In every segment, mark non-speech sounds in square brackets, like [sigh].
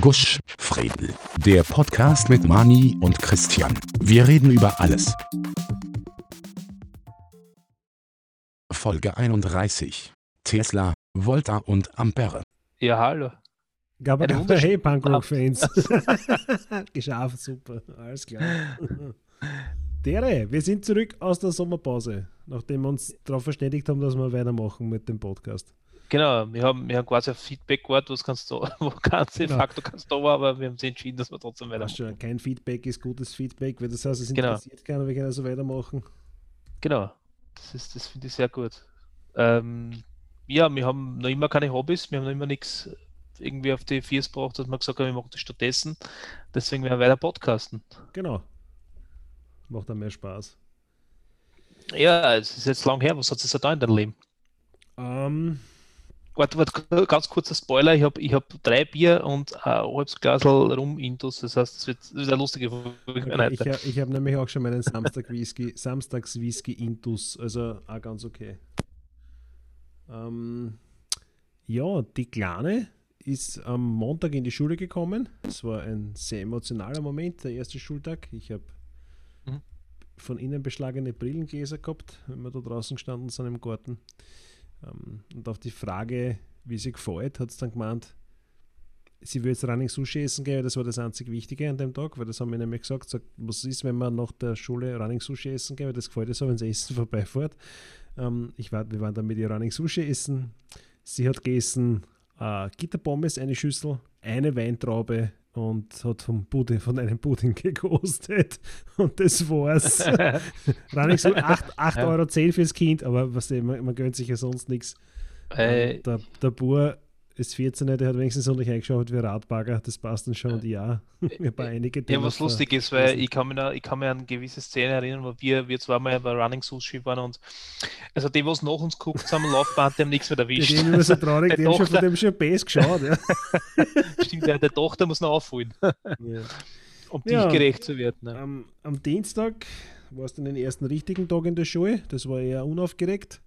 Gusch, Fredel. Der Podcast mit Mani und Christian. Wir reden über alles. Folge 31. Tesla, Volta und Ampere. Ja, hallo. Gab Eine ja, wunderschöne hey, Punkrock-Fans. [laughs] Geschafft, [laughs] super, alles klar. [laughs] Dere, wir sind zurück aus der Sommerpause, nachdem wir uns darauf verständigt haben, dass wir weitermachen mit dem Podcast. Genau, wir haben, wir haben quasi auf Feedback gewartet, was kannst du, [laughs] wo kannst du de Genau. facto kannst du, aber wir haben sich entschieden, dass wir trotzdem weitermachen. schon, kein Feedback ist gutes Feedback, weil das heißt, es Genau. interessiert keiner, wir können also weitermachen. Genau, das ist, das finde ich sehr gut. Ähm, ja, wir haben noch immer keine Hobbys, wir haben noch immer nichts irgendwie auf die Viers gebracht, dass wir gesagt haben, wir machen das stattdessen. Deswegen werden wir weiter podcasten. Genau. Macht dann mehr Spaß. Ja, es ist jetzt lang her, was hat so da in deinem Leben? Ähm, Warte, warte, ganz kurzer Spoiler, ich habe ich hab drei Bier und ein halbes Glas rum Intus, das heißt, es wird, wird eine lustige Folge okay, ich habe hab nämlich auch schon meinen Samstag-Whisky, [laughs] Samstags-Whisky Intus, also auch ganz okay. Ähm, ja, die Kleine ist am Montag in die Schule gekommen. Es war ein sehr emotionaler Moment, der erste Schultag. Ich habe Mhm. von innen beschlagene Brillengläser gehabt, wenn wir da draußen gestanden sind im Garten. Ähm, und auf die Frage, wie sie gefällt, hat es dann gemeint, sie will jetzt Running Sushi essen gehen, das war das einzig Wichtige an dem Tag, weil das haben wir nämlich gesagt, sagt, was ist, wenn man nach der Schule Running Sushi essen gehen, weil das gefällt ihr so, wenn sie Essen vorbeifährt. Ähm, ich war, wir waren dann mit ihr Running Sushi essen. Sie hat gegessen äh, Gitterpommes, eine Schüssel, eine Weintraube und hat vom Pudding, von einem Pudding [laughs] gekostet. Und das war's. Sushi, 8, 8,10 Ja. Euro fürs Kind, aber was, man, man gönnt sich ja sonst nichts. Äh, Der, der Bur ist 14, der hat wenigstens nicht eingeschaut wie Radbagger, das passt dann schon. Und ja, [laughs] ein paar einige Ja, Themen was lustig ist, weil vergessen. ich kann mich, noch, ich kann mich an gewisse Szenen erinnern, wo wir, wir zwar mal bei Running Sushi waren und also die, was nach uns geguckt haben, am Laufband, die haben nichts mehr Ja, erwischt. die sind immer so [laughs] traurig, Der die haben schon von Tochter- dem schon Bass geschaut. Ja. [laughs] Stimmt, der, der Tochter muss noch aufholen, Ja. um Ja. dich gerecht zu werden. Ne? Am, am Dienstag war es dann den ersten richtigen Tag in der Schule, das war eher unaufgeregt.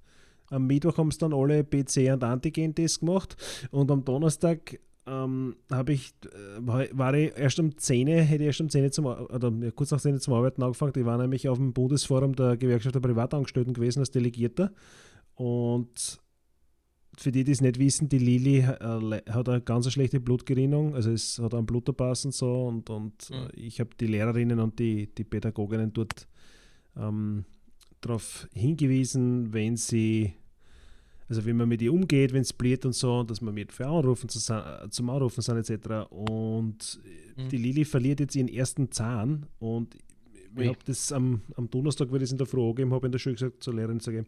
Am Mittwoch haben es dann alle PC- und Antigen-Tests gemacht und am Donnerstag ähm, habe ich, äh, war- ich erst um 10, hätte ich erst um 10 zum, oder kurz nach 10 zum Arbeiten angefangen. Ich war nämlich auf dem Bundesforum der Gewerkschaft der Privatangestellten gewesen als Delegierter und für die, die es nicht wissen, die Lili äh, hat eine ganz schlechte Blutgerinnung, also es hat einen Bluterpass und so und, und Mhm. äh, ich habe die Lehrerinnen und die, die Pädagoginnen dort ähm, darauf hingewiesen, wenn sie, also wie man mit ihr umgeht, wenn es blöd und so, dass man mit für Anrufen zu, sa- äh, zum Anrufen sind etc. Und äh, Mhm. die Lili verliert jetzt ihren ersten Zahn und ich habe das am, am Donnerstag, weil ich es in der Früh angegeben habe, in der Schule gesagt, zur Lehrerin zu gehen.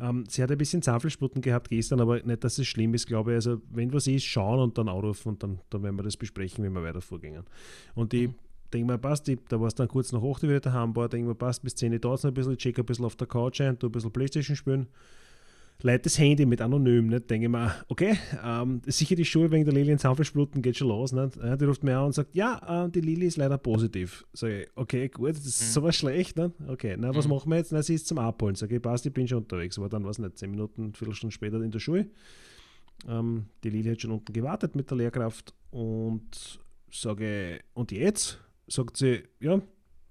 Ähm, sie hat ein bisschen Zahnfleischbluten gehabt gestern, aber nicht, dass es schlimm ist, glaube ich. Also, wenn was ist, schauen und dann anrufen und dann, dann werden wir das besprechen, wie wir weiter vorgehen. Und ich Mhm. denke mir, passt, ich, da war es dann kurz nach 8 Uhr wieder daheim war, denke mir, passt, bis 10 Uhr dauert es noch ein bisschen, ich check ein bisschen auf der Couch ein, tu ein bisschen Playstation spielen. Leite das Handy mit anonym, nicht? denke ich mir, okay, ähm, sicher die Schule wegen der Lili in Zahnfleischbluten geht schon los. Nicht? Die ruft mir an und sagt, ja, äh, die Lili ist leider positiv. Sag ich, okay, gut, das ist Mhm. sowas schlecht. Nicht? Okay, na, was Mhm. machen wir jetzt? Na, sie ist zum Abholen. Sag ich, passt, ich bin schon unterwegs. Aber dann war es nicht, 10 Minuten, Viertelstunde später in der Schule. Ähm, die Lili hat schon unten gewartet mit der Lehrkraft und sage, und jetzt? Sagt sie, ja,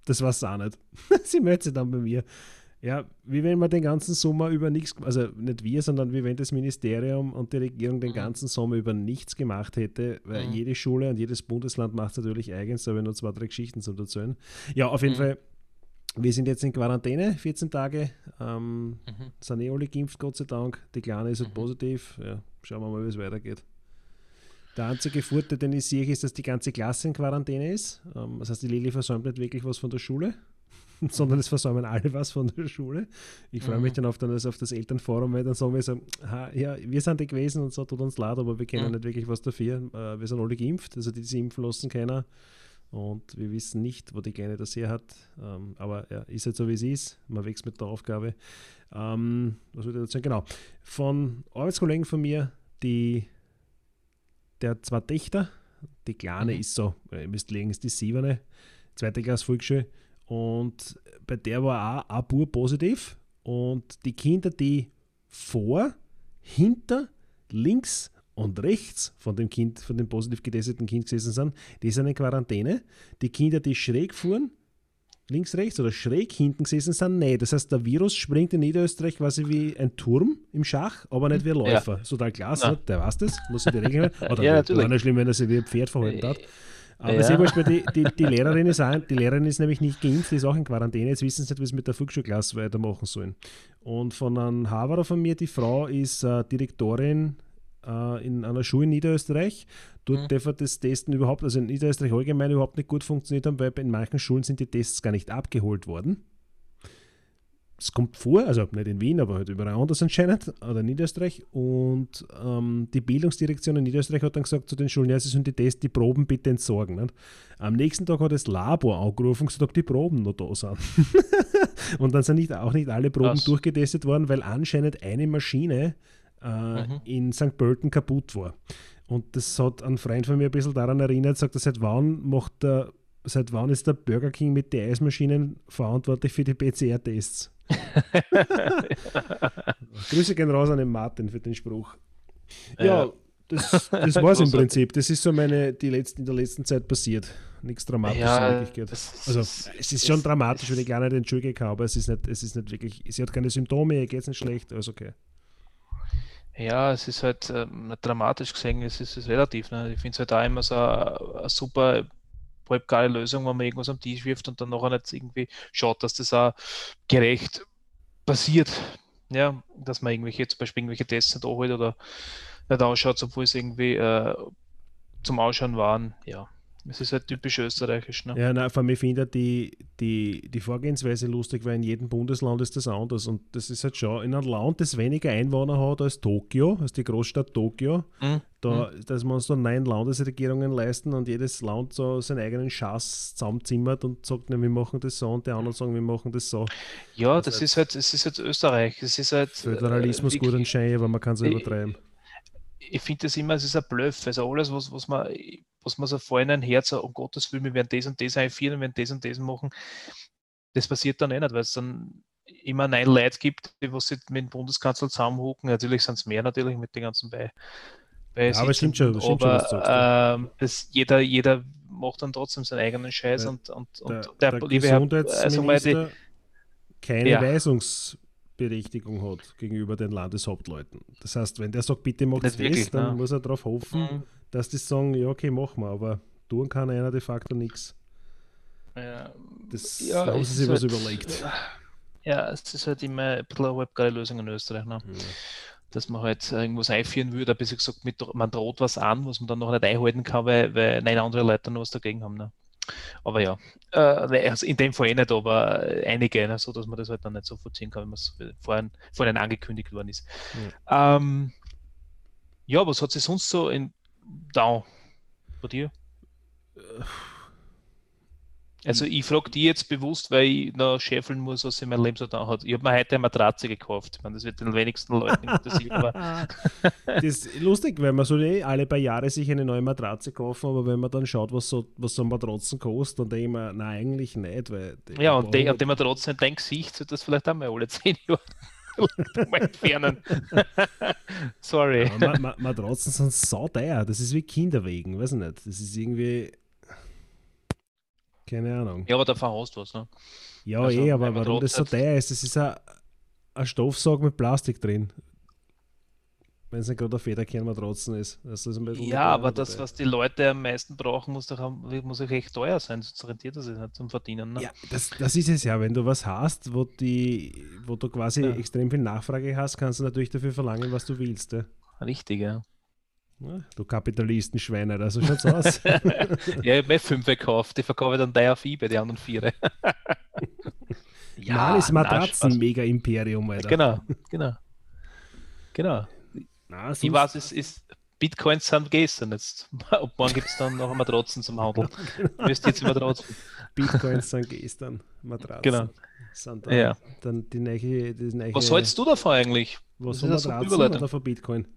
das war es auch nicht. [laughs] sie meldet sich dann bei mir. Ja, wie wenn man den ganzen Sommer über nichts, also nicht wir, sondern wie wenn das Ministerium und die Regierung den Mhm. ganzen Sommer über nichts gemacht hätte, weil Mhm. jede Schule und jedes Bundesland macht es natürlich eigens, aber nur zwei, drei Geschichten zum erzählen. Ja, auf jeden Mhm. Fall, wir sind jetzt in Quarantäne, 14 Tage, ähm, Mhm. sind eh alle geimpft, Gott sei Dank. Die Kleine ist halt Mhm. positiv. Ja, schauen wir mal, wie es weitergeht. Der einzige Vorteil, den ich sehe, ist, dass die ganze Klasse in Quarantäne ist. Ähm, das heißt, die Lili versäumt nicht wirklich was von der Schule, [laughs] sondern es versäumen alle was von der Schule. Ich freue mich Mhm. dann auf, dann auf das Elternforum, weil dann sagen wir so, ha, ja, wir sind die gewesen und so tut uns leid, aber wir können Mhm. nicht wirklich was dafür. Äh, wir sind alle geimpft, also die, die sich impfen lassen, keiner. Und wir wissen nicht, wo die Kleine das her hat. Ähm, aber ja, ist halt so, wie es ist. Man wächst mit der Aufgabe. Ähm, was würde ich dazu sagen? Genau. Von Arbeitskollegen von mir, die, der zwei Töchter, die Kleine Mhm. ist so, ihr müsst legen, ist die siebene, zweite Klasse Volksschule. Und bei der war auch ein Bub positiv. Und die Kinder, die vor, hinter, links und rechts von dem Kind, von dem positiv getesteten Kind gesessen sind, die sind in Quarantäne. Die Kinder, die schräg fuhren, links, rechts oder schräg hinten gesessen sind, nee. Das heißt, der Virus springt in Niederösterreich quasi wie ein Turm im Schach, aber nicht wie ein Läufer. Ja. So der Glas, ja. der weiß das, muss sich die Regeln [laughs] Oder ja, natürlich. War nicht schlimm, wenn er sich wie ein Pferd verhalten hat. Aber ja. sehr wurscht, die, die, die, Lehrerin ist auch, die Lehrerin ist nämlich nicht geimpft, die ist auch in Quarantäne. Jetzt wissen sie nicht, wie sie mit der Volksschulklasse weitermachen sollen. Und von einem Haverer von mir, die Frau ist äh, Direktorin äh, in einer Schule in Niederösterreich. Dort mhm. darf das Testen überhaupt, also in Niederösterreich allgemein überhaupt nicht gut funktioniert haben, weil in manchen Schulen sind die Tests gar nicht abgeholt worden es kommt vor, also nicht in Wien, aber halt überall anders anscheinend, oder in Niederösterreich. Und ähm, die Bildungsdirektion in Niederösterreich hat dann gesagt zu den Schulen, ja, sie sollen die Tests, die Proben bitte entsorgen. Nicht? Am nächsten Tag hat das Labor angerufen und gesagt, ob die Proben noch da sind. [laughs] und dann sind nicht, auch nicht alle Proben Was? durchgetestet worden, weil anscheinend eine Maschine äh, mhm. in St. Pölten kaputt war. Und das hat einen Freund von mir ein bisschen daran erinnert, sagt er, seit wann macht der Seit wann ist der Burger King mit den Eismaschinen verantwortlich für die PCR-Tests? [laughs] Grüße gehen raus an den Martin für den Spruch. Ja, ja. das, das [laughs] war es im Prinzip. Das ist so meine, die letzten, in der letzten Zeit passiert. Nichts Dramatisches ja, in Wirklichkeit. Also es ist schon dramatisch, wenn ich gar nicht entschuldige, aber es ist nicht, es ist nicht wirklich, sie hat keine Symptome, ihr geht es nicht schlecht, alles okay. Ja, es ist halt ähm, dramatisch gesehen, es ist, es ist relativ. Ne? Ich finde es halt auch immer so eine super halbgare Lösung, wenn man irgendwas am Tisch wirft und dann nachher nicht irgendwie schaut, dass das auch gerecht passiert. Ja, dass man irgendwelche, zum Beispiel irgendwelche Tests nicht anholt oder nicht ausschaut, obwohl es irgendwie äh, zum Ausschauen waren. Ja, es ist halt typisch österreichisch. Ne? Ja, nein, vor allem finde ich die, die, die Vorgehensweise lustig, weil in jedem Bundesland ist das anders. Und das ist halt schon in einem Land, das weniger Einwohner hat als Tokio, als die Großstadt Tokio, mhm. da, mhm. dass man uns da neun Landesregierungen leisten und jedes Land so seinen eigenen Schatz zusammenzimmert und sagt, ne, wir machen das so und die anderen sagen, wir machen das so. Ja, das, das ist halt, das ist halt Österreich. Das ist halt. Föderalismus äh, gut und schön, aber man kann es übertreiben. Ich, ich finde das immer, es ist ein Bluff. Also alles, was, was man was man so vorhin ein Herz, um Gottes Willen, wir werden das und das einführen, wir werden das und das machen. Das passiert dann eh nicht, weil es dann immer neun Leute gibt, die was mit dem Bundeskanzler zusammenhucken. Natürlich sind es mehr natürlich mit den ganzen bei. bei ja, aber stimmt schon, das stimmt aber, schon, ähm, das jeder, jeder macht dann trotzdem seinen eigenen Scheiß der, und, und, und der, der, der Gesundheitsminister also die, keine ja. Weisungsberechtigung hat gegenüber den Landeshauptleuten. Das heißt, wenn der sagt, bitte macht das, dann ne? muss er darauf hoffen, mhm dass die sagen, ja, okay, machen wir, aber tun kann einer de facto nichts. Ja, das ja, haben sie sich was halt, überlegt. Ja, es ist halt immer ein bisschen eine halbgeile Lösung in Österreich. Ne? Ja. Dass man halt irgendwas einführen würde, ein bisschen gesagt, mit, man droht was an, was man dann noch nicht einhalten kann, weil, weil nein andere Leute noch was dagegen haben. Ne? Aber ja, äh, also in dem Fall eh nicht, aber einige, ne, so dass man das halt dann nicht so vorziehen kann, wenn es vorhin, vorhin angekündigt worden ist. Ja. Ähm, ja, was hat sich sonst so in down. Bei dir? Also ich frage die jetzt bewusst, weil ich noch schäfeln muss, was in meinem Leben so da hat. Ich habe mir heute eine Matratze gekauft. Ich meine, das wird den wenigsten Leuten interessieren. Aber [laughs] das ist lustig, weil man so eh alle paar Jahre sich eine neue Matratze kaufen, aber wenn man dann schaut, was so, was so Matratzen kostet, dann denke ich mir, nein, eigentlich nicht. Weil ja, und die, und die Matratzen in dein Gesicht sollte das vielleicht auch mal alle [laughs] zehn Jahre [laughs] entfernen. Sorry. Ja, ma, ma, Matratzen sind so teuer. Das ist wie Kinderwegen, weiß ich nicht. Das ist irgendwie. Keine Ahnung. Ja, aber da verhaust du was, ne? Ja, also, eh, aber warum das so teuer ist, das ist ein, ein Stoffsaug mit Plastik drin wenn es nicht gerade ein Federkernmatratzen ist. Das ist ja, aber das, dabei. was die Leute am meisten brauchen, muss doch muss auch recht teuer sein, sonst rentiert das nicht zum Verdienen. Ne? Ja, das, das ist es ja. Wenn du was hast, wo, die, wo du quasi ja. extrem viel Nachfrage hast, kannst du natürlich dafür verlangen, was du willst. Ja? Richtig, ja. Ja du Kapitalistenschweine, da so schaut's aus. [laughs] ja, ich habe mir fünf gekauft, die verkaufe ich dann drei auf eBay, die anderen vier. [laughs] ja, Mann, ist Matratzen-Mega-Imperium, Alter. Genau, genau. Genau. Na, ich weiß, es ist Bitcoins sind gestern jetzt. [laughs] Ob morgen gibt es dann noch Matratzen zum Handel. genau. Müsst jetzt Matratzen. Bitcoins sind gestern. Matratzen. Genau. Sind dann, ja. dann die neue, die neue, Was hältst du davon eigentlich? Was von Matratzen oder von Bitcoin?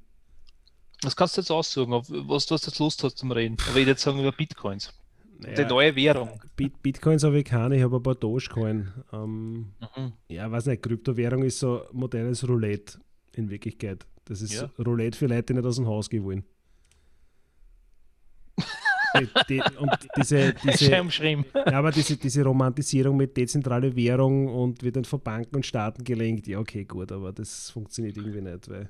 Das kannst du jetzt aussuchen, auf was du jetzt Lust hast zum Reden. Aber ich würde jetzt sagen über Bitcoins. Naja, die neue Währung. Bitcoins habe ich keine, ich habe ein paar Dogecoin. Ähm, mhm. Ja, weiß nicht, Kryptowährung ist so modernes Roulette in Wirklichkeit. Das ist Ja. Roulette für Leute, die nicht aus dem Haus gehen wollen. [laughs] die, die, und diese, diese, ja, aber diese, diese Romantisierung mit dezentrale Währung und wird dann von Banken und Staaten gelenkt, ja, okay, gut, aber das funktioniert irgendwie nicht, weil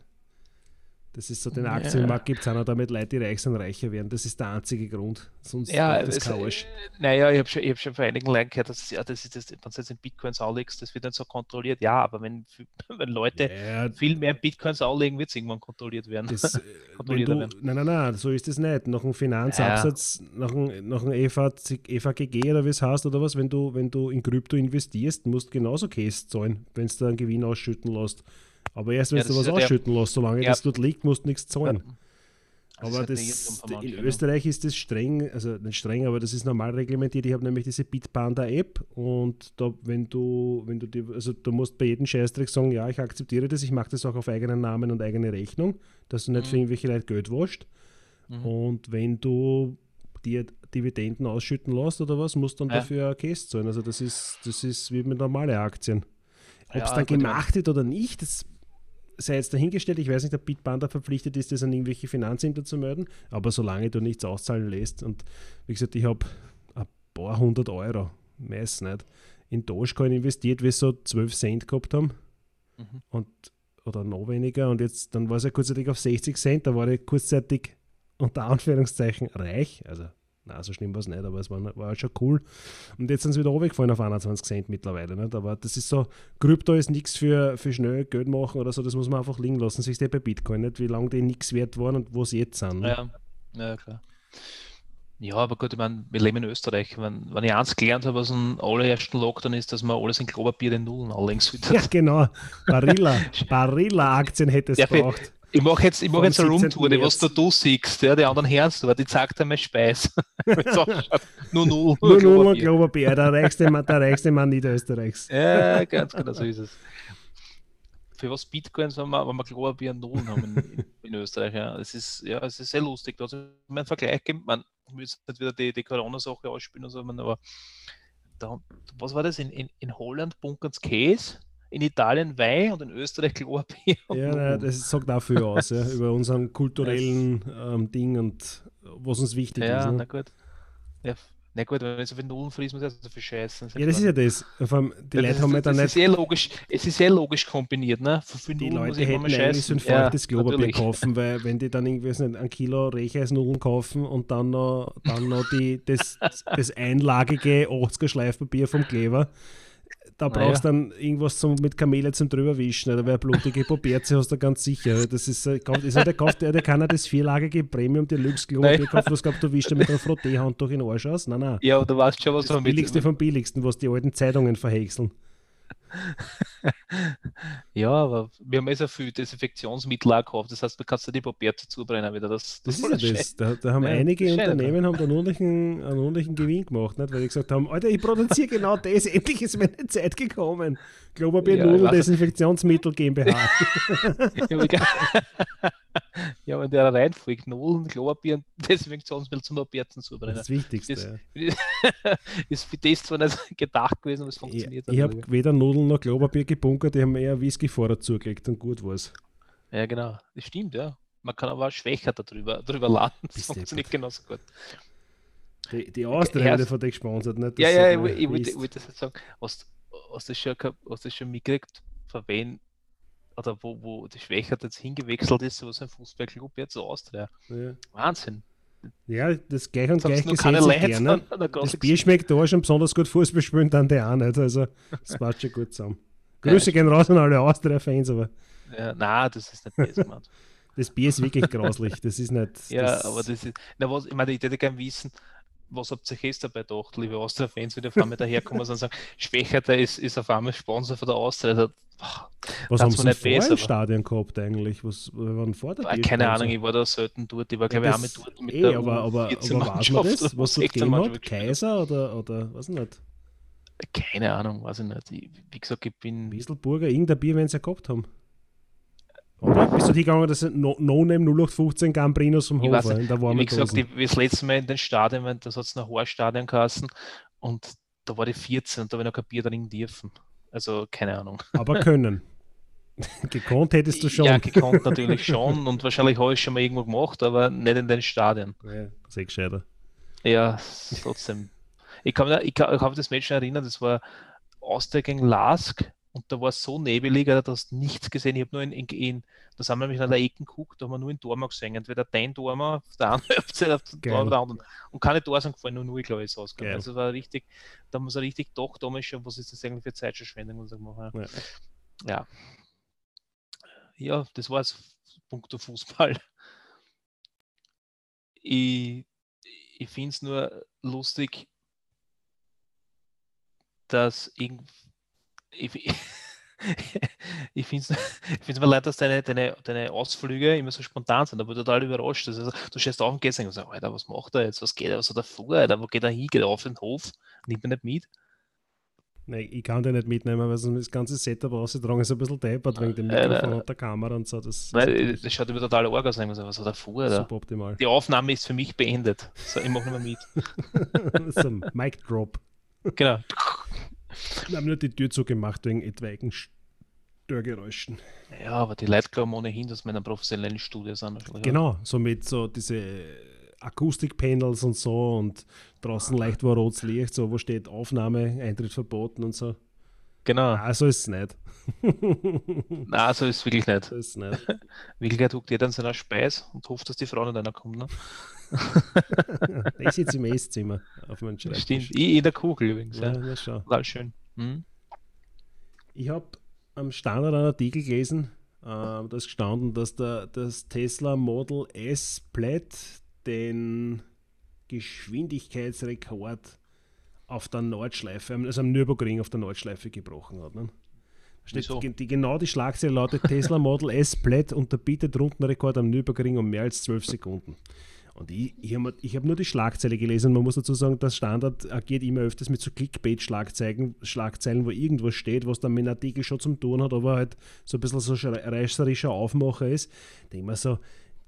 das ist so, den Ja. Aktienmarkt gibt es auch noch, damit Leute, die reich sind, reicher werden. Das ist der einzige Grund. Sonst Ja, macht das es, Arsch. naja, ich habe schon, hab schon von einigen Leuten gehört, dass ja, das ist das, wenn du jetzt in Bitcoins anlegst, das wird nicht so kontrolliert. Ja, aber wenn, [laughs] wenn Leute Ja, viel mehr Bitcoins anlegen, wird es irgendwann kontrolliert werden. Das, äh, [laughs] Kontrolliert du, werden. nein, nein, nein, so ist es nicht. Nach einem Finanzabsatz, nach einem, nach einem EV, EVGG oder wie es heißt oder was, wenn du, wenn du in Krypto investierst, musst du genauso Käse zahlen, wenn du einen Gewinn ausschütten lässt. Aber erst wenn Ja, du das was ja ausschütten lässt, solange Ja. das dort liegt, musst du nichts zahlen. Das ist aber das, in ne? Österreich ist das streng, also nicht streng, aber das ist normal reglementiert. Ich habe nämlich diese Bitpanda-App und da, wenn du, wenn du die, also du musst bei jedem Scheißdreck sagen, ja, ich akzeptiere das, ich mache das auch auf eigenen Namen und eigene Rechnung, dass du nicht für Mhm. irgendwelche Leute Geld wascht. Mhm. Und wenn du dir Dividenden ausschütten lässt oder was, musst du dann Ja. dafür Käse zahlen. Also das ist, das ist wie mit normalen Aktien. Ob es Ja, dann gemacht wird oder nicht, das sei jetzt dahingestellt. Ich weiß nicht, ob Bitpanda verpflichtet ist, das an irgendwelche Finanzämter zu melden, aber solange du nichts auszahlen lässt und wie gesagt, ich habe ein paar hundert Euro, meist nicht, in Dogecoin investiert, wie so 12 Cent gehabt haben Mhm. und oder noch weniger und jetzt, dann war es ja kurzzeitig auf 60 Cent, da war ich kurzzeitig unter Anführungszeichen reich, also na so schlimm war es nicht, aber es war, war halt schon cool. Und jetzt sind sie wieder runtergefallen auf 21 Cent mittlerweile. Nicht? Aber das ist so, Krypto ist nichts für, für schnell Geld machen oder so, das muss man einfach liegen lassen. Sich bei Bitcoin nicht, wie lange die nichts wert waren und wo sie jetzt sind. ne? Ja, ja, klar. Ja, aber gut, ich meine, wir leben in Österreich. Wenn, wenn ich eins gelernt habe aus dem allerersten Lockdown ist, dass man alles in Klopapier den Nullen anlegen sollte. Ja, genau. Barilla. [laughs] Barilla-Aktien hätte es Ja, braucht. Ich mache jetzt, ich mach jetzt eine 17. Roomtour, die was du, siehst, ja, die anderen hören aber die zeigt meine Speis. [laughs] Nur null. [laughs] Nur nur noch Klopapier. Klopapier, der reichste, Mann- der reichste Mann Niederösterreichs. Ja, ganz genau so ist es. Für was Bitcoins, wenn wir, wenn wir und Nullen haben in, in Österreich, ja. Es ist, ja, es ist sehr lustig. Immer einen Vergleich gegeben. Man, ich will jetzt nicht wieder die, die Corona-Sache ausspielen, oder so, aber da, was war das? In, in, in Holland bunkern's Käse, in Italien Wein und in Österreich Klopapier. [laughs] Ja, nein, das sagt auch viel aus, ja, [laughs] über unseren kulturellen ähm, Ding und was uns wichtig ja, ist. na Ne? gut. Ja, na gut, wenn ich so viel Nullen frisst, muss ich so viel scheißen. Ja, das ist ja das. Vor allem, die Ja, Leute haben ja dann das nicht ist sehr logisch, es ist sehr logisch kombiniert, ne? Für viel Die Nullen Leute hätten eigentlich so ein scheißen. Ja, feuchtes Klopapier natürlich. kaufen, weil [laughs] wenn die dann irgendwie nicht, ein Kilo Recheisnudeln kaufen und dann noch, dann noch die, das, das einlagige 80er Schleifpapier vom Kleber, da Naja. brauchst du dann irgendwas zum, mit Kamele zum drüberwischen, oder weil blutige [laughs] Puberze hast du ganz sicher. Das ist, äh, kauft- ist ja der, kauft, der, der kann das vierlagige Premium Deluxe Klopapier Naja. kaufen, was glaubt du, wischst du mit einer Frotteehand durch den Arsch aus? Nein, nein. Ja, du weißt schon, was Das mit. billigste vom billigsten, was die alten Zeitungen verhäckseln. [laughs] Ja, aber wir haben eh so viel Desinfektionsmittel auch gekauft. Das heißt, du kannst dir die Papier zubrennen wieder. Das, Das ist alles ja das. Da, da haben Ja, einige das ist Unternehmen haben einen ordentlichen, einen ordentlichen Gewinn gemacht, nicht? weil die gesagt haben, Alter, ich produziere genau das, endlich ist meine Zeit gekommen. Klopapier, Ja, Nudel. Desinfektionsmittel GmbH. [laughs] [laughs] Ja, ja, in der Reihenfolge Nullen, Klopapier und Desinfektionsmittel zum zubrennen. ist das Wichtigste. Das- ja. [laughs] ist für das zwar nicht [laughs] gedacht gewesen, aber es Ich, funktioniert. ich dann habe weder Nudeln noch Klopapier gebunkert, die haben eher Whisky vorher zugelegt und gut war's. Ja, genau. Das stimmt, ja. Man kann aber auch schwächer darüber, darüber laden. Das Bist funktioniert genauso gut. Die, die Austria Ja, von dir gesponsert, nicht? Ja, Das ja, sagt ich, ich, wollte- ich das jetzt sagen. Hast, hast, du schon, hast du schon mitgekriegt, von wen oder wo, wo die Schwächert jetzt hingewechselt ist, so was ein Fußballclub jetzt Austria. ja. Wahnsinn. ja, das gleich und haben gleich keine Leute gerne. an der Das Bier schmeckt da schon besonders gut Fußball spielen, dann der auch nicht. Also, das passt schon gut zusammen. Grüße gehen raus an alle Austria-Fans, aber Ja, nein, das ist nicht das, Mann. [laughs] das Bier ist wirklich grauslich. Das ist nicht. Ja, aber das ist. Na, was, ich meine, ich hätte gerne wissen, was habt ihr jetzt dabei gedacht, liebe Austria-Fans, wenn die auf einmal daherkommen und sagen, [laughs] Schwächerter ist, ist auf einmal Sponsor von der Austria. Da, boah, Was haben sie nicht im besser, aber- Stadion gehabt eigentlich? Was waren vor der keine? Ahnung, ich war da selten dort. Ich war, glaube ich, auch das- mit dort mit eh, der aber, aber, aber weiß man U14-Mannschaft das? oder Was dort gegeben U16-Mannschaft hat? Kaiser oder, oder was nicht? Keine Ahnung, weiß ich nicht. Ich, wie gesagt, ich bin. Wieselburger, irgendein Bier, wenn sie gehabt haben. Oder bist du hingegangen, das sind No- No-Name 0815 Gambrinos vom Hofer in der warmen Wie gesagt, ich, wie das letzte Mal in den Stadion, das hat es nach Horstadion geheißen und da war die 14 und da habe ich noch kein Bier trinken dürfen. Also keine Ahnung. [laughs] Aber können. [laughs] gekonnt hättest du schon. Ja, gekonnt natürlich schon und wahrscheinlich habe ich schon mal irgendwo gemacht, aber nicht in den Stadien. Ja, sehr gescheiter. Ja, trotzdem. Ich kann mich ich kann, ich kann mich das Match erinnern, das war Austria gegen Lask und da war es so nebelig, da hast du nichts gesehen. Ich habe nur in, in, in, da sind wir nämlich an der Ecken geguckt, da haben wir nur in Dormer gesehen. Entweder dein Dormer [laughs] auf der einen Halbzeit auf der anderen. Und keine Tor sind gefallen, nur null, glaube ich, ist ausgegangen. Also war richtig, da haben wir so richtig doch damals schon, was ist das eigentlich für Zeitverschwendung, was ich mache. Ja. ja. Ja, das war es. Punkto Fußball. Ich, ich finde es nur lustig, dass irgendwie ich, [laughs] ich finde es mir leid, dass deine, deine, deine Ausflüge immer so spontan sind, aber total überrascht. Also, du stehst auf und gehst und sagst, Alter, was macht er jetzt? Was geht er? Was hat er vor? Alter, wo geht er hin? Geht er auf den Hof? Nimmt er nicht mit? Nein, ich kann den nicht mitnehmen, weil das ganze Setup ausgetragen ist ein bisschen deppert wegen dem Mikrofon und der Kamera und so. Das, Nein, das schaut immer total arg aus. Was hat er vor? Super optimal. Die Aufnahme ist für mich beendet. So, ich mache nicht mehr mit. [laughs] so ein Mic Drop. Genau. Wir haben nur die Tür zugemacht wegen etwaigen Störgeräuschen. Ja, aber die Leute glauben ohnehin, dass wir in einem professionellen Studio sind. Genau, so mit so diese Akustikpanels und so und draußen leicht war rotes Licht, so wo steht Aufnahme, Eintritt verboten und so. Genau. Ah, so ist es nicht. Nein, so ist es [laughs] wirklich nicht. So ist es nicht. [laughs] Wirklichkeit huckt jeder in seiner Speis und hofft, dass die Frau nicht einer kommt. Ne? [laughs] ich sitze im Esszimmer auf meinem Schreibtisch. Stimmt, ich in der Kugel übrigens. Ja, ja. Total schön. Hm? Ich habe am Standard einen Artikel gelesen, äh, da ist gestanden, dass der, das Tesla Model S Plaid den Geschwindigkeitsrekord auf der Nordschleife, also am Nürburgring auf der Nordschleife gebrochen hat. Ne? Steht die, genau die Schlagzeile lautet Tesla Model S Plaid unterbietet Rundenrekord am Nürburgring um mehr als 12 Sekunden. Und ich, ich habe hab nur die Schlagzeile gelesen. Man muss dazu sagen, das Standard agiert immer öfters mit so Clickbait-Schlagzeilen, Schlagzeilen, wo irgendwas steht, was dann mit einem Artikel schon zum tun hat, aber halt so ein bisschen so reißerischer Aufmacher ist. Denke mir so,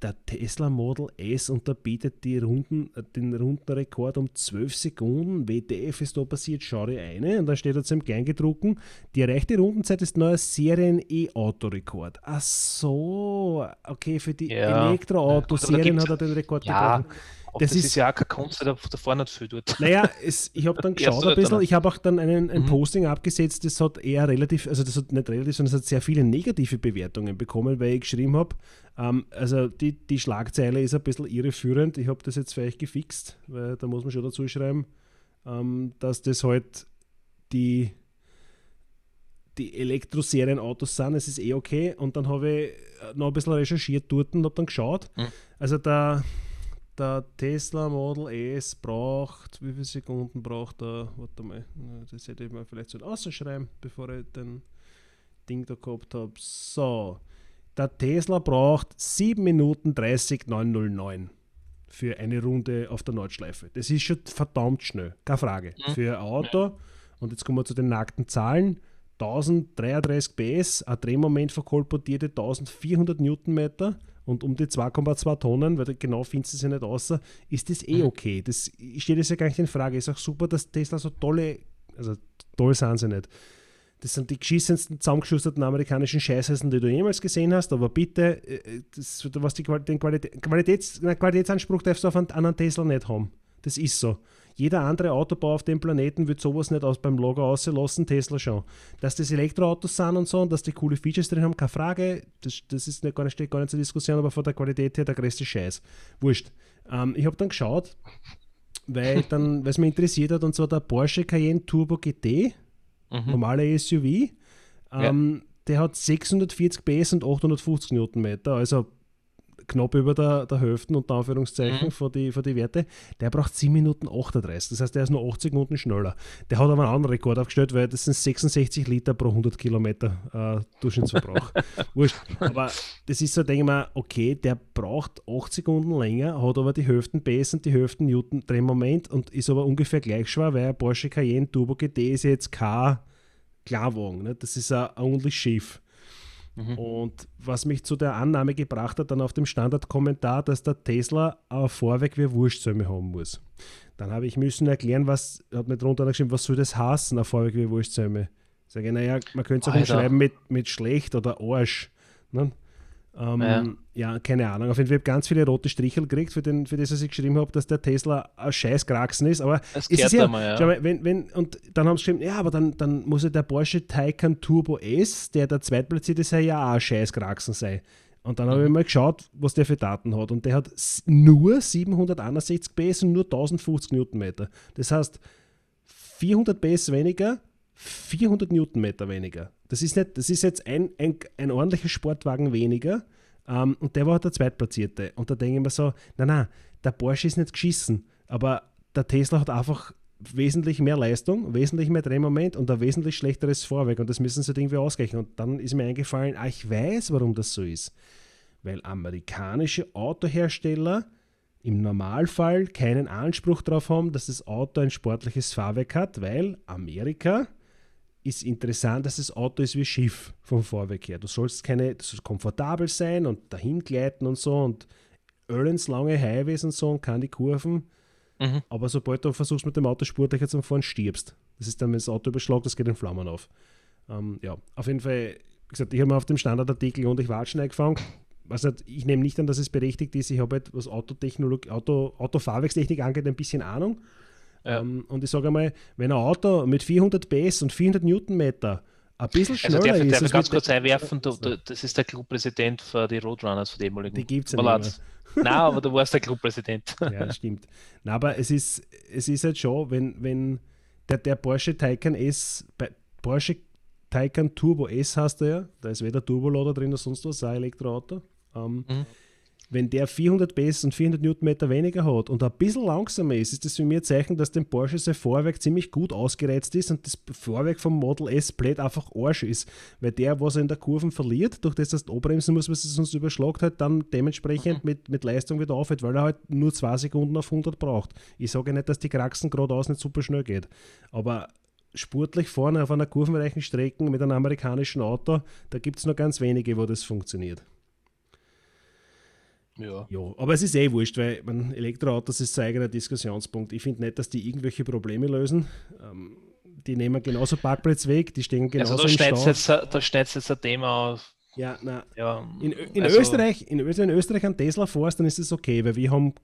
der Tesla Model S unterbietet die Runden, äh, den Rundenrekord um 12 Sekunden. WTF ist da passiert, schau dir eine. Und dann steht da zum Kleingedrucken, die erreichte Rundenzeit ist neuer Serien-E-Auto-Rekord. Ach so, okay, für die ja. Elektroauto-Serien hat er den Rekord ja. gebrochen das, das ist, ist, ja auch keine Kunst, da, da vorne nicht viel tut. Naja, [laughs] es, ich habe dann geschaut ein bisschen, ich habe auch dann einen, ein mhm. Posting abgesetzt, das hat eher relativ, also das hat nicht relativ, sondern es hat sehr viele negative Bewertungen bekommen, weil ich geschrieben habe, ähm, also die, die Schlagzeile ist ein bisschen irreführend, ich habe das jetzt euch gefixt, weil da muss man schon dazu schreiben, ähm, dass das halt die die Elektroserien-Autos sind, es ist eh okay. Und dann habe ich noch ein bisschen recherchiert dort und habe dann geschaut. Mhm. Also der, der Tesla Model S braucht, wie viele Sekunden braucht er? Warte mal, das hätte ich mal vielleicht so ausschreiben, bevor ich den Ding da gehabt habe. So, der Tesla braucht 7 Minuten 30 909 für eine Runde auf der Nordschleife. Das ist schon verdammt schnell, keine Frage. Mhm. Für ein Auto, und jetzt kommen wir zu den nackten Zahlen, 1033 PS, ein Drehmoment verkolportierte 1400 Newtonmeter und um die 2,2 Tonnen, weil genau findest du es ja nicht außer, ist das eh mhm. okay. Das steht jetzt ja gar nicht in Frage. Ist auch super, dass Tesla so tolle, also toll sind sie nicht. Das sind die geschissensten, zusammengeschusterten amerikanischen Scheißessen, die du jemals gesehen hast, aber bitte, äh, das, was die den Qualität, Qualitäts, Qualitätsanspruch darfst du auf einen, einen Tesla nicht haben. Das ist so. Jeder andere Autobau auf dem Planeten wird sowas nicht aus beim Logo auslassen, Tesla schon. Dass das Elektroautos sind und so und dass die coole Features drin haben, keine Frage. Das, das ist nicht, gar, nicht, steht gar nicht zur Diskussion, aber von der Qualität her der größte Scheiß. Wurscht. Ähm, ich habe dann geschaut, weil es mich interessiert hat, und zwar der Porsche Cayenne Turbo GT, mhm. normale SUV. Ähm, ja. Der hat 640 PS und 850 Newtonmeter, also knapp über der, der Hälfte, unter Anführungszeichen, mhm. von die, von die Werte. Der braucht 7 Minuten 38. Das heißt, der ist nur 80 Minuten schneller. Der hat aber einen anderen Rekord aufgestellt, weil das sind 66 Liter pro 100 Kilometer äh, Durchschnittsverbrauch. [laughs] Wurscht. Aber das ist so, denke ich mal, okay, der braucht 8 Sekunden länger, hat aber die Hälften PS und die Hälften Newton Drehmoment und ist aber ungefähr gleich schwer, weil ein Porsche Cayenne Turbo GT ist jetzt kein Klarwagen. Ne? Das ist ein ordentlich Schiff. Mhm. Und was mich zu der Annahme gebracht hat, dann auf dem Standardkommentar, dass der Tesla ein Vorweg wie Wurstsäume haben muss. Dann habe ich müssen erklären, was, hat mir drunter geschrieben, was soll das heißen, ein Vorweg wie Wurstsäume? Sage naja, man könnte es auch umschreiben mit, mit schlecht oder Arsch. Ne? Ähm, ja. ja. keine Ahnung. Auf jeden Fall habe ich ganz viele rote Strichel gekriegt, für, den, für das, was ich geschrieben habe, dass der Tesla ein scheiß Kraxen ist. Aber es ist ja, mal, ja. Mal, wenn, wenn, und dann haben sie geschrieben, ja, aber dann, dann muss ja der Porsche Taycan Turbo S, der der zweitplatzierte ist, ja auch ein scheiß Kraxen sein. Und dann mhm. habe ich mal geschaut, was der für Daten hat. Und der hat nur 761 PS und nur 1050 Newtonmeter. Das heißt, 400 PS weniger, 400 Newtonmeter weniger. Das ist, nicht, das ist jetzt ein, ein, ein ordentlicher Sportwagen weniger. Ähm, und der war der Zweitplatzierte. Und da denke ich mir so, nein, nein, der Porsche ist nicht geschissen. Aber der Tesla hat einfach wesentlich mehr Leistung, wesentlich mehr Drehmoment und ein wesentlich schlechteres Vorwerk. Und das müssen sie halt irgendwie ausgleichen. Und dann ist mir eingefallen, ah, ich weiß, warum das so ist. Weil amerikanische Autohersteller im Normalfall keinen Anspruch darauf haben, dass das Auto ein sportliches Fahrwerk hat, weil Amerika ist interessant, dass das Auto ist wie Schiff vom Vorweg her. Du sollst keine, du sollst komfortabel sein und dahin gleiten und so und Öllens lange Highways und so und kann die Kurven. Mhm. Aber sobald du versuchst mit dem Auto sportlicher zu fahren, stirbst. Das ist dann, wenn das Auto überschlägt, das geht in Flammen auf. Ähm, ja, auf jeden Fall, wie gesagt, ich habe mir auf dem Standardartikel und ich war schon eingefangen. Nicht, ich nehme nicht an, dass es berechtigt ist. Ich habe halt, was Autotechnologie, Auto, Autofahrwerkstechnik angeht, ein bisschen Ahnung. Ja. Ähm, und ich sage einmal, wenn ein Auto mit 400 PS und 400 Newtonmeter ein bisschen schneller also darf, ist. Darf ich ganz kurz einwerfen, du, du, das ist der Clubpräsident für die Roadrunners von dem ehemaligen. Die gibt es ja nicht Nein, aber du [laughs] warst der Clubpräsident. ja, stimmt. Nein, aber es ist, es ist halt schon, wenn, wenn der, der Porsche Taycan S, Porsche Taycan Turbo S hast du ja, da ist weder Turbolader drin noch sonst was, ein Elektroauto. Ähm, mhm wenn der 400 PS und 400 Newtonmeter weniger hat und ein bisschen langsamer ist, ist das für mich ein Zeichen, dass dem Porsche sein Vorwerk ziemlich gut ausgereizt ist und das Vorwerk vom Model S Blade einfach Arsch ist. Weil der, was er in der Kurve verliert, durch das, dass er bremsen muss, was es uns überschlagt hat, dann dementsprechend mhm. mit, mit Leistung wieder aufhört, weil er halt nur zwei Sekunden auf 100 braucht. Ich sage nicht, dass die Kraxen geradeaus nicht super schnell geht, aber sportlich vorne auf einer kurvenreichen Strecke mit einem amerikanischen Auto, da gibt es nur ganz wenige, wo das funktioniert. Ja. ja. Aber es ist eh wurscht, weil man, Elektroautos ist ein eigener Diskussionspunkt. Ich finde nicht, dass die irgendwelche Probleme lösen. Ähm, die nehmen genauso Parkplätze weg, die stehen genauso also da im Stau. Jetzt, da steht jetzt ein Thema auf. Ja, na, ja, in, in, also, Österreich, in, in Österreich ein Tesla fährst, dann ist es okay, weil wir haben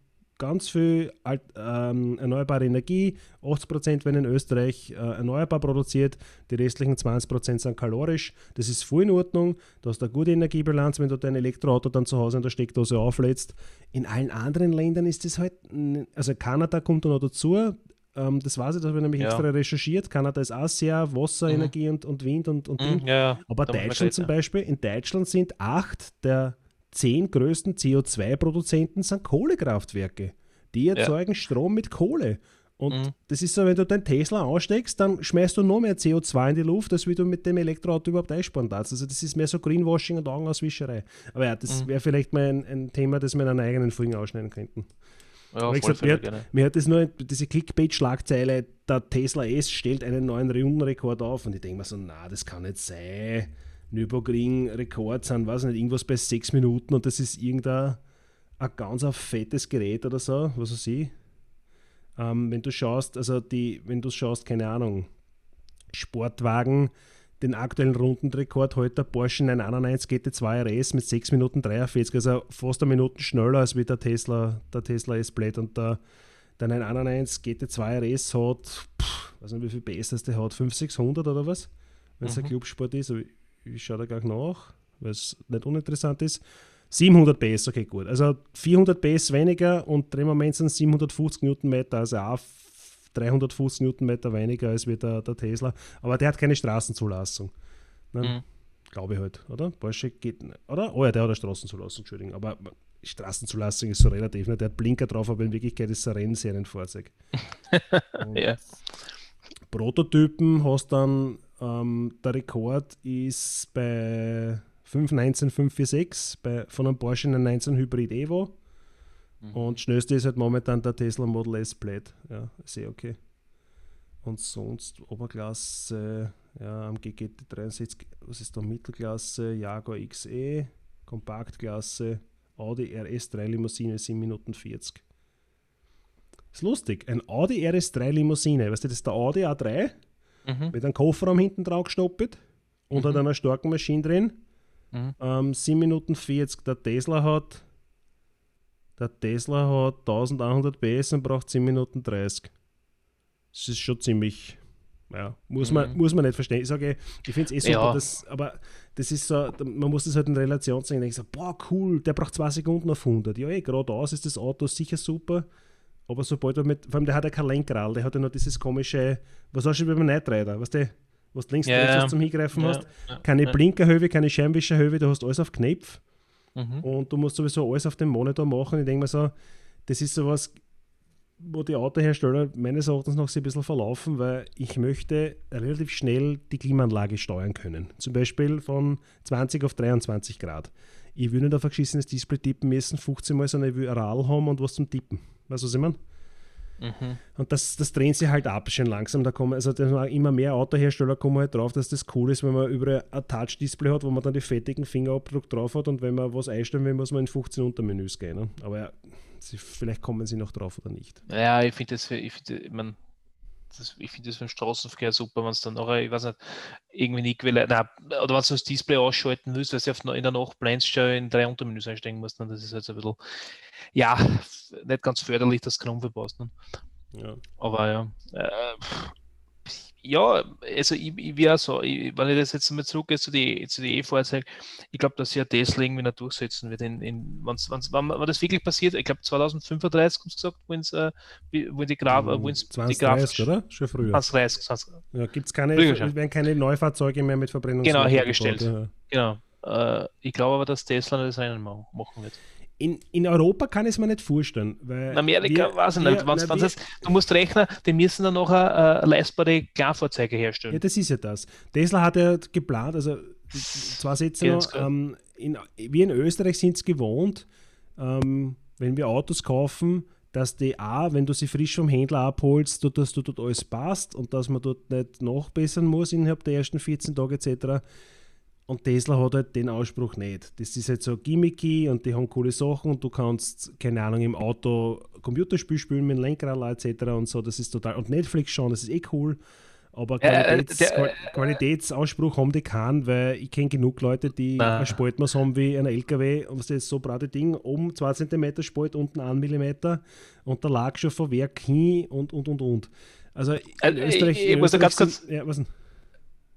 ganz viel alt, ähm, erneuerbare Energie. 80% werden in Österreich äh, erneuerbar produziert, die restlichen 20% sind kalorisch. Das ist voll in Ordnung. Du hast eine gute Energiebilanz, wenn du dein Elektroauto dann zu Hause in der Steckdose auflädst. In allen anderen Ländern ist das halt, also Kanada kommt da noch dazu. Ähm, das weiß ich, das habe ich nämlich ja. extra recherchiert. Kanada ist auch sehr Wasserenergie mhm. und, und Wind und, und mhm, ja, Aber Deutschland zum Beispiel, in Deutschland sind acht der zehn größten CO2-Produzenten sind Kohlekraftwerke. Die erzeugen ja. Strom mit Kohle. Und mhm. das ist so, wenn du deinen Tesla aussteckst, dann schmeißt du noch mehr CO2 in die Luft, als wie du mit dem Elektroauto überhaupt einsparen darfst. Also das ist mehr so Greenwashing und Augenauswischerei. Aber ja, das mhm. wäre vielleicht mal ein, ein, Thema, das wir in einer eigenen Folge ausschneiden könnten. Ja, Aber gesagt, mir, hat, mir hat das nur diese Clickbait-Schlagzeile, der Tesla S stellt einen neuen Rundenrekord auf und ich denke mir so, na, das kann nicht sein. Nürburgring-Rekord sind, weiß nicht, irgendwas bei sechs Minuten und das ist irgendein ein ganz ein fettes Gerät oder so, was weiß ich. Ähm, wenn du schaust, also die, wenn du schaust, keine Ahnung, Sportwagen, den aktuellen Rundenrekord heute der Porsche 991 GT2 RS mit 6 Minuten 43, also fast eine Minute schneller als wie der Tesla, der Tesla S-Blade und der, der 991 GT2 RS hat, pff, weiß nicht wie viel PS das der hat, 500, 600 oder was, wenn es mhm. ein Clubsport ist, ich schaue da gleich nach, weil es nicht uninteressant ist. 700 PS, okay, gut. Also 400 PS weniger und Drehmoment sind 750 Newtonmeter, also auch 350 Newtonmeter weniger als wie der, der Tesla. Aber der hat keine Straßenzulassung. Ne? Mhm. Glaube ich halt, oder? Porsche geht, oder? Oh ja, der hat eine Straßenzulassung, Entschuldigung. Aber Straßenzulassung ist so relativ. Ne? Der hat Blinker drauf, aber in Wirklichkeit ist es ein Rennserienfahrzeug. [laughs] ja. Prototypen hast dann, ähm, der Rekord ist bei 59546 bei, von einem Porsche 919 Hybrid Evo. Mhm. Und schnellste ist halt momentan der Tesla Model S Plaid. Ja, sehr okay. Und sonst Oberklasse, ja, am GGT 63, was ist da Mittelklasse? Jaguar XE, Kompaktklasse, Audi RS3 Limousine 7 Minuten 40. Ist lustig, ein Audi RS3 Limousine, weißt du, das ist der Audi A3 Mhm. mit einem Kofferraum hinten drauf gestoppt und hat Mhm. einer starken Maschine drin. Mhm. Ähm, 7 Minuten 40. Der Tesla hat der Tesla hat 1100 PS und braucht 10 Minuten 30. Das ist schon ziemlich, ja, muss, man, Mhm. muss man nicht verstehen. Ich sage, ich finde es eh super, Ja. das, aber das ist so, man muss das halt in Relation sehen. Ich sage, boah, cool, der braucht 2 Sekunden auf 100. Ja, eh, geradeaus ist das Auto sicher super, aber sobald er mit, vor allem der hat ja kein Lenkrad, der hat ja noch dieses komische, was hast du beim Nightrider, weißt du, was du links und rechts was zum Hingreifen hast. Ja, Keine ja. Blinkerhöhe, keine Scheinwischerhöhe, du hast alles auf Knopf Mhm. und du musst sowieso alles auf dem Monitor machen. Ich denke mir so, das ist sowas, wo die Autohersteller meines Erachtens noch ein bisschen verlaufen, weil ich möchte relativ schnell die Klimaanlage steuern können. Zum Beispiel von 20 auf 23 Grad. Ich will nicht auf ein geschissenes Display tippen müssen, 15 Mal, sondern ich will Radl haben und was zum Tippen. Weißt du, was ich meine? Mhm. Und das, das drehen sie halt ab, schon langsam. Da kommen, also immer mehr Autohersteller kommen halt drauf, dass das cool ist, wenn man überall ein Touch-Display hat, wo man dann die fettigen Fingerabdruck drauf hat und wenn man was einstellen will, muss man in 15 Untermenüs gehen. Ne? Aber ja, sie, vielleicht kommen sie noch drauf oder nicht. Ja, ich finde das, für- ich finde, ich mein, das, ich finde das für den Straßenverkehr super, wenn es dann noch, ich weiß nicht, irgendwie nicht will, nein, oder wenn du das Display ausschalten willst, weil du auf, in der Nacht blendest, schon in drei Untermenüs einsteigen musst, dann das ist halt so ein bisschen, ja, nicht ganz förderlich, dass du baust. Ne? Ja. Aber ja, äh, ja, also ich, ich wäre so, ich, wenn ich das jetzt mal zurückgehe zu die, zu die E-Fahrzeugen, ich glaube, dass sich ja Tesla irgendwie noch durchsetzen wird. In, in, wenn's, wenn's, wenn, wenn das wirklich passiert, ich glaube 2035 haben sie gesagt, wenn äh, wie- wo die Graf, äh, wo's die 2030, oder? Schon früher. 2030, 20, Ja, gibt's keine, werden keine Neufahrzeuge mehr mit Verbrennung Genau, hergestellt. Ja. genau. Äh, ich glaube aber, dass Tesla das Rennen ma- machen wird. In, in Europa kann ich es mir nicht vorstellen. In Amerika wir- weiß ich nicht. Wenn's, na, wenn's wir- du musst rechnen, die müssen dann noch äh, leistbare Kleinfahrzeuge herstellen. Ja, das ist ja das. Tesla hat ja geplant, also zwei Sätze noch, ähm, in, wir in Österreich sind es gewohnt, ähm, wenn wir Autos kaufen, dass die A, wenn du sie frisch vom Händler abholst, dass du dort alles passt und dass man dort nicht nachbessern muss innerhalb der ersten 14 Tage etc. Und Tesla hat halt den Anspruch nicht. Das ist halt so gimmicky und die haben coole Sachen und du kannst, keine Ahnung, im Auto Computerspiel spielen mit dem Lenkrad etc. und so. Das ist total. Und Netflix schauen, das ist eh cool. Aber äh, Qualitäts, der- Qual- Qualitätsanspruch haben die keinen, weil ich kenne genug Leute, die Na. ein Spaltmaß haben wie ein LKW und was ist so braute Ding, oben 2 cm Spalt, unten 1 mm und der lag schon von Werk hin und und und und. Also in Äh, Österreich, ich- ich in muss da Österreich ganz sind, ja, was denn?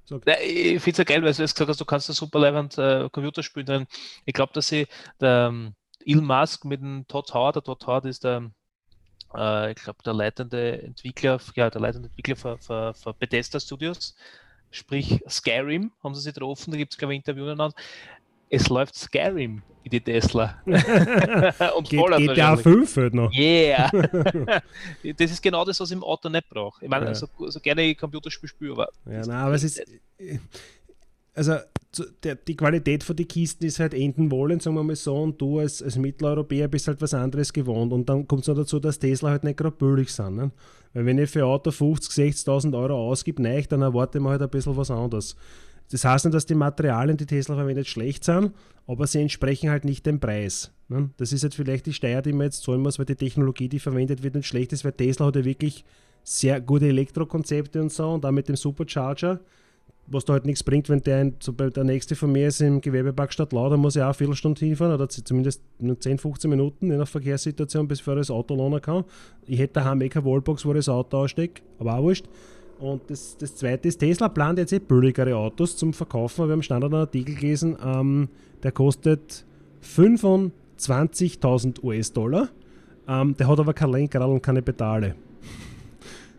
Sag. Ja, ich finde es ja geil, weil du jetzt gesagt hast, du kannst da super leibend äh, Computer spielen drin. Ich glaube, dass sie der ähm, Elon Musk mit dem Todd Howard, der Todd Howard ist der, äh, ich glaube, der leitende Entwickler, ja, der leitende Entwickler für, für, für Bethesda Studios, sprich Skyrim, haben sie sich getroffen, da gibt es, glaube ich, Interviews. Es läuft Skyrim in die Tesla. [laughs] Und Geht, wahrscheinlich. A5 halt noch. Yeah! [laughs] [laughs] das ist genau das, was ich im Auto nicht brauche. Ich meine, Ja. so, so gerne Computerspiel spiele, aber Ja, nein, aber es ist. Also zu- der, die Qualität von den Kisten ist halt enden wollen, sagen wir mal so, und du als, als Mitteleuropäer bist halt was anderes gewohnt. Und dann kommt es noch dazu, dass Tesla halt nicht gerade billig sind. Ne? Weil wenn ich für ein Auto 50.000, 60.000 Euro ausgib, nein, dann erwarte ich mir halt ein bisschen was anderes. Das heißt nicht, dass die Materialien, die Tesla verwendet, schlecht sind, aber sie entsprechen halt nicht dem Preis. Ne? Das ist halt vielleicht die Steuer, die man jetzt zahlen muss, weil die Technologie, die verwendet wird, nicht schlecht ist, weil Tesla hat ja wirklich sehr gute Elektrokonzepte und so und auch mit dem Supercharger, was da halt nichts bringt, wenn der, der nächste von mir ist im Gewerbepark Stadtlau, da muss ich auch eine Viertelstunde hinfahren oder zumindest nur 10, 15 Minuten je nach Verkehrssituation, bis ich das Auto lohnen kann. Ich hätte daheim eh keine Wallbox, wo ich das Auto ausstecke, aber auch wurscht. Und das, das zweite ist, Tesla plant jetzt eh billigere Autos zum Verkaufen. Wir haben Standard einen Artikel gelesen, ähm, der kostet 25.000 US-Dollar. Ähm, der hat aber kein Lenkrad und keine Pedale.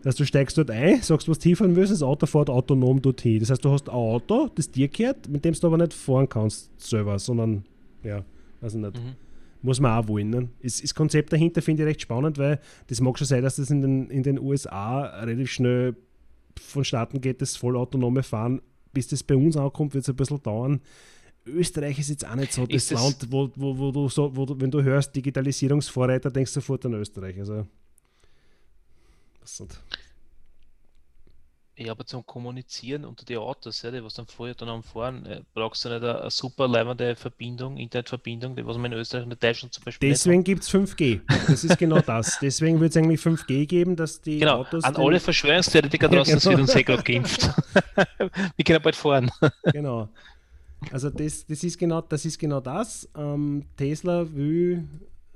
Das heißt, du steigst dort ein, sagst, was du hinfahren willst, das Auto fährt autonom dorthin. Das heißt, du hast ein Auto, das dir gehört, mit dem du aber nicht fahren kannst selber, sondern, ja, weiß ich nicht. Mhm. Muss man auch wollen. Ne? Das, das Konzept dahinter finde ich recht spannend, weil das mag schon sein, dass das in den, in den USA relativ schnell vonstatten geht, das vollautonome Fahren. Bis das bei uns ankommt, wird es ein bisschen dauern. Österreich ist jetzt auch nicht so das, das- Land, wo, wo, wo du so, wo du, wenn du hörst Digitalisierungsvorreiter, denkst du sofort an Österreich. Also, was nicht. Ja, aber zum Kommunizieren unter die Autos, ja, die was dann vorher dann am Fahren, äh, brauchst du nicht eine, eine super leibende Verbindung, Internetverbindung, die was man in Österreich und in Deutschland zum Beispiel Deswegen gibt es 5G. Das ist genau das. [laughs] Deswegen wird es eigentlich 5G geben, dass die genau, Autos. An alle Verschwörungstheoretiker [laughs] draußen, Ja, das genau. uns eh gerade geimpft. [laughs] Wir können bald fahren. Genau. Also das, das ist genau das. Ist genau das. Ähm, Tesla will,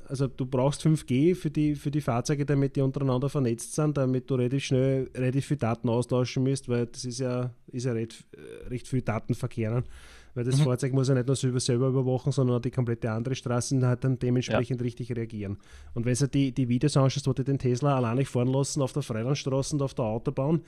also du brauchst 5G für die, für die Fahrzeuge, damit die untereinander vernetzt sind, damit du relativ schnell relativ viel Daten austauschen musst, weil das ist ja, ist ja recht, äh, recht viel Datenverkehr. Weil das Mhm. Fahrzeug muss ja nicht nur selber, überwachen, sondern auch die komplette andere Straße und halt dann dementsprechend richtig reagieren. Und wenn du die, die Videos anschaust, wo die den Tesla alleine fahren lassen auf der Freilandstraße und auf der Autobahn,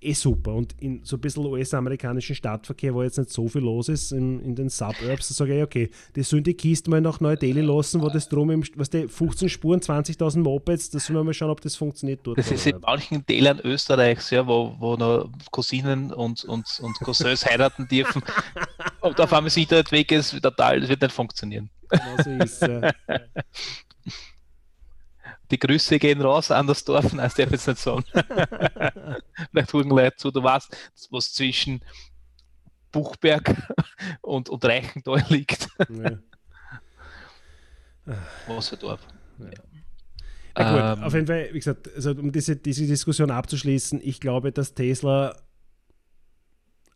eh super. Und in so ein bisschen US-amerikanischen Stadtverkehr, wo jetzt nicht so viel los ist, in, in den Suburbs, da sage ich, okay, die sollen die Kiste mal nach Neu-Delhi lassen, wo das drum, im, was die 15 Spuren, 20.000 Mopeds, da sollen wir mal schauen, ob das funktioniert dort. Das ist in manchen Teilen Österreichs, ja, wo, wo noch Cousinen und, und, und Cousins [laughs] heiraten dürfen. Und auf einmal das Internet weg ist, total, das wird nicht funktionieren. Genau so ist ja. [laughs] Die Grüße gehen raus an das Dorf, [laughs] nein, das darf ich jetzt nicht sagen. [laughs] Vielleicht hören Leute zu, du weißt, was zwischen Buchberg [laughs] und, und Reichenthal liegt. ja. Was für Dorf. Na gut, Ähm, auf jeden Fall, wie gesagt, also um diese, diese Diskussion abzuschließen, ich glaube, dass Tesla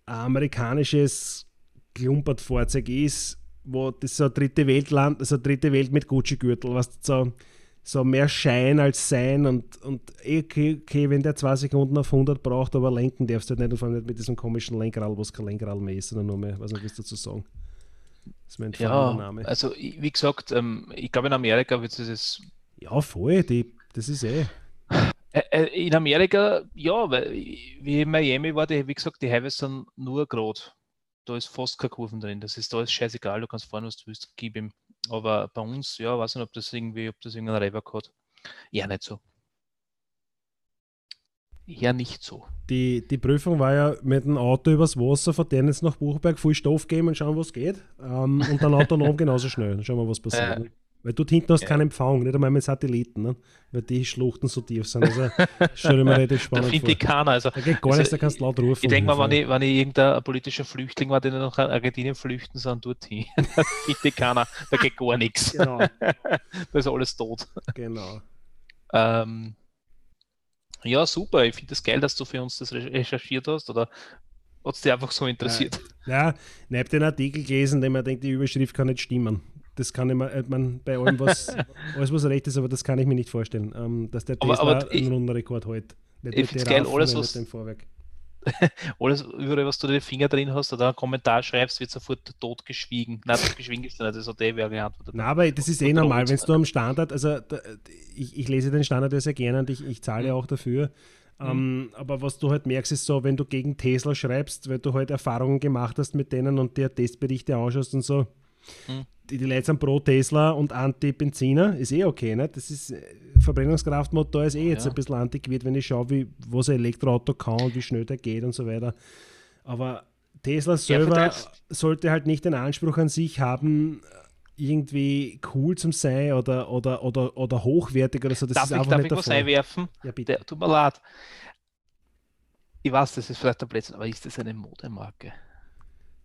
ein amerikanisches Klumpert-Fahrzeug ist, wo das so dritte Weltland, also dritte Welt mit Gucci-Gürtel, was so, so mehr Schein als Sein und, und eh okay, okay, wenn der zwei Sekunden auf 100 braucht, aber lenken darfst du halt nicht und vor allem nicht mit diesem komischen Lenkrad, wo es kein Lenkrad mehr ist, sondern nur mehr, was nicht, was dazu sagen. Das ist mein ja, Name. also wie gesagt, ähm, ich glaube in Amerika wird es das Ja, voll, die, das ist eh. In Amerika, ja, weil wie in Miami war, die, wie gesagt, die Highways sind nur gerade. Da ist fast keine Kurven drin. Das ist da ist scheißegal, du kannst fahren, was du willst, gib ihm. Aber bei uns, ja, weiß nicht, ob das irgendwie, ob das irgendein Reibach hat. Ja, nicht so. Ja, nicht so. Die, die Prüfung war ja mit dem Auto übers Wasser, von denen jetzt nach Buchberg viel Stoff geben und schauen, was geht. Ähm, und dann autonom genauso schnell. Schauen wir, was passiert. Äh. Weil dort hinten hast du Ja. keinen Empfang, nicht einmal mit Satelliten, ne? weil die Schluchten so tief sind. Also stell dir mal relativ Da spannend findet vor. ich keiner. Also, Da geht gar also nichts, da kannst du laut rufen. ich denke mal, wenn ich, wenn ich irgendein politischer Flüchtling war, der nach Argentinien flüchten soll, dorthin. [laughs] Da findet keiner. Da geht gar nichts. Genau, [laughs] Da ist alles tot. genau. Ähm, ja, super. Ich finde es das geil, dass du für uns das re- recherchiert hast. Oder hat es dich einfach so interessiert? Ja, ich habe den Artikel gelesen, dem man denkt, die Überschrift kann nicht stimmen. Das kann ich mir, äh, man, bei allem, was, [laughs] alles, was recht ist, aber das kann ich mir nicht vorstellen, ähm, dass der Aber- Tesla aber ich- einen Rundenrekord hält. Nicht ich geil, alles, nicht was- dem Vorwerk. [laughs] Alles, überall, was du den Finger drin hast oder einen Kommentar schreibst, wird sofort totgeschwiegen. Nein, totgeschwiegen ist nicht, das hat eh wer geantwortet. Na, aber das ist eh normal, wenn du am Standard, also da, ich, ich lese den Standard ja sehr gerne und ich, ich zahle Mhm. auch dafür. Ähm, aber was du halt merkst, ist so, wenn du gegen Tesla schreibst, weil du halt Erfahrungen gemacht hast mit denen und dir Testberichte anschaust und so, Mhm. die, die Leute sind pro Tesla und anti-Benziner, ist eh okay, ne? Das ist, äh, Verbrennungskraftmotor ist eh jetzt Ja. ein bisschen antiquiert, wenn ich schaue, wie, was ein Elektroauto kann und wie schnell der geht und so weiter. Aber Tesla selber vertreib's. sollte halt nicht den Anspruch an sich haben, irgendwie cool zum sein oder, oder, oder, oder hochwertig oder so. Das darf ist ich, einfach darf nicht ich was einwerfen? Ja, bitte. Der, tut mir leid. Ich weiß, das ist vielleicht der Blödsinn, aber ist das eine Modemarke?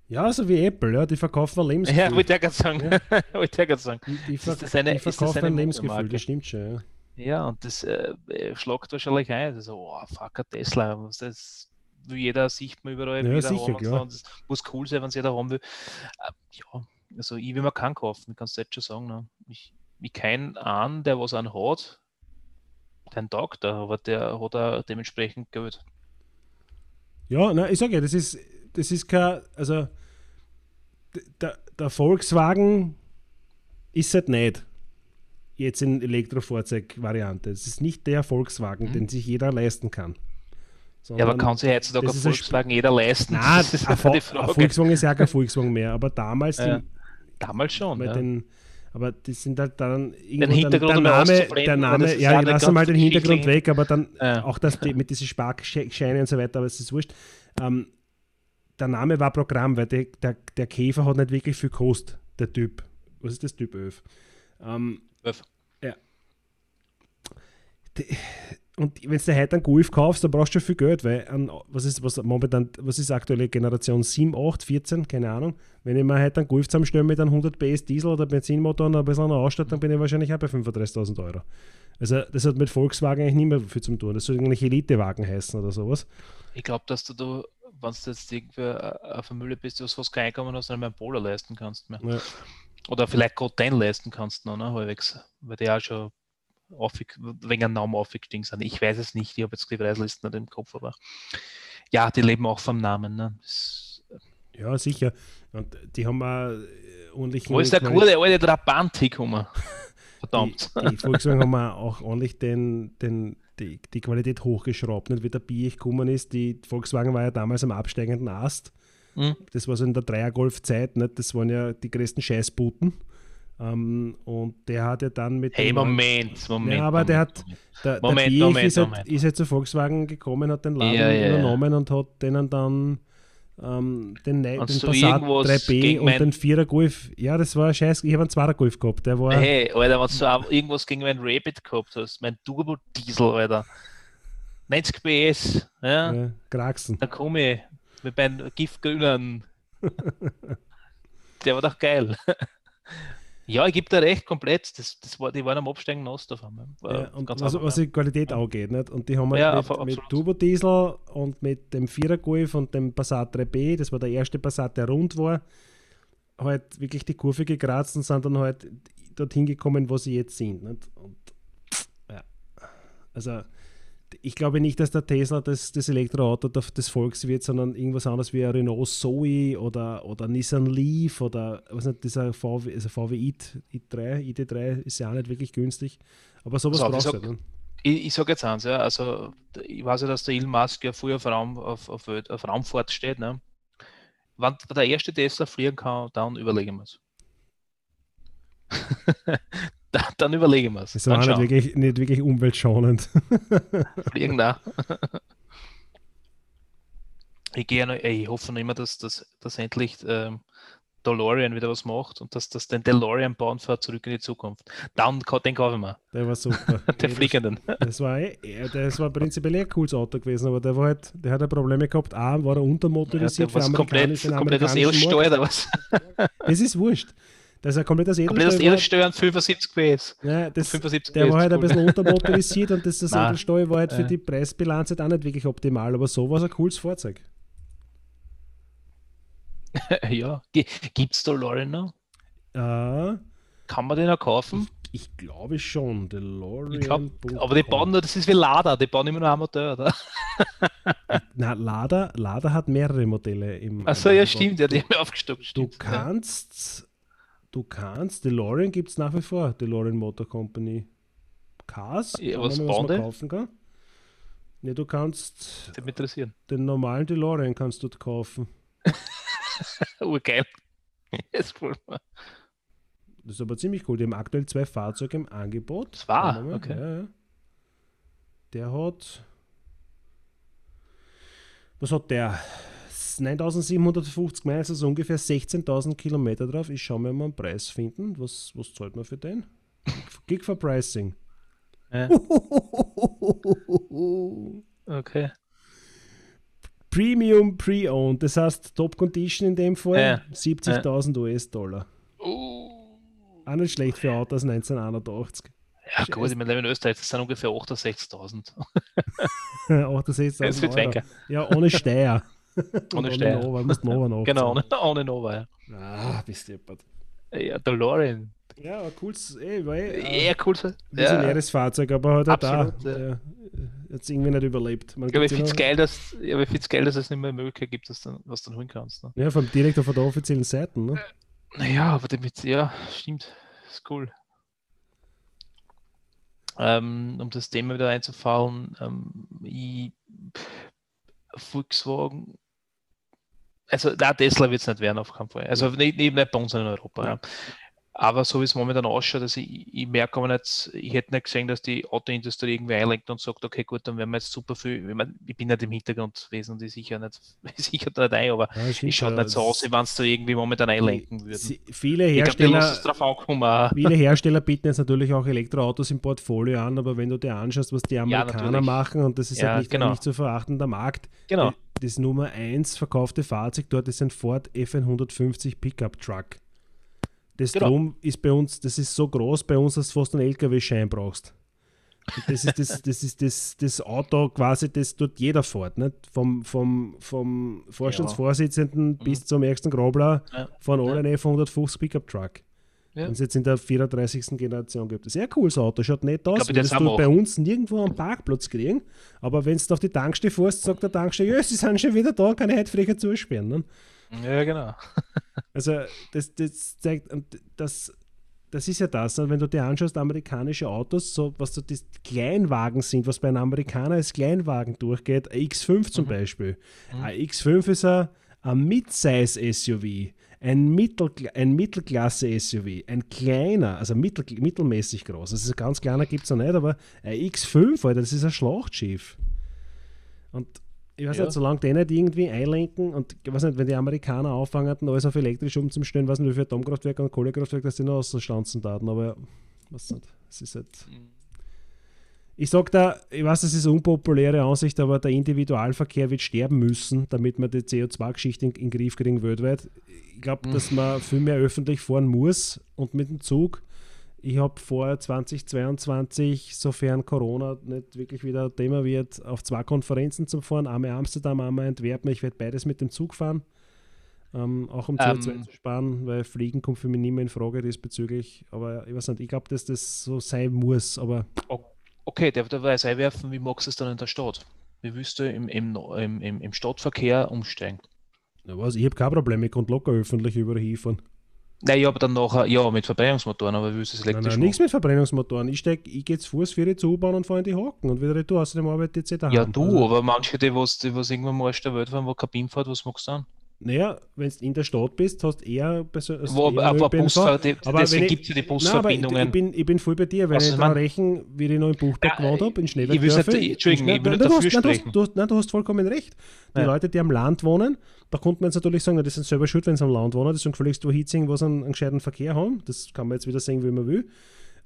Ja, so wie Apple, ja, die verkaufen Lebensgefühl. Ja, wollte ich gerade sagen. [laughs] wollte ich gerade sagen. die, die, Ist ver das eine- die ist das verkaufen eine ein Lebensgefühl, Modemarke? das stimmt schon. Ja. Ja, und das äh, äh, schlagt wahrscheinlich ein. Also, oh, fuck, ein Tesla. was Das will jeder, sieht man überall. Ja, jeder sicher, so, klar. und Das muss cool sein, wenn es jeder haben will. Äh, ja, also ich will mir keinen kaufen, ich kann es jetzt schon sagen. Ne? Ich, ich kenne einen, der was an hat, taugt er, aber der hat auch dementsprechend Geld. Ja, na, ich sage ja, das ist, das ist kein, also der, der Volkswagen ist halt nicht jetzt in Elektrofahrzeug-Variante. Es ist nicht der Volkswagen, Mhm. den sich jeder leisten kann. Ja, aber kann sich heutzutage ein ein Volkswagen jeder leisten? Nein, das ist ein, die ein Frage. Volkswagen ist ja kein Volkswagen mehr, aber damals, Ja, die, Damals schon. Ja. den, aber das sind halt dann irgendwo Hintergrund dann, der Name, der Name, ja, ich lasse mal den Hintergrund weg, aber dann Ja. auch das [laughs] mit diesen Sparkscheinen und so weiter, aber es ist wurscht. Ähm, der Name war Programm, weil der, der, der Käfer hat nicht wirklich viel gekostet, der Typ. Was ist das Typ 11? Ähm, Öff. ja. Die, und wenn du heute einen Golf kaufst, dann brauchst du schon viel Geld, weil an, was ist was momentan, was ist aktuelle Generation 7, 8, 14, keine Ahnung. Wenn ich mir heute einen Golf zusammenstelle mit einem 100 PS Diesel oder Benzinmotor und ein bisschen einer Ausstattung, bin ich wahrscheinlich auch bei 35.000 Euro. Also das hat mit Volkswagen eigentlich nicht mehr viel zu tun. Das soll eigentlich Elitewagen heißen oder sowas. Ich glaube, dass du, da, wenn du jetzt irgendwie eine Familie bist, was fast kein Einkommen hast, dann einen Polar leisten kannst mehr. Ja. Oder vielleicht gerade den leisten kannst noch, ne, halbwegs. Weil die auch schon aufig, wegen einem Namen aufgestiegen sind. Ich weiß es nicht, ich habe jetzt die Preislisten nicht im Kopf, aber ja, die leben auch vom Namen. Ne? Das, Ja, sicher. Und die haben auch äh, ordentlich. wo ist der gute alte Trabant gekommen? [laughs] Verdammt. Die, die Volkswagen haben auch ordentlich den, den, die, die Qualität hochgeschraubt. Nicht wie der Bier gekommen ist. Die Volkswagen war ja damals am absteigenden Ast. Hm? Das war so in der Dreier-Golf-Zeit. Nicht? Das waren ja die größten Scheißbuten. Ähm, und der hat ja dann mit. Hey, dem- Moment, Moment. Ja, aber Moment, der hat-. Der, Moment, der Moment, ist, halt, ist halt zu Volkswagen gekommen, hat den Laden ja, ja. übernommen und hat denen dann ähm, den, Ne- den Hast du Passat irgendwas 3B gegen und den 4er Golf. Ja, das war scheiße. Ich habe einen 2er Golf gehabt. Der war. Hey, Alter, wenn du auch irgendwas gegen meinen Rabbit gehabt hast, mein Turbo-Diesel, Alter. 90 PS, ja, äh, Kraxen. da komme ich mit meinen giftgrünen. [laughs] Der war doch geil. Ja, ich gebe dir recht, komplett. Das, das war, die waren am Absteigen nass davon. War Ja, und was, was die Qualität angeht. Nicht? Und die haben Ja, mit, auf- mit absolut. Turbodiesel und mit dem 4er Golf und dem Passat 3B, das war der erste Passat, der rund war, halt wirklich die Kurve gekratzt und sind dann halt dorthin gekommen, wo sie jetzt sind. Nicht? Und ja, also ich glaube nicht, dass der Tesla das, das Elektroauto des Volks wird, sondern irgendwas anderes wie ein Renault Zoe oder, oder Nissan Leaf oder was nicht, dieser VW, also VW i3, ID3 ist ja auch nicht wirklich günstig. Aber sowas ich brauchst du. Ne? Ich, ich sage jetzt eins, ja, also ich weiß ja, dass der Elon Musk ja früher auf, Raum, auf, auf, auf Raumfahrt steht. Ne? Wenn der erste Tesla fliegen kann, dann überlegen wir es. [laughs] dann, dann überlegen wir es. Das war nicht wirklich, nicht wirklich umweltschonend. [laughs] Da. ich, gehe ich hoffe noch immer, dass, dass, dass endlich ähm, DeLorean wieder was macht und dass das den DeLorean bauen fährt zurück in die Zukunft. Dann, den kaufe ich mir. Der war super. [laughs] Den Ey, fliegenden. das, war eh, eh- das war prinzipiell eh ein cooles Auto gewesen, aber der war halt, der hat ja Probleme gehabt. A, war er Ja, untermotorisiert der was für komplett, komplett aus Markt. oder was? Das ist wurscht. Das ist ein komplett aus Komplett aus Edelstahl. und 75 PS. Ja, das, 75 der PS, war halt ein bisschen untermotorisiert und das, [laughs] das. Edelstahl war halt für die Preisbilanz halt auch nicht wirklich optimal, aber so war es ein cooles Fahrzeug. [laughs] ja. Gibt es DeLorean noch? Äh, Kann man den noch kaufen? ich glaube schon, DeLorean. Glaub, aber die bauen nur, das ist wie Lada, die bauen immer nur ein Motor, oder? [laughs] Na, Lada, Lada hat mehrere Modelle im. Achso, ja, stimmt, ja, die haben wir aufgestockt. Du stimmt. Kannst, du kannst, DeLorean gibt es nach wie vor, DeLorean Motor Company. Cars, Ja, was wir bauen man kaufen kann. Ja, du kannst interessieren. den normalen DeLorean kannst du kaufen. [laughs] Urgeil. Cool. [laughs] Das ist aber ziemlich cool. Die haben aktuell zwei Fahrzeuge im Angebot. Zwei? Mal. Okay. Ja, ja. Der hat. Was hat der? 9750 Meilen, also ungefähr 16.000 Kilometer drauf. Ich schaue mir mal einen Preis finden. Was, was zahlt man für den? Gig for Pricing. Ja. [laughs] Okay. Premium Pre-Owned, das heißt Top Condition in dem Fall Ja. 70.000 US-Dollar. Uh. Auch nicht schlecht für Autos 1981. Ja, gut, ich meine, leben in Österreich, das sind ungefähr 68.000. 68.000 [laughs] [laughs] Das wird Euro. wecker. Ja, ohne Steuer. Ohne Steuer. Nova, musst Nova noch Genau, ohne, [laughs] ohne Nova. Ja. Ah, bist deppert. Ja, DeLorean. Ja, ein cooles, ey, war eh, Ja, äh, cool. so. Ja. visionäres Fahrzeug, aber halt auch da. Absolut, ja. Es irgendwie nicht überlebt. Man Ja, aber ich finde es geil, dass, es nicht mehr eine Möglichkeit gibt, dass du was dann holen kannst. Ne? Ja, vom direkt auf der offiziellen Seite. Ne? Naja, aber damit, ja, stimmt. Ist cool. Ähm, um das Thema wieder einzufallen, ähm, ich, Volkswagen, also na, Tesla wird es nicht werden auf keinen Fall. Also nicht, nicht, nicht bei uns in Europa. Ja. Aber so wie es momentan ausschaut, also ich, ich merke aber nicht, ich hätte nicht gesehen, dass die Autoindustrie irgendwie einlenkt und sagt, okay, gut, dann werden wir jetzt super viel, ich, mein, ich bin nicht im Hintergrund gewesen und ich sicher nicht, [laughs] sicher nicht ein, aber Ja, ich schaut ja, nicht so aus, wie wenn es da irgendwie momentan einlenken würden. Sie- Viele Ich Hersteller, ankommen. auch. viele Hersteller bieten jetzt natürlich auch Elektroautos im Portfolio an, aber wenn du dir anschaust, was die Amerikaner natürlich. machen, und das ist Ja, halt nicht, genau. nicht zu verachtender Markt, Genau. das Nummer 1 verkaufte Fahrzeug dort ist ein Ford F150 Pickup Truck. Das Genau. drum ist bei uns, das ist so groß bei uns, dass du fast einen LKW-Schein brauchst. Das ist das, das, ist das, das Auto quasi, das dort jeder fährt. Nicht? Vom, vom, vom Vorstandsvorsitzenden bis zum ärgsten Grobler Ja. von Ja. allen F150 Pickup Truck. Ja. Und es jetzt in der 34. Generation gibt. Sehr cooles Auto, schaut nett aus. Glaub ich, Würdest das du auch bei uns nirgendwo am Parkplatz kriegen. Aber wenn du auf die Tankstelle fährst, sagt der Tankstelle, ja, sie sind schon wieder da, kann ich heute früher zusperren. Ne? Ja, genau. Also das, das zeigt, und das, das ist ja das, ne? wenn du dir anschaust, amerikanische Autos, so was so die Kleinwagen sind, was bei einem Amerikaner als Kleinwagen durchgeht, ein X5 zum Mhm. Beispiel. Ein X5 ist ein, ein Mid-Size-SUV, ein, Mittel, ein Mittelklasse-SUV, ein kleiner, also mittel, mittelmäßig groß. Also ganz kleiner gibt es noch nicht, aber ein X5, Alter, das ist ein Schlachtschiff. Und ich weiß Ja. nicht, solange die nicht irgendwie einlenken und ich weiß nicht, wenn die Amerikaner anfangen, alles auf elektrisch umzustellen, weiß nicht, wie viele Atomkraftwerke und Kohlekraftwerke das die noch ausstanzen daten, aber was nicht, es ist halt. Ich sag da, ich weiß, das ist eine unpopuläre Ansicht, aber der Individualverkehr wird sterben müssen, damit wir die CO2-Geschichte in, in den Griff kriegen weltweit. Ich glaube, dass man viel mehr öffentlich fahren muss und mit dem Zug. Ich habe vor 2022, sofern Corona nicht wirklich wieder Thema wird, auf zwei Konferenzen zu fahren, einmal Amsterdam, einmal Antwerpen. Ich werde beides mit dem Zug fahren, ähm, auch um CO2 Ähm. zu sparen, weil Fliegen kommt für mich nicht mehr in Frage diesbezüglich. Aber ich weiß nicht, ich glaube, dass das so sein muss. Aber Okay, der weiß einwerfen, wie magst du es dann in der Stadt? Wie willst du im, im, im, im, im Stadtverkehr umsteigen? na was, ich habe kein Problem, ich kann locker öffentlich überall hinfahren. Naja, aber dann nachher, ja, mit Verbrennungsmotoren, aber wie du es Nein, elektrisch nein, nichts mit Verbrennungsmotoren. Ich steig, ich gehe zu Fuß, fahre zur U-Bahn und fahre in die Haken und wieder retour. Außerdem arbeite ich jetzt daheim. Ja, du, Also, aber manche, die was, die was irgendwann mal aus der Welt fahren, wo Kabin fährt, was magst du dann? Naja, wenn du in der Stadt bist, hast du eher, persö- hast Wo, du eher aber. Busfahrer, die, Aber deswegen gibt es ja die Nein, aber ich, Busverbindungen. ich, bin, ich bin voll bei dir, wenn Was ich ist daran mein- rechne, wie ich noch in Buchberg gewohnt habe, in Schneebergdörfer. Entschuldigung, ich will nicht du dafür nein, du hast- sprechen. Du hast, nein, du hast vollkommen recht. Die. Leute, die am Land wohnen, da konnte man jetzt natürlich sagen, die sind selber schuld, wenn sie am Land wohnen, sollen gefälligst wo hinziehen, wo sie einen, einen gescheiten Verkehr haben. Das kann man jetzt wieder sehen, wie man will.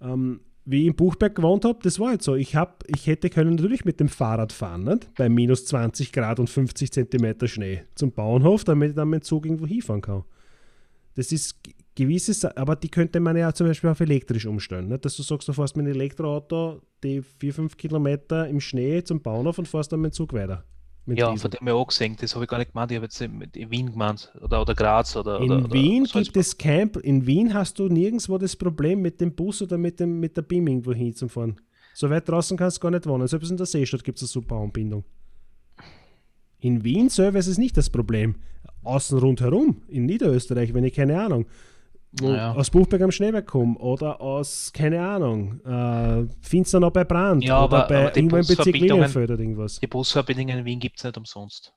Ähm, wie ich in Buchberg gewohnt habe, das war jetzt so. Ich, hab, ich hätte können natürlich mit dem Fahrrad fahren, nicht? bei minus 20 Grad und 50 Zentimeter Schnee zum Bauernhof, damit ich dann mit dem Zug irgendwo hinfahren kann. Das ist g- gewisse, Sa- aber die könnte man ja zum Beispiel auf elektrisch umstellen. Nicht? Dass du sagst, du fährst mit einem Elektroauto die 4-5 Kilometer im Schnee zum Bauernhof und fährst dann mit dem Zug weiter. Ja, von dem ich auch gesehen, das habe ich gar nicht gemeint, ich habe jetzt in Wien gemeint oder, oder Graz oder, In oder, Wien oder gibt es kein, in Wien hast du nirgendwo das Problem mit dem Bus oder mit, dem, mit der Beam irgendwo hin zum Fahren. So weit draußen kannst du gar nicht wohnen. Selbst in der Seestadt gibt es eine super Anbindung. In Wien selber ist es nicht das Problem. Außen rundherum, in Niederösterreich, wenn ich keine Ahnung, Naja. aus Buchberg am Schneeberg komme oder aus, keine Ahnung, äh, Finsternau bei Brand Ja, oder aber- bei aber irgendwo im Bezirk Linienfeld oder irgendwas. Die Busverbindungen in Wien gibt es nicht umsonst.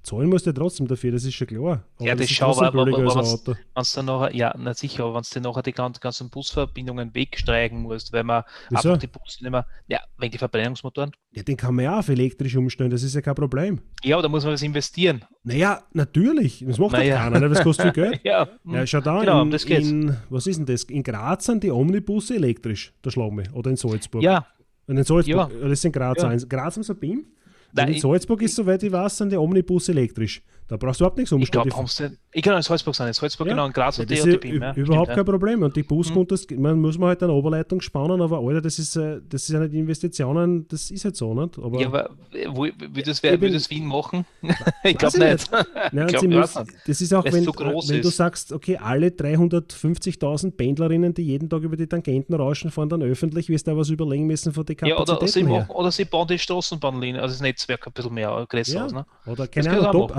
Ne, zahlen musst du trotzdem dafür, das ist schon klar. Aber Ja, das ist schau, aber- aber- als aber ein was- Auto. Wenn du dann nachher, ja, na sicher, aber wenn du nachher die ganzen, Busverbindungen wegstreichen musst, weil man Wieso? einfach die Busse nicht mehr, ja, wegen die Verbrennungsmotoren. Ja, den kann man ja auch auf elektrisch umstellen, das ist ja kein Problem. Ja, da muss man was investieren. Naja, natürlich. Das macht Naja. doch keiner, ne? das kostet [laughs] viel Geld. Ja, Ja, schau da, Genau, in, das geht's. in, was ist denn das? In Graz sind die Omnibusse elektrisch, der Schlamme. Oder in Salzburg. ja, Und in Salzburg, Ja. das ist in Graz Ja. eins. Graz haben sie ein Beam. Nein, in ich- Salzburg ist, soweit ich weiß, sind die Omnibusse elektrisch. Da brauchst du überhaupt nichts ich umstellen. glaube, haben sie, ich kann in Salzburg sein, in Salzburg Ja. genau, in Graz Ja, und das ist und ja überhaupt Stimmt, kein Problem. Und die Mhm. kommt das, man muss man halt eine Oberleitung spannen, aber Alter, das ist, äh, das ist ja nicht Investitionen, das ist halt so, nicht? Aber, ja. aber äh, wo, wie das, Ich will das Wien machen? [laughs] ich glaube ich nicht. Nein, [laughs] ich glaub, ich nicht. das ist auch, wenn, so wenn du ist. sagst, okay, alle 350.000 Pendlerinnen, die jeden Tag über die Tangenten rauschen, fahren dann öffentlich, wirst du da was überlegen müssen von den Ja, oder sie, Kapazitäten machen, oder sie bauen die Straßenbahnlinie, also das Netzwerk ein bisschen mehr größer aus. Ne? Oder keine Ahnung,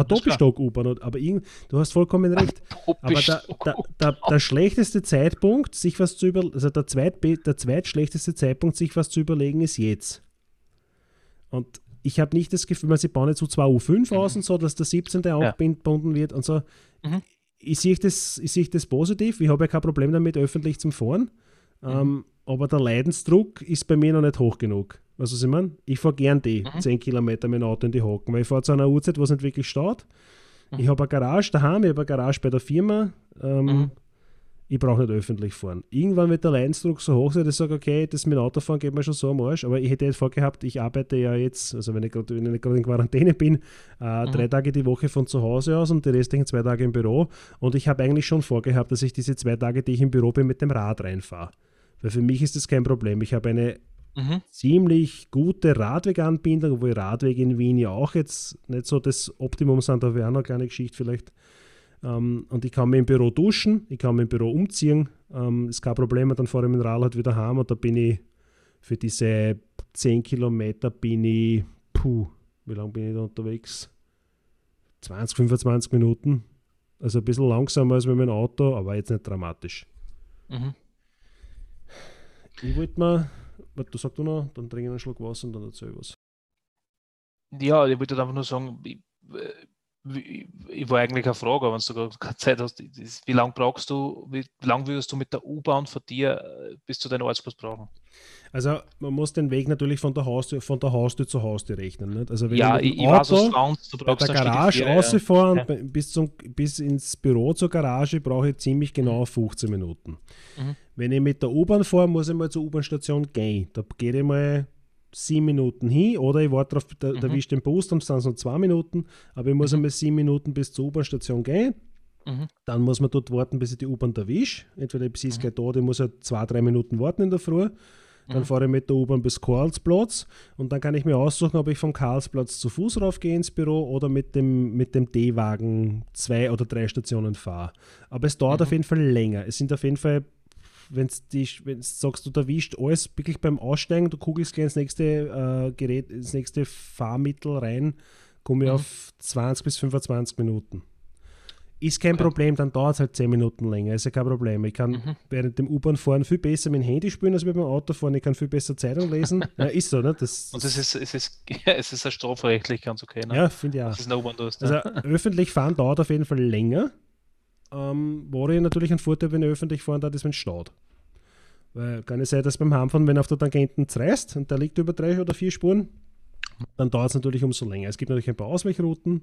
er oder- Aber irgend, du hast vollkommen recht. [laughs] Aber der, der, der, der schlechteste Zeitpunkt, sich was zu über, also der, zweitbe der zweitschlechteste Zeitpunkt, sich was zu überlegen, ist jetzt. Und ich habe nicht das Gefühl, weil sie bauen jetzt so zwei U5 aus und so, dass der 17. auch Ja. gebunden wird und so. Mhm. ich sehe das, ich sehe das positiv. Ich habe ja kein Problem damit, öffentlich zum Fahren. Mhm. Ähm, aber der Leidensdruck ist bei mir noch nicht hoch genug. Weißt du, was ich meine? Ich fahre gern die mhm. 10 Kilometer mit dem Auto in die Hocken, weil ich fahre zu einer Uhrzeit, wo es nicht wirklich steht. Mhm. Ich habe eine Garage daheim, ich habe eine Garage bei der Firma. Ähm, mhm. Ich brauche nicht öffentlich fahren. Irgendwann wird der Leidensdruck so hoch sein, dass ich sage, okay, das mit Autofahren geht mir schon so am Arsch. Aber ich hätte jetzt vorgehabt, ich arbeite ja jetzt, also wenn ich gerade in Quarantäne bin, äh, mhm. drei Tage die Woche von zu Hause aus und die restlichen zwei Tage im Büro. Und ich habe eigentlich schon vorgehabt, dass ich diese zwei Tage, die ich im Büro bin, mit dem Rad reinfahre. Weil für mich ist das kein Problem. Ich habe eine mhm. ziemlich gute Radweganbindung, obwohl Radwege in Wien ja auch jetzt nicht so das Optimum sind, da wäre auch noch eine kleine Geschichte vielleicht. Ähm, und ich kann mir im Büro duschen, ich kann mir im Büro umziehen, ähm, ist kein Problem, dann fahre ich mit dem Rad halt wieder heim und da bin ich für diese 10 Kilometer bin ich, puh, wie lange bin ich da unterwegs? 20, 25 Minuten. Also ein bisschen langsamer als mit meinem Auto, aber jetzt nicht dramatisch. Mhm. Ich wollte mal, du sagst du noch, dann trinke ich einen Schluck Wasser und dann erzähle ich was. Ja, ich wollte einfach nur sagen, ich, äh, ich war eigentlich eine Frage, wenn du gerade Zeit hast, wie lange brauchst du, wie lange würdest du mit der U-Bahn von dir äh, bis zu deinem Ortsplatz brauchen? Also man muss den Weg natürlich von der Haustür, von der Haustür zu Haustür rechnen. Nicht? Also wenn ja, ich, ich weiß, was du du brauchst bei der Garage rausfahren ja. bis, zum, bis ins Büro zur Garage brauche ich ziemlich genau 15 mhm. Minuten. Mhm. Wenn ich mit der U-Bahn fahre, muss ich mal zur U-Bahn-Station gehen. Da gehe ich mal sieben Minuten hin oder ich warte darauf, da, mhm. erwische den Bus, dann sind es noch zwei Minuten, aber ich muss mhm. einmal sieben Minuten bis zur U-Bahn-Station gehen. Mhm. Dann muss man dort warten, bis ich die U-Bahn erwische. Entweder bis ist mhm. gleich da, die muss halt zwei, drei Minuten warten in der Früh. Dann mhm. fahre ich mit der U-Bahn bis Karlsplatz und dann kann ich mir aussuchen, ob ich vom Karlsplatz zu Fuß raufgehe ins Büro oder mit dem, mit dem D-Wagen zwei oder drei Stationen fahre. Aber es dauert mhm. auf jeden Fall länger. Es sind auf jeden Fall wenn du sagst, du erwischt alles wirklich beim Aussteigen, du kugelst gleich ins nächste äh, Gerät, ins nächste Fahrmittel rein, komme ich mhm. auf 20 bis 25 Minuten. Ist kein okay. Problem, dann dauert es halt 10 Minuten länger, ist ja kein Problem. Ich kann mhm. während dem U-Bahn-Fahren viel besser mit dem Handy spielen als mit dem Auto fahren, ich kann viel besser Zeitung lesen. [laughs] ja, ist so, ne? Das, Und das ist, es ist, [laughs] ja, es ist ja strafrechtlich ganz okay, ne? Ja, finde ich auch. Das ist eine Also öffentlich fahren dauert auf jeden Fall länger. Ähm, wo ich natürlich ein Vorteil, wenn ich öffentlich fahren darf, ist, wenn es staut. Weil kann es sein, dass beim Heimfahren, wenn auf der Tangenten zerreißt und der liegt über drei oder vier Spuren, dann dauert es natürlich umso länger. Es gibt natürlich ein paar Ausweichrouten.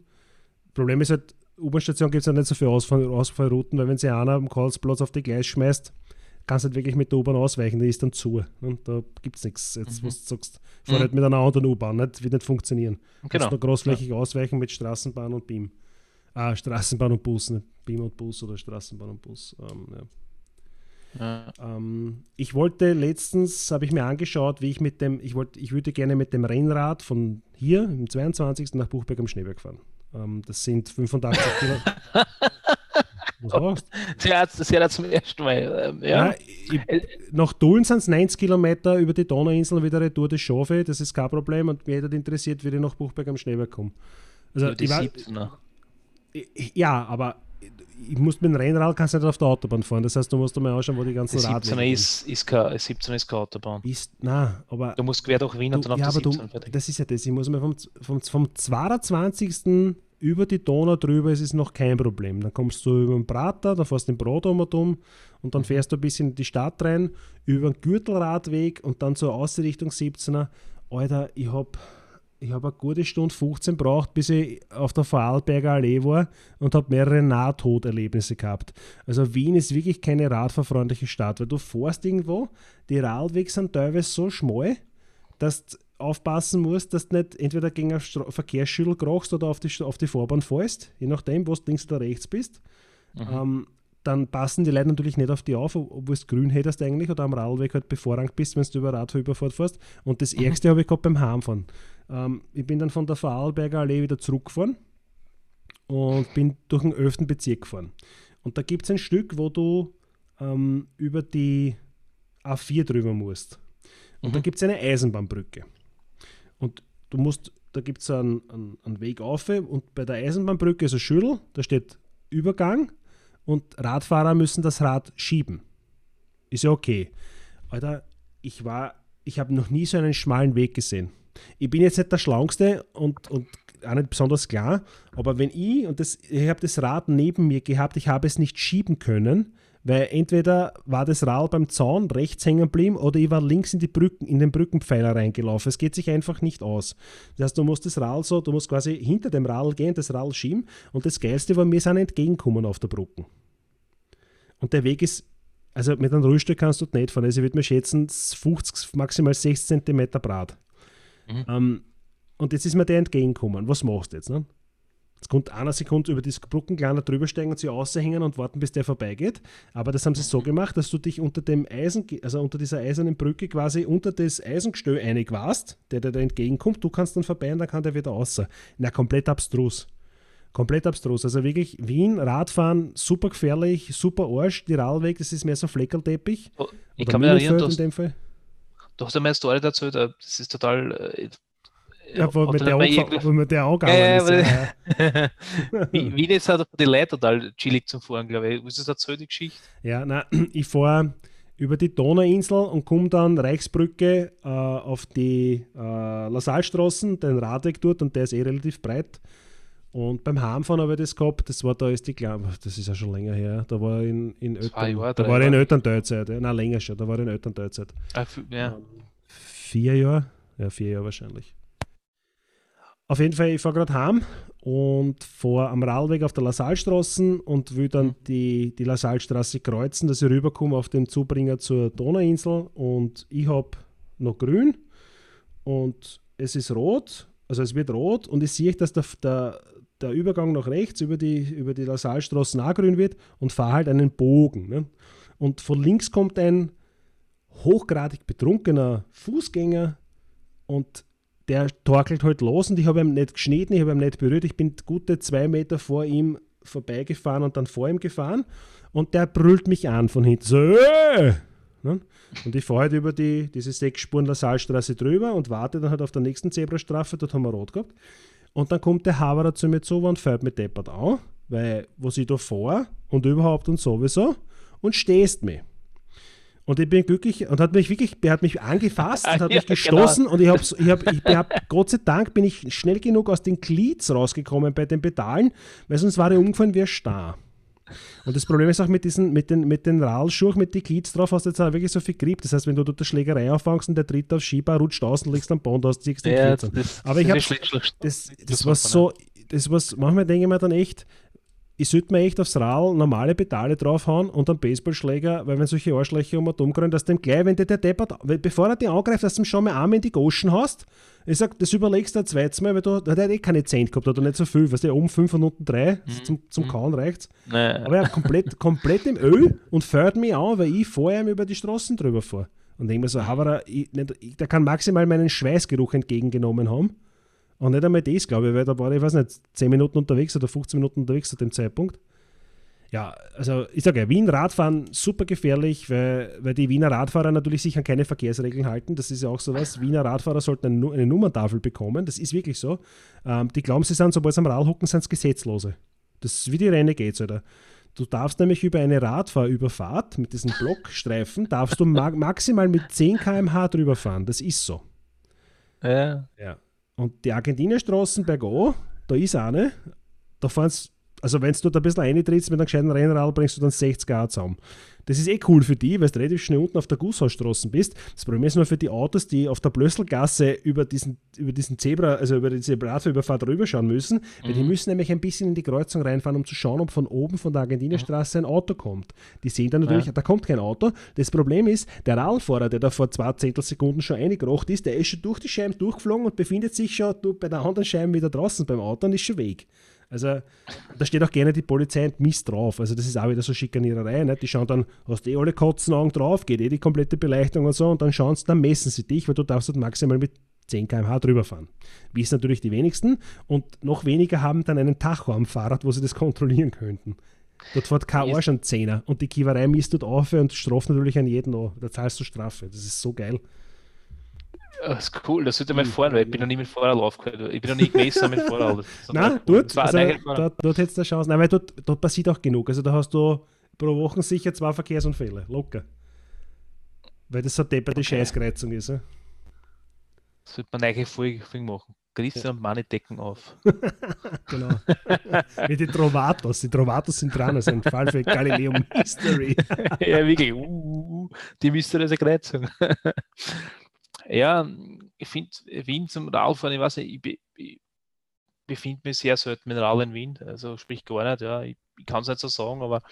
Problem ist halt, U-Bahn-Station gibt es ja nicht so viele Ausfall Ausfallrouten, weil wenn sie einer am Karlsplatz auf die Gleis schmeißt, kannst du halt wirklich mit der U-Bahn ausweichen, die ist dann zu. Und da gibt es nichts. Jetzt, mhm. was du sagst, fahr mhm. nicht mit einer anderen U-Bahn, nicht, wird nicht funktionieren. Du genau. musst nur großflächig ja. ausweichen mit Straßenbahn und BIM. Ah, Straßenbahn und Bus, nicht BIM und Bus oder Straßenbahn und Bus. Ähm, ja. Ja. Ähm, ich wollte letztens, habe ich mir angeschaut, wie ich mit dem, ich wollte, ich würde gerne mit dem Rennrad von hier, im 22. nach Buchberg am Schneeberg fahren. Ähm, das sind 85 Kilometer. [laughs] Was du? Das ja zum ersten Mal. Ähm, ja. ja ich, nach Dullen sind es 90 Kilometer über die Donauinsel wieder Retour des Schaffe, das ist kein Problem und mir hätte interessiert, wie ich nach Buchberg am Schneeberg komme. Also, die ich war, ja, aber ich muss mit dem Rennrad kannst du nicht auf der Autobahn fahren. Das heißt, du musst mal anschauen, wo die ganzen Radwege ist, ist, kein, 17 ist keine Autobahn. Ist, nein, aber... Du musst quer durch Wien und dann auf ja, die 17 du, Das ist ja das. Ich muss mal vom, vom, vom 22. über die Donau drüber, es ist noch kein Problem. Dann kommst du über den Prater, dann fährst du den Brodom um und dann fährst du ein bisschen in die Stadt rein, über den Gürtelradweg und dann zur Außenrichtung 17er. Alter, ich habe ich habe eine gute Stunde 15 braucht, bis ich auf der Vorarlberger Allee war und habe mehrere Nahtoderlebnisse gehabt. Also Wien ist wirklich keine radfahrfreundliche Stadt, weil du fährst irgendwo, die Radwege sind teilweise so schmal, dass du aufpassen musst, dass du nicht entweder gegen ein Verkehrsschüttel krachst oder auf die, auf die Fahrbahn fährst, je nachdem, wo du links oder rechts bist. Mhm. Ähm, dann passen die Leute natürlich nicht auf die auf, obwohl du grün hättest eigentlich oder am Radweg halt bevorrangt bist, wenn du über Radfahrüberfahrt fährst. Und das mhm. [laughs] Ärgste habe ich gehabt beim Heimfahren. Ähm, ich bin dann von der Vorarlberger Allee wieder zurückgefahren und bin durch den 11. Bezirk gefahren. Und da gibt es ein Stück, wo du ähm, über die A4 drüber musst. Und mhm. da gibt es eine Eisenbahnbrücke. Und du musst, da gibt es einen, einen, einen, Weg auf und bei der Eisenbahnbrücke ist ein Schüttel, da steht Übergang und Radfahrer müssen das Rad schieben. Ist ja okay. Alter, ich war, ich habe noch nie so einen schmalen Weg gesehen ich bin jetzt nicht der Schlauste und, und auch nicht besonders klar, aber wenn ich, und das, ich habe das Rad neben mir gehabt, ich habe es nicht schieben können, weil entweder war das Rad beim Zaun rechts hängen geblieben oder ich war links in, die Brücken, in den Brückenpfeiler reingelaufen. Es geht sich einfach nicht aus. Das heißt, du musst das Rad so, du musst quasi hinter dem Rad gehen, das Rad schieben und das Geilste war, wir sind entgegengekommen auf der Brücke. Und der Weg ist, also mit einem Rollstuhl kannst du nicht fahren. Also ich würde mir schätzen, 50, maximal 6 cm Brat. Mhm. Ähm, und jetzt ist mir der entgegengekommen. Was machst du jetzt? Ne? Jetzt kommt einer Sekunde über das Brückenkleiner drüber steigen und sie aushängen und warten, bis der vorbeigeht. Aber das haben sie so gemacht, dass du dich unter dem Eisen, also unter dieser eisernen Brücke quasi unter das Eisengestell einig warst, der dir da entgegenkommt. Du kannst dann vorbei und dann kann der wieder raus. Na, komplett abstrus. Komplett abstrus. Also wirklich Wien, Radfahren, super gefährlich, super Arsch. Die Radweg, das ist mehr so Fleckerlteppich. Oh, ich kann mich erinnern, du hast, du hast ja meine Story dazu, das ist total äh, ja, wo mit, der wo mit der auch ja, ist. Ja. [laughs] Wien ist halt die Leute total chillig zum Fahren, glaube ich. Was ist das die Geschichte? Ja, nein, [clears throat] ich fahre über die Donauinsel und komme dann Reichsbrücke äh, auf die äh, Lassalstraßen, den Radweg dort und der ist eh relativ breit. Und beim Heimfahren habe ich das gehabt, das war da ist die Kleine, das ist ja schon länger her, da war in, in Eltern, Jahre, da war ich in Elternteilzeit, ja, nein, länger schon, da war ich in Elternteilzeit. Ah, ja. Ähm, vier Jahre, ja, vier Jahre wahrscheinlich. Auf jeden Fall, ich fahre gerade heim und fahre am Radweg auf der Lassalstraße und will dann mhm. die, die Lassalstraße kreuzen, dass ich rüberkomme auf den Zubringer zur Donauinsel und ich habe noch grün und es ist rot, also es wird rot und ich sehe, dass der, der, der Übergang nach rechts über die, über die Lassalstraße auch grün wird und fahre halt einen Bogen. Ne? Und von links kommt ein hochgradig betrunkener Fußgänger und der torkelt halt los und ich habe ihn nicht geschnitten, ich habe ihn nicht berührt. Ich bin gute zwei Meter vor ihm vorbeigefahren und dann vor ihm gefahren und der brüllt mich an von hinten. So, äh! ne? Und ich fahre halt über die, diese sechs Spuren Lassalstraße drüber und warte dann halt auf der nächsten Zebrastrafe, dort haben wir rot gehabt. Und dann kommt der Haverer zu mir zu und fährt mit deppert an, weil wo ich da vor und überhaupt und sowieso und stehst mir. Und ich bin glücklich und hat mich wirklich, er hat mich angefasst und hat [laughs] ja, mich gestoßen genau. und ich habe, ich hab, ich hab, Gott sei Dank bin ich schnell genug aus den Glieds rausgekommen bei den Pedalen, weil sonst war ich umgefallen wie ein Star. Und das Problem ist auch mit diesen, mit den, mit den Radlschuhen, mit den Glieds drauf, hast du jetzt auch wirklich so viel Grip. Das heißt, wenn du dort eine Schlägerei anfängst und der tritt aufs Skibar, rutscht aus und legst am Bond aus, ziehst den ja, das, Aber ich habe, das, das war so, das was, manchmal denke ich mir dann echt, ich sollte mir echt aufs Rad normale Pedale draufhauen und einen Baseballschläger, weil wenn solche Arschlöcher um umkreuzen, dass dem gleich, wenn der, der Deppert, bevor er dich angreift, dass du ihm schon mal Arme in die Goschen hast. Ich sag, das überlegst du ein zweites Mal, weil du, der hat eh keine Cent gehabt, oder nicht so viel, weißt du, oben 5 und unten 3, mhm. zum, zum mhm. Kauen reicht's. Nee. Aber er komplett, komplett im Öl und fährt mich an, weil ich vorher über die Straßen drüber fahre. Und denke mir so, Havara, ich, der kann maximal meinen Schweißgeruch entgegengenommen haben. Und nicht einmal das, glaube ich, weil da war ich, weiß nicht, 10 Minuten unterwegs oder 15 Minuten unterwegs zu dem Zeitpunkt. Ja, also ich sage ja, Wien Radfahren super gefährlich, weil, weil die Wiener Radfahrer natürlich sich an keine Verkehrsregeln halten. Das ist ja auch sowas. Wiener Radfahrer sollten eine, eine Nummerntafel bekommen. Das ist wirklich so. Ähm, die glauben, sie sind, sobald sie am Rad hocken, sind es Gesetzlose. Das ist wie die Renegades, oder? Du darfst nämlich über eine Radfahrüberfahrt mit diesen Blockstreifen, darfst du ma maximal mit 10 km/h drüber fahren. Das ist so. Ja. Ja. Und die Argentinierstraßen bergo, da ist eine, da fahren also wenn du da ein bisschen reintrittst mit einem gescheiten Rennrad, bringst du dann 60 Grad zusammen. Das ist eh cool für die, weil du relativ schnell unten auf der Gusshausstraße bist. Das Problem ist nur für die Autos, die auf der Blösselgasse über diesen, über diesen Zebra, also über diese Radfahrüberfahrt rüberschauen müssen, weil die mhm. müssen nämlich ein bisschen in die Kreuzung reinfahren, um zu schauen, ob von oben von der Argentinierstraße ein Auto kommt. Die sehen dann natürlich, ja. da kommt kein Auto. Das Problem ist, der Radfahrer, der da vor zwei Zehntelsekunden schon eingerocht ist, der ist schon durch die Scheiben durchgeflogen und befindet sich schon bei der anderen Scheibe wieder draußen beim Auto und ist schon weg. Also da steht auch gerne die Polizei und Mist drauf. Also das ist auch wieder so Schikaniererei. Ne? Die schauen dann, hast du eh alle Kotzenaugen drauf, geht eh die komplette Beleuchtung und so und dann schauen sie, dann messen sie dich, weil du darfst halt maximal mit 10 km/h drüber fahren. Wissen natürlich die wenigsten und noch weniger haben dann einen Tacho am Fahrrad, wo sie das [laughs] kontrollieren könnten. Dort fährt kein Arsch an Zehner und die Kiewerei misst dort auf und straft natürlich an jeden an. Da zahlst du Strafe. Das ist so geil. Das ist cool, das sollte man fahren, weil ich bin noch nie mit Fahrrad aufgehört. Ich bin noch nie gemessen mit Fahrrad. [laughs] Nein, dort, also, dort, dort hättest du eine Chance. Nein, weil dort, dort passiert auch genug. Also da hast du pro Woche sicher zwei Verkehrsunfälle, locker. Weil das so depperte okay. Scheißkreuzung ist. Ja? Sollte man eigentlich Folge machen. Christian und Mani decken auf. [laughs] genau. Wie die Trovatos. Die Trovatos sind dran, also ein Fall für Galileo Mystery. [laughs] ja, wirklich. Uh, uh, uh, die mysteriöse Kreuzung. Ja, ich finde Wien zum Radfahren, ich weiß nicht, ich, ich befinde mich sehr selten mit Rad in Wien, also sprich gar nicht, ja, ich, ich kann es nicht so sagen, aber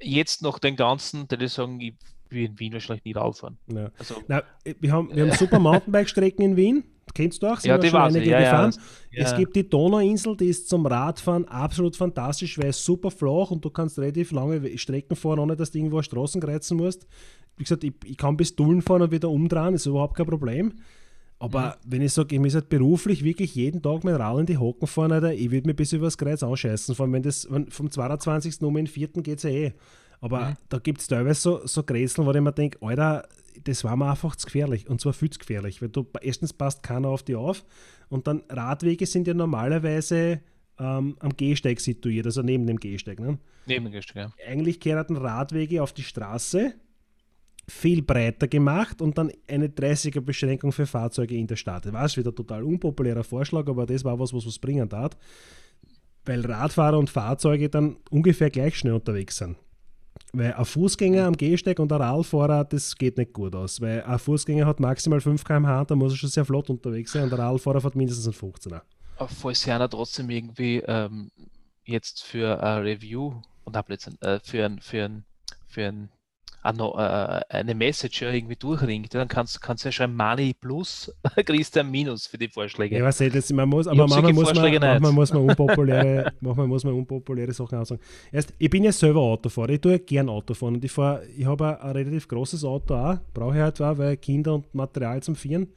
jetzt nach den ganzen, würde ich sagen, ich will in Wien wahrscheinlich nie Radfahren. Ja. Also, Na, wir haben, wir haben super Mountainbike-Strecken in Wien, kennst du auch? Sind ja, die war ja, gefahren. Ja, es gibt die Donauinsel, die ist zum Radfahren absolut fantastisch, weil es super flach und du kannst relativ lange Strecken fahren, ohne dass du irgendwo Straßen kreuzen musst. Wie gesagt, ich, ich kann bis Dullen fahren und wieder umdrehen, ist überhaupt kein Problem. Aber mhm. wenn ich sage, ich muss halt beruflich wirklich jeden Tag mit Rad in die Hocken fahren, Alter, ich würde mir bis übers Kreuz ausscheißen. Vor allem, wenn das wenn vom 22. um den 4. geht es ja eh. Aber mhm. da gibt es teilweise so, so Grätseln, wo ich mir denke, Alter, das war mir einfach zu gefährlich. Und zwar viel zu gefährlich. Weil du erstens passt keiner auf die auf. Und dann Radwege sind ja normalerweise ähm, am Gehsteig situiert, also neben dem Gehsteig. Ne? Neben dem Gehsteig, ja. Eigentlich kehrten Radwege auf die Straße viel breiter gemacht und dann eine 30er Beschränkung für Fahrzeuge in der Stadt. Ich weiß, wieder total unpopulärer Vorschlag, aber das war was, was was bringen tat, weil Radfahrer und Fahrzeuge dann ungefähr gleich schnell unterwegs sind. Weil ein Fußgänger am Gehsteig und ein Radfahrer, das geht nicht gut aus. Weil ein Fußgänger hat maximal 5 km/h, da muss er schon sehr flott unterwegs sein und der Radfahrer hat mindestens einen 15er. Falls einer trotzdem irgendwie ähm, jetzt für ein Review und äh, für ein, für ein, für ein eine Message irgendwie durchringt, dann kannst, kannst du ja schreiben Money plus, [laughs] kriegst du ein Minus für die Vorschläge. Ja, was das, man muss, aber manchmal muss man, manchmal muss man [laughs] unpopuläre, manchmal muss man unpopuläre Sachen aussagen. Erst, ich bin ja selber Autofahrer, ich tue ja gern Autofahren und ich fahre, ich habe ein relativ großes Auto auch, brauche ich halt auch, weil Kinder und Material zum Vieren.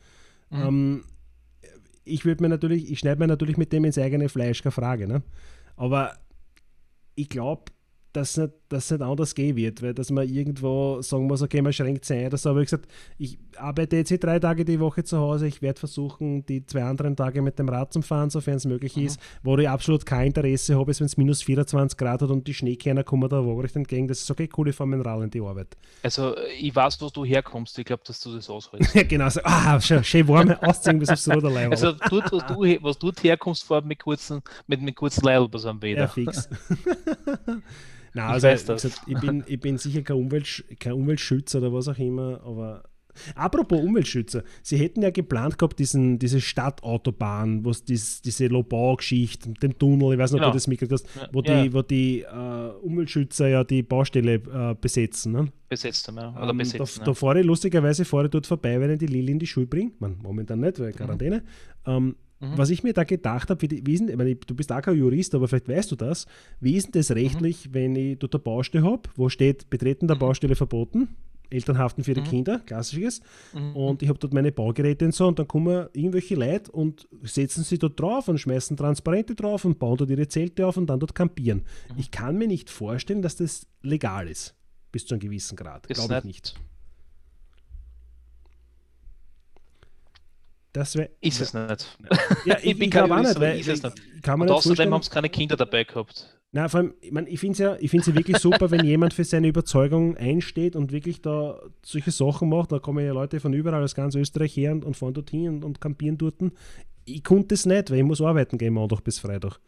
Mhm. Ähm, ich würde mir natürlich, ich schneide mir natürlich mit dem ins eigene Fleisch, keine Frage, ne? Aber ich glaube, dass nicht, dass nicht anders gehen wird, weil dass man irgendwo sagen muss, okay, man schränkt sich ein oder so. Aber ich gesagt, ich arbeite jetzt hier drei Tage die Woche zu Hause, ich werde versuchen, die zwei anderen Tage mit dem Rad zu fahren, sofern es möglich mhm. ist. Wo ich absolut kein Interesse habe, ist, wenn es minus 24 Grad hat und die Schneekerner kommen da waagrecht entgegen. Das ist okay, cool, ich fahre mit dem Rad in die Arbeit. Also ich weiß, wo du herkommst, ich glaube, dass du das aushältst. [laughs] genau, so, ah, schön, schön warm ausziehen bis aufs Ruderleib. Also dort, wo du, was du herkommst, fahrt mit kurzen, mit, mit kurzen Leibels am Bäder. Ja, fix. [laughs] Nein, also ich, gesagt, ich, bin, ich bin sicher kein, Umwelt, kein Umweltschützer oder was auch immer, aber Apropos Umweltschützer, sie hätten ja geplant gehabt, diesen, diese Stadtautobahn, wo dies, diese Lobau-Geschichte, den Tunnel, ich weiß nicht, genau. ob du das mitgekriegt hast, wo ja. die, wo die äh, Umweltschützer ja die Baustelle äh, besetzen. Ne? Besetzt haben, ja. Oder ähm, besetzen, da, ja. da fahre ich lustigerweise fahre ich dort vorbei, wenn ich die Lilly in die Schule bringe. Man, momentan nicht, weil Quarantäne. Mhm. Ähm, Mhm. Was ich mir da gedacht habe, wie, wie ist, ich meine, du bist auch kein Jurist, aber vielleicht weißt du das. Wie ist denn das rechtlich, mhm. wenn ich dort eine Baustelle habe, wo steht Betreten der mhm. Baustelle verboten? Eltern haften für ihre mhm. Kinder, klassisches. Mhm. Und ich habe dort meine Baugeräte und so und dann kommen irgendwelche Leute und setzen sie dort drauf und schmeißen Transparente drauf und bauen dort ihre Zelte auf und dann dort campieren. Mhm. Ich kann mir nicht vorstellen, dass das legal ist, bis zu einem gewissen Grad. Glaube ich nicht. Das wär, ist es nicht. Ja, ich, ich, ich glaube auch nicht, weil ist es nicht. Kann man Und außerdem haben es keine Kinder dabei gehabt. Nein, vor allem, ich, mein, ich finde es ja, ich ja wirklich super, wenn jemand für seine Überzeugung einsteht und wirklich da solche Sachen macht. Da kommen ja Leute von überall aus ganz Österreich her und, und fahren dorthin und, und campieren dort. Ich konnte es nicht, weil ich muss arbeiten gehen Montag bis Freitag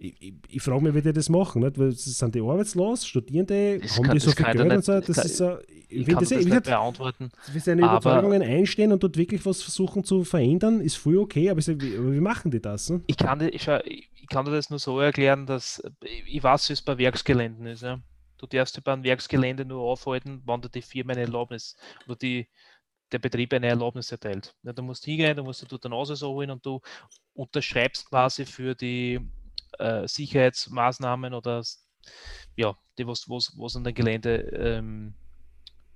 ich, ich, ich frage mich, wie die das machen. Nicht? Weil sind die arbeitslos, Studierende, das haben kann, die so viel Geld und so? Das kann, ist so, ich, finde das, das nicht beantworten. Für seine Überzeugungen einstehen und dort wirklich was versuchen zu verändern, ist voll okay, aber, wie, wie machen die das? Ne? Ich, kann, ich, ich kann dir das nur so erklären, dass ich weiß, wie es bei Werksgeländen ist. Ja? Du darfst bei einem Werksgelände nur aufhalten, wann dir die Firma eine Erlaubnis oder die, der Betrieb eine Erlaubnis erteilt. Ja, du musst hingehen, du musst dir dort eine Nase holen und du unterschreibst quasi für die äh, Sicherheitsmaßnahmen oder ja, die, was, was, was an dem Gelände ähm,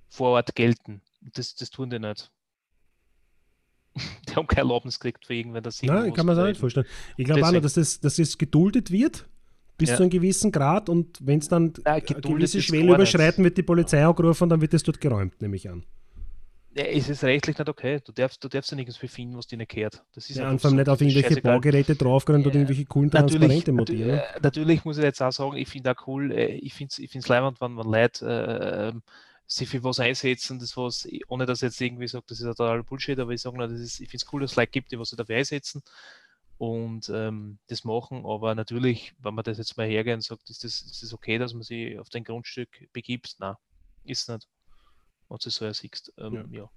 vor Ort gelten. Das, das tun die nicht. [laughs] die haben keine Erlaubnis gekriegt für irgendwen, das Nein, kann man sich nicht vorstellen. Ich glaube auch noch, dass das, dass das geduldet wird bis ja. zu einem gewissen Grad und wenn es dann ja, eine gewisse Schwelle überschreiten, wird die Polizei angerufen und dann wird es dort geräumt, nehme ich an. Ja, es ist rechtlich nicht okay. Du darfst, du darfst ja nichts befinden, was dir nicht gehört. Das ist ja, und vor allem nicht auf irgendwelche Baugeräte draufgehen ja, oder irgendwelche coolen Transparente montieren. Natürlich, natürlich muss ich jetzt auch sagen, ich finde auch cool, äh, ich finde es ich leibend, wenn, wenn Leute äh, ähm, sich für was einsetzen, das was, ohne dass ich jetzt irgendwie sagt, das ist total Bullshit, aber ich sage, das ist, ich finde es cool, dass es Leute gibt, die was sich dafür einsetzen und ähm, das machen. Aber natürlich, wenn man das jetzt mal hergeht und sagt, ist das, ist das okay, dass man sich auf dein Grundstück begibt? Nein, ist nicht. Und du so ersiegst. Ähm, ja. ja.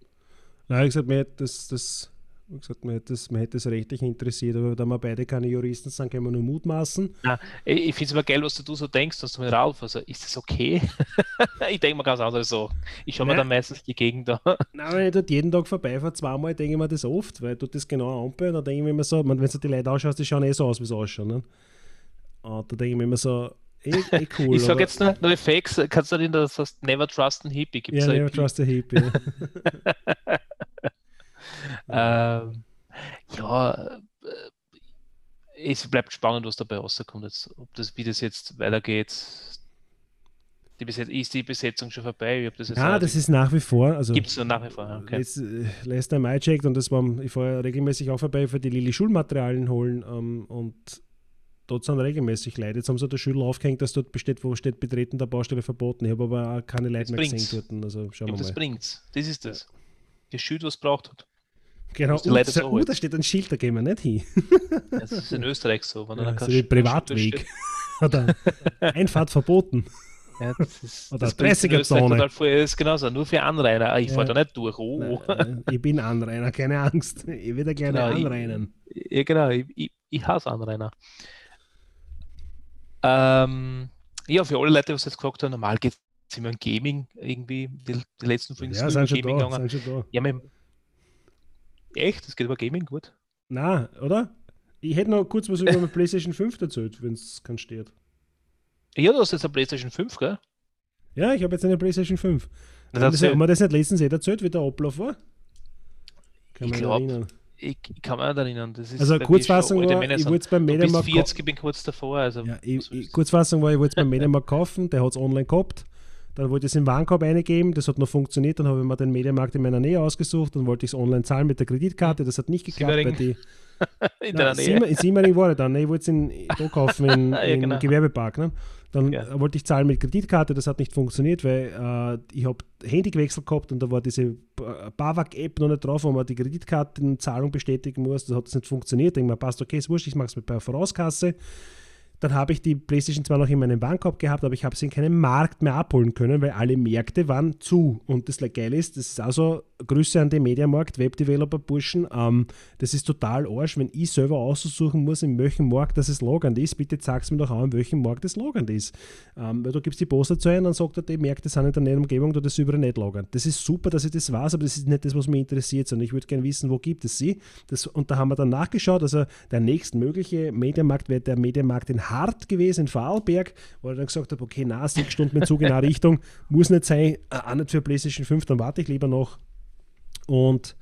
Nein, ich gesagt, mir das, das wie gesagt, man hätte, es, man hätte es rechtlich interessiert, aber da wir beide keine Juristen sind, können wir nur mutmaßen. Ja, ich finde es immer geil, was du so denkst, dass du mit Ralf, also ist das okay? [laughs] ich denke mir ganz anders so. Ich schaue mir dann meistens die Gegend an. Nein, wenn ich dort jeden Tag vorbeifahre, zweimal, denke ich mir das oft, weil du das genau anbauen, dann denke ich mir immer so, wenn du die Leute anschaust, die schauen eh so aus, wie sie ausschauen. Ne? Und da denke ich mir immer so, Eh, eh cool, [laughs] ich sage jetzt nur, nur Fakes, kannst du erinnern, das heißt Never Trust a Hippie? Gibt's ja, Never Trust a Hippie. [laughs] [laughs] ähm, ja, äh, es bleibt spannend, was dabei rauskommt. Jetzt, ob das, wie das jetzt weitergeht. Die Beset ist die Besetzung schon vorbei? Das ja, das ist nach wie vor. Also Gibt es nach wie vor, okay. Letzt, letzter Mai checkt und das war, ich fahre regelmäßig auch vorbei für die Lili Schulmaterialien holen ähm, und dort sind regelmäßig Leute. Jetzt haben sie der Schüler aufgehängt, dass dort besteht, wo steht Betreten der Baustelle verboten. Ich habe aber auch keine Leute mehr gesehen dort. Also schauen wir mal. Das bringt's. Das ist das. Der Schild, was braucht hat. Genau, und da, so uh, da steht ein Schild, da gehen wir nicht hin. das ist in Österreich so. Wenn ja, so wie Privatweg. [laughs] Oder Einfahrt verboten. Ja, das ist, [laughs] Oder 30er-Zone. Das ist genauso, nur für Anrainer. Ah, ich ja. fahre da nicht durch. Oh. Nein, ich bin Anrainer, keine Angst. Ich will da gerne genau, anreinen. Ich, ja, genau, ich, ich, ich hasse Anrainer. Ähm, ja, für alle Leute, die es jetzt gefragt haben, normal geht es immer um Gaming irgendwie. Die, die letzten Folgen ja, sind schon Gaming da, gegangen. Sind schon da. Ja, mit, Echt? Das geht über Gaming gut? Na, oder? Ich hätte noch kurz was über meine [laughs] PlayStation 5 erzählt, wenn es kann steht. Ja, du hast jetzt eine PlayStation 5, gell? Ja, ich habe jetzt eine PlayStation 5. Das haben, das, haben wir das nicht letztens eh erzählt, wie der Ablauf war? Kann ich glaube, ich, ich, kann mich nicht erinnern. also Kurzfassung war, ich wollte es beim Mediamarkt kaufen. 40, ich bin kurz davor. Also ja, ich, ich, Kurzfassung war, ich wollte es beim Mediamarkt kaufen, der hat es online gehabt. Dann wollte ich es im Warenkorb eingeben, das hat noch funktioniert. Dann habe ich mir den Mediamarkt in meiner Nähe ausgesucht. Dann wollte ich es online zahlen mit der Kreditkarte. Das hat nicht geklappt. Siemering. die, [laughs] in deiner Nähe. in Siemering war ich dann. Ich wollte es in, [laughs] da kaufen, in, ja, genau. Gewerbepark. Ne? Dann ja. wollte ich zahlen mit Kreditkarte, das hat nicht funktioniert, weil äh, ich habe Handy gewechselt gehabt und da war diese BAWAG-App noch nicht drauf, wo man die Kreditkartenzahlung bestätigen muss. Das hat das nicht funktioniert. Ich denke mir, passt, okay, ist wurscht, ich mache es mit der Vorauskasse. Dann habe ich die PlayStation zwar noch in meinem Warenkorb gehabt, aber ich habe sie in keinem Markt mehr abholen können, weil alle Märkte waren zu. Und das Geile ist, das ist also Grüße an den Mediamarkt, Webdeveloper-Burschen. Ähm, das ist total arsch, wenn ich selber aussuchen muss, in welchem Markt das es logend ist. Bitte sag's mir doch auch, in welchem Markt es logend ist. Ähm, weil du gibst die Poster zu ein, dann sagt er, die Märkte sind in der näheren Umgebung, du das überall nicht logend. Das ist super, dass ich das weiß, aber das ist nicht das, was mich interessiert, sondern ich würde gerne wissen, wo gibt es sie. Das, und da haben wir dann nachgeschaut, also der nächstmögliche Mediamarkt wäre der Mediamarkt in hart gewesen in Vorarlberg, wo ich dann gesagt habe, okay, na, sechs Stunden mit Zug in eine Richtung, muss nicht sein, äh, auch nicht für PlayStation 5, dann warte ich lieber noch. Und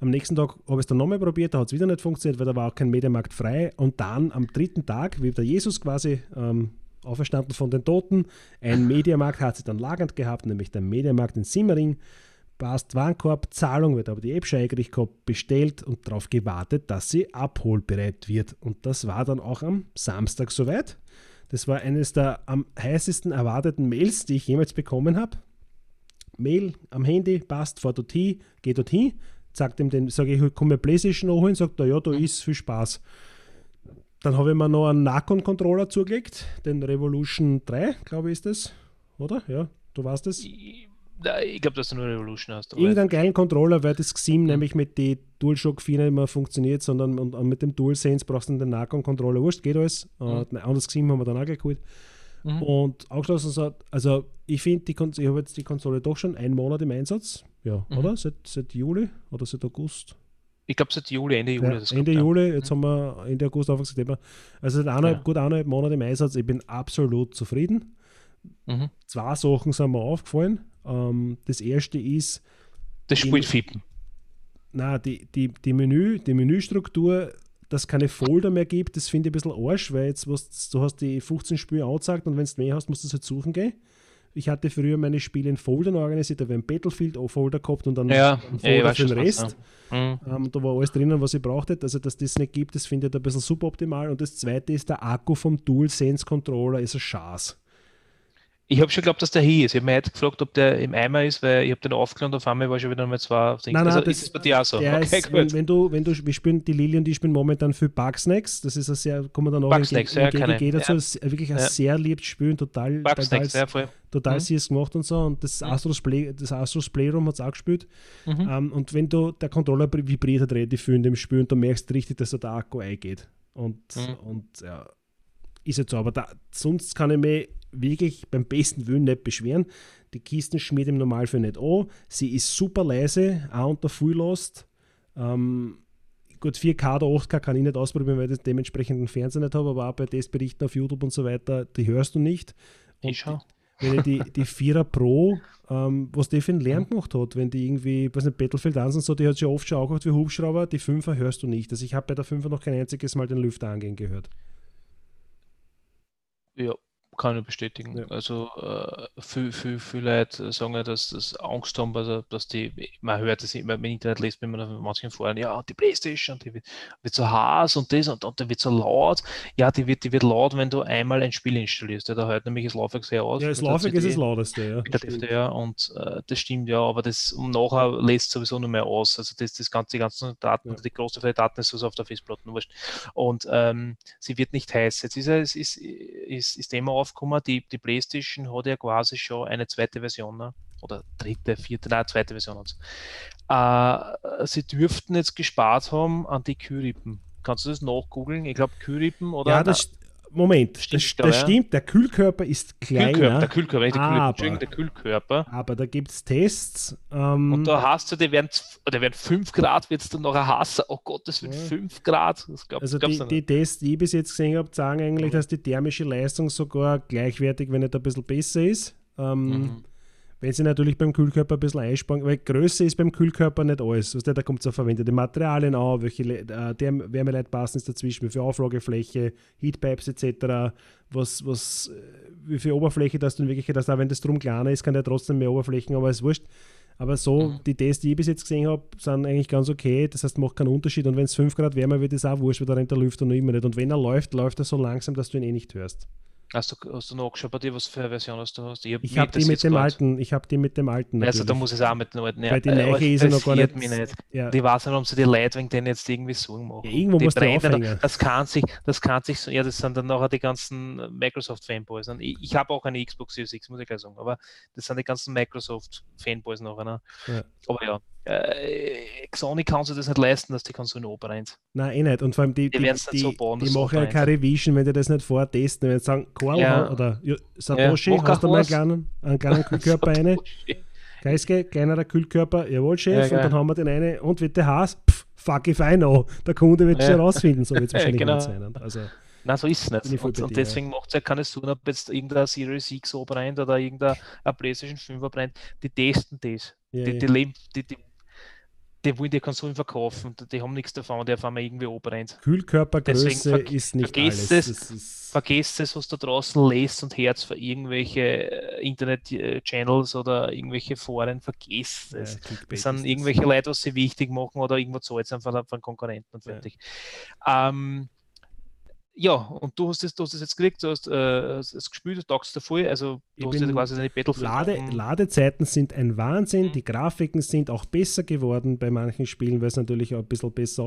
am nächsten Tag habe ich es dann nochmal probiert, da hat es wieder nicht funktioniert, weil da war auch kein Mediamarkt frei. Und dann am dritten Tag, wie der Jesus quasi ähm, auferstanden von den Toten, ein Mediamarkt hat sie dann lagernd gehabt, nämlich der Mediamarkt in Simmering. Passt Warenkorb, Zahlung wird aber die App schon eigentlich gehabt, bestellt und darauf gewartet, dass sie abholbereit wird. Und das war dann auch am Samstag soweit. Das war eines der am heißesten erwarteten Mails, die ich jemals bekommen habe. Mail am Handy, passt, fahr dorthin, geh dorthin, sagt ihm den, sage ich, komm mir Playstation holen, sagt er, ja, da ist viel Spaß. Dann habe ich mir noch einen Nacon-Controller zugelegt, den Revolution 3, glaube ich, ist das, oder? Ja, du weißt es. Ich glaube, dass du nur Revolution hast. Irgendeinen geilen Controller, weil das XIM nämlich mit den DualShock 4 nicht mehr funktioniert, sondern und, und mit dem DualSense brauchst du den Nacon-Controller. Wurscht, geht alles. Mhm. Uh, ein anderes XIM haben wir dann auch gleich geholt. Mhm. Und angeschlossen hat, also ich finde, ich habe jetzt die Konsole doch schon einen Monat im Einsatz. Ja, mhm. oder? Seit, seit Juli oder seit August? Ich glaube seit Juli, Ende Juli. Ja, Ende Juli, ja. jetzt mhm. haben wir Ende August, Anfang September. Also seit eineinhalb, ja. gut eineinhalb Monate im Einsatz. Ich bin absolut zufrieden. Mhm. Zwei Sachen sind mir aufgefallen. Ähm, das erste ist. Das spielt Fippen. Nein, die, die, die, Menü, die Menüstruktur, dass es keine Folder mehr gibt, das finde ich ein bisschen arsch, weil jetzt was, du hast die 15 Spiele angezeigt und wenn du mehr hast, musst du es halt suchen gehen. Ich hatte früher meine Spiele in Foldern organisiert, da habe ein Battlefield-Folder gehabt und dann ja, einen Folder ja, für den Rest. Ja. Mhm. Ähm, da war alles drinnen, was ich brauchte. Also, dass das nicht gibt, das finde ich ein bisschen suboptimal. Und das zweite ist, der Akku vom DualSense Controller ist ein Schaß. Ich habe schon geglaubt, dass der hier ist. Ich habe mich heute gefragt, ob der im Eimer ist, weil ich habe den aufgeladen und auf einmal war schon wieder mal zwei. Nein, nein, also das, ist es bei dir auch so? Okay, ist, wenn, wenn, du, wenn du, wir spielen, die Lilly und die spielen momentan für Bugsnacks. Das ist ein sehr, kommen wir dann auch Bugsnacks, ja, im keine- GGG dazu. ja. Das ist wirklich ein Ja. sehr liebes Spiel und total, Bugsnacks, total, ja, voll. total Mhm. süß gemacht und so. Und das Mhm. Astros, Play, das Astros Playroom hat es auch gespielt. Mhm. Ähm, und wenn du, der Controller vibriert halt relativ viel in dem Spiel und du merkst richtig, dass da der Akku eingeht. Und, Mhm. und ja, ist jetzt so. Aber da, sonst kann ich mich wirklich beim besten Willen nicht beschweren. Die Kisten schmiert im Normalfall nicht an. Sie ist super leise, auch unter Full-Last. Ähm, gut, 4K oder 8K kann ich nicht ausprobieren, weil ich das dementsprechend einen Fernseher nicht habe, aber auch bei Testberichten auf YouTube und so weiter, die hörst du nicht. Und Ich schau. wenn ich die, die 4er Pro, ähm, was die für einen Lärm gemacht hat, wenn die irgendwie, weiß nicht, Battlefield 1 und so, die hat schon oft schon auch gemacht wie Hubschrauber, die 5er hörst du nicht. Also ich habe bei der 5er noch kein einziges Mal den Lüfter angehen gehört. Ja, kann ich bestätigen. Ja. Also äh, viel, viel, viel Leute sagen ja, dass das Angst haben, also, dass die, man hört das immer im Internet, liest wenn man auf manchen Foren, ja, die Playstation, die wird, wird so heiß und das und, und die wird so laut. Ja, die wird, die wird laut, wenn du einmal ein Spiel installierst. Ja, da hört nämlich das Laufwerk sehr aus. Ja, das Laufwerk ist das lauteste, ja. mit der DVR und äh, das stimmt ja, aber das um nachher lässt sowieso nur mehr aus. Also das, das ganze, die ganzen Daten, Ja. die große Teil der Daten ist also auf der Festplatte, wurscht. Und ähm, sie wird nicht heiß. Jetzt ist, ja- es ist, ist, ist Thema aufgekommen, die, die PlayStation hat ja quasi schon eine zweite Version, ne? oder dritte, vierte, nein, zweite Version. Äh, sie dürften jetzt gespart haben an die Kühlrippen. Kannst du das nachgoogeln? Ich glaube Kühlrippen oder Ja, das, Moment, Stimmt, das, aber das ja. stimmt, der Kühlkörper ist Kühlkörper, kleiner, der Kühlkörper, nicht der Kühlrippen, aber- der Kühlkörper. aber da gibt es Tests. Ähm, Und da hast du, die werden, die werden 5 Grad, wird es dann noch ein Hasser. Oh Gott, das wird Ja. 5 Grad. Das glaub, also die, die. Tests, die ich bis jetzt gesehen habe, sagen eigentlich, Mhm. dass die thermische Leistung sogar gleichwertig, wenn nicht ein bisschen besser ist. Ähm, Mhm. Wenn sie natürlich beim Kühlkörper ein bisschen einsparen, weil Größe ist beim Kühlkörper nicht alles. Du, da kommt es auf verwendete Materialien an, welche äh, der Wärmeleitpassen ist dazwischen, wie viel Auflagefläche, Heatpipes etc., was, was, äh, wie viel Oberfläche das du in Wirklichkeit hast. Auch wenn das drum kleiner ist, kann der trotzdem mehr Oberflächen, aber ist wurscht. Aber so, Mhm. die Tests, die ich bis jetzt gesehen habe, sind eigentlich ganz okay. Das heißt, macht keinen Unterschied. Und wenn es 5 Grad wärmer wird, ist auch wurscht, weil da rennt der Lüfter noch immer nicht. Und wenn er läuft, läuft er so langsam, dass du ihn eh nicht hörst. Hast du, hast du nachgeschaut bei dir, was für eine Version hast du hast? Ich habe die mit dem grad. alten, ich habe die mit dem alten. Also da muss es auch mit dem alten. Weil die äh, Neiche ist ja noch gar nicht- mich nicht. ja. Die weiß nicht, warum sie die Leute wegen denen jetzt irgendwie Sorgen machen. Ja, irgendwo die dann- Das kann sich, das kann sich so, ja, das sind dann nachher die ganzen Microsoft-Fanboys. Ich, ich habe auch eine Xbox Series X, muss ich gleich sagen, aber das sind die ganzen Microsoft-Fanboys nachher. Ne? Ja. Aber ja, äh, Sony kann sich das nicht leisten, dass die Konsole operennt. Nein, eh nicht. Und vor allem die, Die die, die, so bauen, die machen ja keine Revision, wenn die das nicht vorher testen. Wenn sie sagen, Karl Ja. oder ja, Satoshi, Ja, hast du mal einen kleinen, einen kleinen Kühlkörper [laughs] eine? Geiske, kleinerer Kühlkörper, jawohl, Chef. Ja, und dann haben wir den eine, und wird der Haas? Pff, fuck if I know. Der Kunde wird es Ja. rausfinden, so [laughs] wird es wahrscheinlich genau. nicht sein. Also, Nein, so ist es nicht. Und, und deswegen macht es ja keine Sinn, ob jetzt irgendein Series X brennt oder irgendein ein PlayStation 5 brennt. Die testen das. ja, Die, die, leben, die, die, die wollen die Konsolen verkaufen. Die, die haben nichts davon, auf einmal irgendwie brennt. Kühlkörpergröße Deswegen ist nicht vergiss alles. es. Ist, Vergesst es, was da draußen lest und Herz für irgendwelche äh, Internet-Channels oder irgendwelche Foren. Vergesst ja, es. Clickbait Das sind irgendwelche Leute, was sie wichtig machen oder irgendwo zahlt es einfach von Konkurrenten und Ja. fertig. Ähm, ja, und du hast es, du hast es jetzt gekriegt, du hast äh, es es gespielt, du tagst voll, also Ich du hast dir bin- quasi deine Battlefield. Lade, Sachen- Ladezeiten sind ein Wahnsinn, Mhm. die Grafiken sind auch besser geworden bei manchen Spielen, weil es natürlich auch ein bisschen besser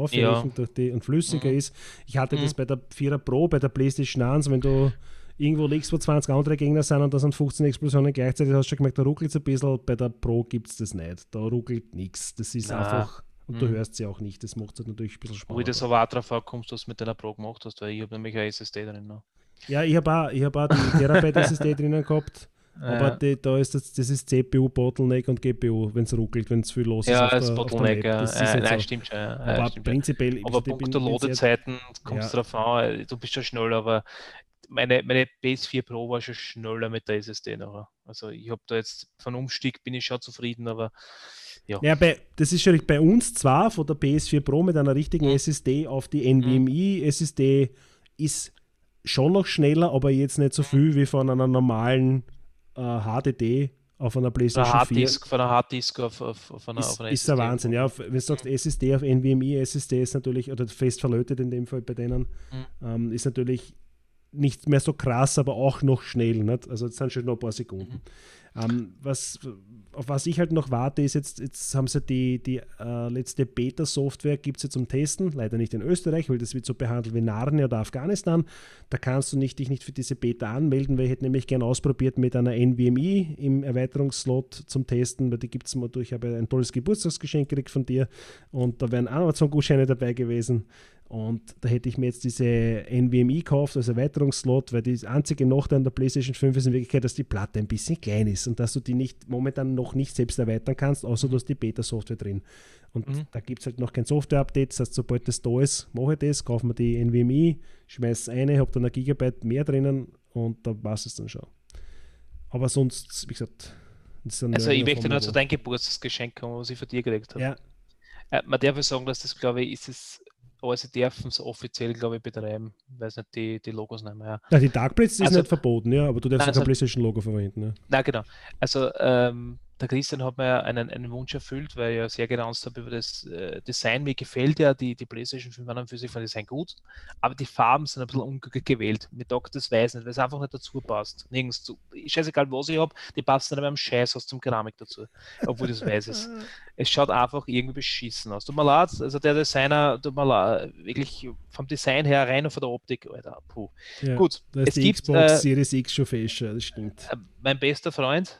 durch die, und flüssiger Mhm. ist. Ich hatte das Mhm. bei der 4er Pro, bei der PlayStation 1, wenn du irgendwo liegst, wo 20 andere Gegner sind und da sind 15 Explosionen gleichzeitig, hast du schon gemerkt, da ruckelt es ein bisschen. Bei der Pro gibt es das nicht. Da ruckelt nichts. Das ist Na. einfach, und du Mhm. hörst sie auch nicht. Das macht es natürlich ein bisschen Wo ich das aber auch drauf ankommst, was du mit deiner Pro gemacht hast, weil ich habe nämlich eine SSD drin. Ne? Ja, ich habe auch, ich hab auch die [laughs] Terabyte-SSD drinnen gehabt. Aber Ja. die, da ist das, das ist CPU, Bottleneck und GPU, wenn es ruckelt, wenn es viel los ja, ist. der, Bottleneck, ja. Das ist Äh, halt nein, so. stimmt schon. Ja, Aber ja, stimmt, ja. prinzipiell. Aber Punkt der Ladezeiten kommst Ja. du drauf an, du bist schon schnell, aber meine, meine PS4 Pro war schon schneller mit der SSD nachher. Also ich habe da jetzt von Umstieg bin ich schon zufrieden, aber Ja, bei, das ist schon richtig. Bei uns zwar von der PS4 Pro mit einer richtigen Mhm. SSD auf die NVMe SSD ist schon noch schneller, aber jetzt nicht so Mhm. viel wie von einer normalen äh, HDD auf einer PlayStation einer 4. Harddisk, von einer Harddisk auf, auf, auf einer, Ist, auf einer ist der SSD. Wahnsinn, ja. Wenn du sagst SSD auf NVMe, SSD ist natürlich, oder fest verlötet in dem Fall bei denen, Mhm. ähm, ist natürlich nicht mehr so krass, aber auch noch schnell. Nicht? Also jetzt sind schon noch ein paar Sekunden. Mhm. Ähm, was, auf was ich halt noch warte, ist jetzt, jetzt haben sie die, die äh, letzte Beta-Software, gibt es jetzt zum Testen, leider nicht in Österreich, weil das wird so behandelt wie Narnia oder Afghanistan. Da kannst du nicht, dich nicht für diese Beta anmelden, weil ich hätte nämlich gerne ausprobiert mit einer NVMe im Erweiterungsslot zum Testen, weil die gibt es mal durch, ich habe ein tolles Geburtstagsgeschenk gekriegt von dir und da wären Amazon-Gutscheine dabei gewesen. Und da hätte ich mir jetzt diese NVMe gekauft als Erweiterungsslot, weil die einzige Nachteil an der PlayStation 5 ist in Wirklichkeit, dass die Platte ein bisschen klein ist und dass du die nicht momentan noch nicht selbst erweitern kannst, außer du hast die Beta-Software drin. Und mhm. da gibt es halt noch kein Software-Update. Das heißt, sobald das da ist, mache ich das, kaufe mir die NVMe, schmeiße eine, habe dann ein Gigabyte mehr drinnen und da war es dann schon. Aber sonst, wie gesagt, also ich möchte nur zu deinem Geburtstagsgeschenk kommen, was ich für dir gekriegt habe. Ja. Äh, man darf sagen, dass das, glaube ich, ist es aber sie dürfen es offiziell, glaube ich, betreiben. Ich weiß nicht, die, die Logos nicht mehr. Ja, die Darkblades also, ist nicht verboten, ja, aber du darfst nein, also, kein PlayStation-Logo verwenden. Ja. Nein, genau. Also ähm, der Christian hat mir einen, einen Wunsch erfüllt, weil ich ja sehr geranzt habe über das äh, Design. Mir gefällt ja die, die PlayStation 5 an und für sich von Design gut, aber die Farben sind ein bisschen unglücklich gewählt. Mir taugt das Weiß nicht, weil es einfach nicht dazu passt. Nirgends zu. Scheißegal, was ich habe, die passen nicht beim Scheiß aus dem Keramik dazu, obwohl das weiß ist. [laughs] es schaut einfach irgendwie beschissen aus. Tut mir leid, also der Designer, tut mir leid, wirklich vom Design her rein und von der Optik, Alter, puh. Ja, gut, es die gibt, Xbox äh, Series X schon fescher, das stimmt. Äh, mein bester Freund,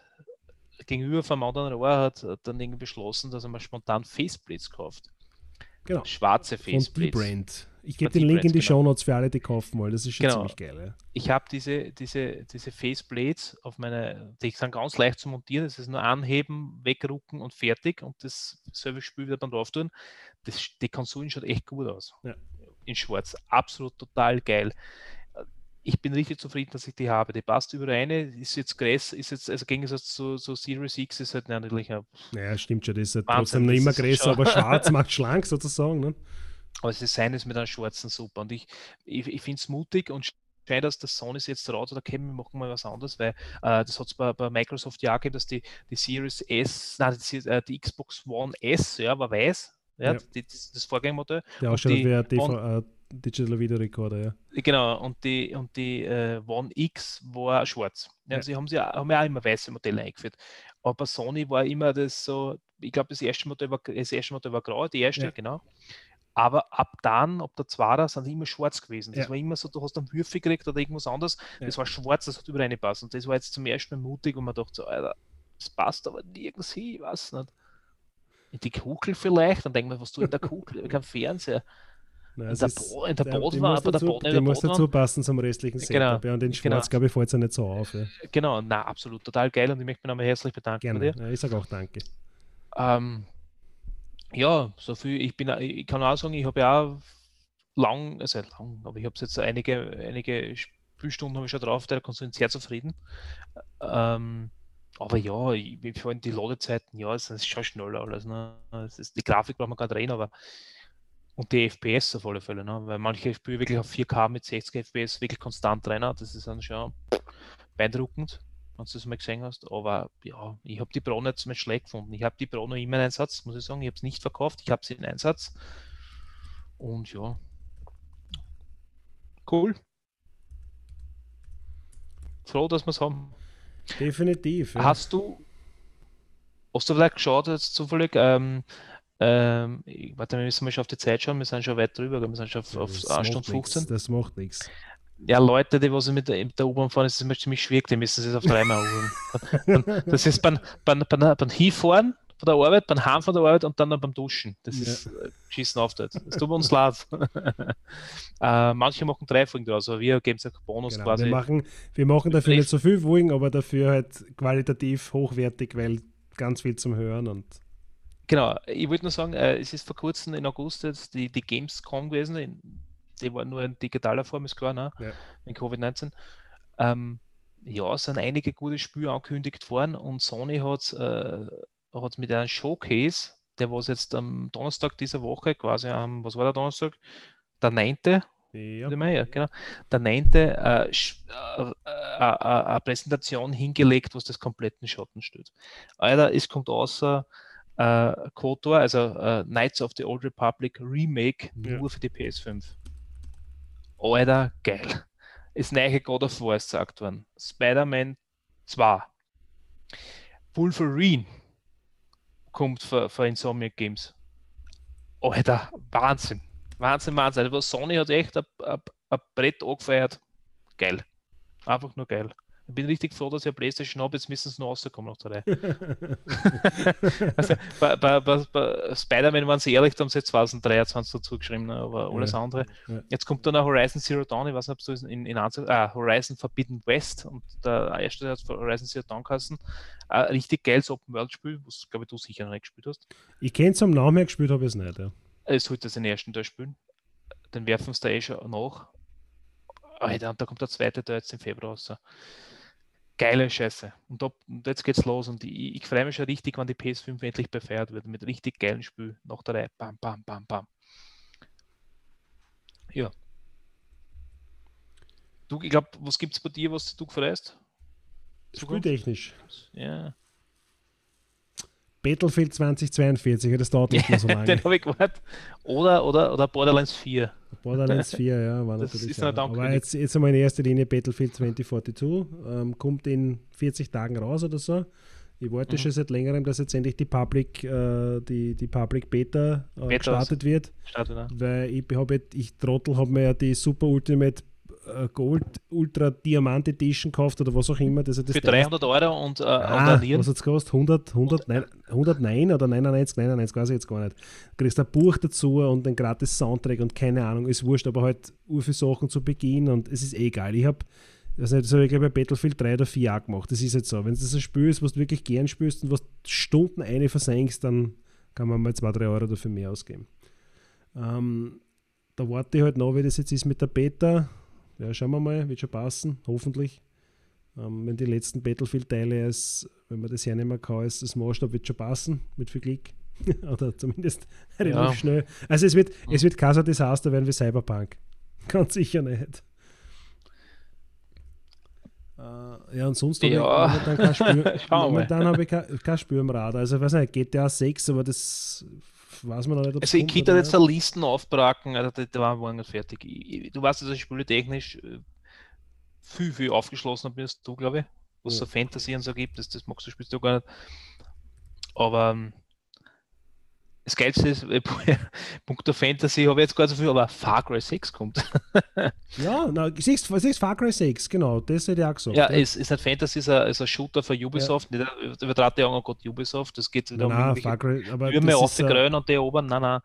gegenüber vom anderen Rohr hat dann irgendwie beschlossen, dass er mal spontan Faceplates kauft. Genau. Schwarze Faceplates. Von brand Ich gebe den Link in die genau. Show Notes für alle, die kaufen wollen. Das ist schon genau. ziemlich geil. Ja. Ich habe diese, diese, diese Faceplates auf meine, die sind ganz leicht zu montieren. Das ist nur anheben, wegrucken und fertig. Und das selbe Spiel wieder dann drauf tun. Das, die Konsole schaut echt gut aus. Ja. In schwarz. Absolut total geil ich bin richtig zufrieden, dass ich die habe. Die passt über eine, ist jetzt größer, ist jetzt, also Gegensatz zu, zu Series X ist halt natürlich ein. Naja, stimmt schon, das ist halt trotzdem noch immer größer, aber [laughs] schwarz macht schlank sozusagen. Ne? Aber das Design ist mit einem schwarzen super. Und ich, ich, ich finde es mutig und scheint, dass das Sony ist jetzt raus oder okay, wir machen mal was anderes, weil äh, das hat es bei, bei, Microsoft ja gegeben, dass die, die Series S, nein, die, äh, die Xbox One S, ja, war weiß, ja, ja. Die, das, das Vorgängermodell. Ja, schon wie ein Digital Video Recorder, ja. Genau, und die, und die äh, One X war schwarz. Ja, ja. Sie haben, sie auch, haben ja auch immer weiße Modelle eingeführt. Aber Sony war immer das so, ich glaube, das erste Modell war das erste Modell war grau, die erste, ja. genau. Aber ab dann, ab der Zweiter, sind die immer schwarz gewesen. Das ja. war immer so, du hast einen Würfel gekriegt oder irgendwas anderes. Das war schwarz, das hat überall reingepasst. Und das war jetzt zum ersten Mal mutig und man dachte so, Alter, das passt aber nirgends hin, ich weiß nicht. In die Kugel vielleicht, dann denkt man, was du in der Kugel, [laughs] kein Fernseher. Nein, in, der Bo in der Boden war, aber der Boden Der muss dazu passen zum restlichen Setup. Genau. Ja, und den genau. Schwarz, genau. glaube ich, fällt es ja nicht so auf. Ja. Genau, na absolut, total geil und ich möchte mich nochmal herzlich bedanken Gerne. bei dir. Ja, ich sage auch danke. Ähm, ja, so viel, ich bin, ich kann auch sagen, ich habe ja auch lang, also lang, aber ich habe jetzt einige, einige Spielstunden habe ich schon drauf, der Konsum sehr zufrieden. Ähm, aber ja, ich, vor allem die Ladezeiten, ja, es ist schon schneller alles. Ne? Ist, die Grafik braucht man gar nicht reden, aber und die FPS auf alle Fälle, ne? weil manche Spiele wirklich auf 4K mit 60 FPS wirklich konstant rennen. Das ist dann schon beeindruckend, wenn du das mal gesehen hast. Aber ja, ich habe die Pro nicht so schlecht gefunden. Ich habe die Pro noch immer in Einsatz, muss ich sagen. Ich habe es nicht verkauft, ich habe sie in Einsatz. Und ja, cool. Froh, dass wir es haben. Definitiv. Ja. Hast du, hast du vielleicht geschaut, jetzt zufällig, ähm, ähm, warte, wir müssen mal schon auf die Zeit schauen, wir sind schon weit drüber, wir sind schon auf, auf 1 Stunde 15. Nix, das macht nichts. Ja, Leute, die was mit der, mit der U-Bahn fahren, ist immer ziemlich schwierig, die müssen sich auf dreimal holen. [laughs] das ist beim, beim, beim, beim Hinfahren von der Arbeit, beim Heim von der Arbeit und dann beim Duschen. Das ja. ist äh, schießen auf das. Das tut uns leid. [laughs] äh, manche machen drei Folgen draus, aber wir geben es auch Bonus genau, quasi. Wir machen, wir machen dafür nicht so viel Folgen, aber dafür halt qualitativ hochwertig, weil ganz viel zum Hören und Genau, ich wollte nur sagen, äh, es ist vor kurzem in August jetzt die, die Gamescom gewesen, in, die war nur in digitaler Form, ist klar, ne? Ja. in Covid-19. Ähm, ja, es sind einige gute Spiele angekündigt worden und Sony hat äh, mit einem Showcase, der was jetzt am Donnerstag dieser Woche, quasi am, was war der Donnerstag? Der 9. Ja. genau. Der 9. Äh, äh, äh, eine Präsentation hingelegt, was das kompletten Schatten steht. Alter, es kommt außer äh, KOTOR, also äh, Knights of the Old Republic Remake, nur ja. für die PS5. Alter, geil. das neue God of War ist gesagt worden. Spider-Man 2. Wolverine kommt für Insomniac Games. Alter, Wahnsinn. Wahnsinn, Wahnsinn. Aber Sony hat echt ein Brett angefeiert. Geil. Einfach nur geil. Ich bin richtig froh, dass ich eine Playstation habe, jetzt müssen sie noch rauskommen noch drei. [laughs] also, bei, bei, bei, bei Spider-Man waren sie ehrlich, da haben sie jetzt 2023 dazu geschrieben, aber alles ja, andere. Ja. Jetzt kommt dann auch Horizon Zero Dawn, ich weiß nicht, ob du in, in Ansatz, ah, Horizon Forbidden West und der erste hat Horizon Zero Dawn geheißen. Ein richtig geiles Open-World-Spiel, was glaube ich du sicher noch nicht gespielt hast. Ich kenne es am Namen her, gespielt habe ich es nicht. Ja. Es sollte den ersten Teil spielen. Den werfen sie da eh schon nach. Alter, und da kommt der zweite Teil jetzt im Februar raus geile Scheiße. Und, ob, und jetzt geht's los und ich, ich freue mich schon richtig, wenn die PS5 endlich befeiert wird, mit richtig geilen Spiel nach der Reihe. Bam, bam, bam, bam. Ja. Du, ich glaube, was gibt es bei dir, was du freust? Spieltechnisch. Ja. Battlefield 2042, das dauert nicht mehr so [laughs] lange. Den habe ich gewartet. Oder, oder, oder Borderlands 4. Borderlands 4, ja, war das natürlich. Ist auch. Aber jetzt, jetzt einmal in erster Linie Battlefield 2042. Ähm, kommt in 40 Tagen raus oder so. Ich warte mhm. schon seit längerem, dass jetzt endlich die Public, äh, die, die Public Beta, äh, Beta gestartet wird. Startet, ja. Weil ich, hab, ich Trottel habe mir ja die Super Ultimate Gold Ultra Diamant Edition gekauft oder was auch immer. Das, das Für 300 Euro und äh, ah, was hat es gekostet? 100, 100, nein, 109 oder 99, 99, weiß ich jetzt gar nicht. Du kriegst ein Buch dazu und einen gratis Soundtrack und keine Ahnung, ist wurscht, aber halt ur viele Sachen zu Beginn und es ist eh geil. Ich habe das habe ich glaube bei Battlefield 3 oder 4 auch gemacht. Das ist jetzt so. Wenn es das ein Spiel ist, was du wirklich gern spielst und was Stunden eine versenkst, dann kann man mal 2-3 Euro dafür mehr ausgeben. Ähm, da warte ich halt noch, wie das jetzt ist mit der Beta ja, schauen wir mal, wird schon passen, hoffentlich. Ähm, wenn die letzten Battlefield-Teile, wenn man das hernehmen kann, als das Maßstab wird schon passen, mit viel Glück. [laughs] Oder zumindest relativ ja. schnell. Also es wird, es wird kein Desaster werden wie Cyberpunk. [laughs] Ganz sicher nicht. Äh, ja, und sonst ja. habe ich momentan kein Spür, [laughs] momentan habe ich kein, kein Spür im Rad. Also ich weiß nicht, GTA 6, aber das weiß man noch nicht. Also ich könnte jetzt eine Listen aufbracken, also da, da waren wir fertig. Ich, du weißt, dass ich spiele technisch äh, viel, viel aufgeschlossener bist du, glaube ich. Was ja. so Fantasy und so gibt, das, das magst du, spielst du gar nicht. Aber ist, äh, [laughs] Punkt der Fantasy habe ich jetzt gar so viel, aber Far Cry 6 kommt. [laughs] ja, na, siehst, siehst Far Cry 6, genau, das hätte ich auch gesagt. Ja, ja. Es, ist nicht Fantasy, ist ein, ist ein Shooter für Ubisoft, ja. nicht übertragt ja auch Gott Ubisoft, das geht wieder nein, um Far Cry, aber auf die Grün und die oben, nein, nein,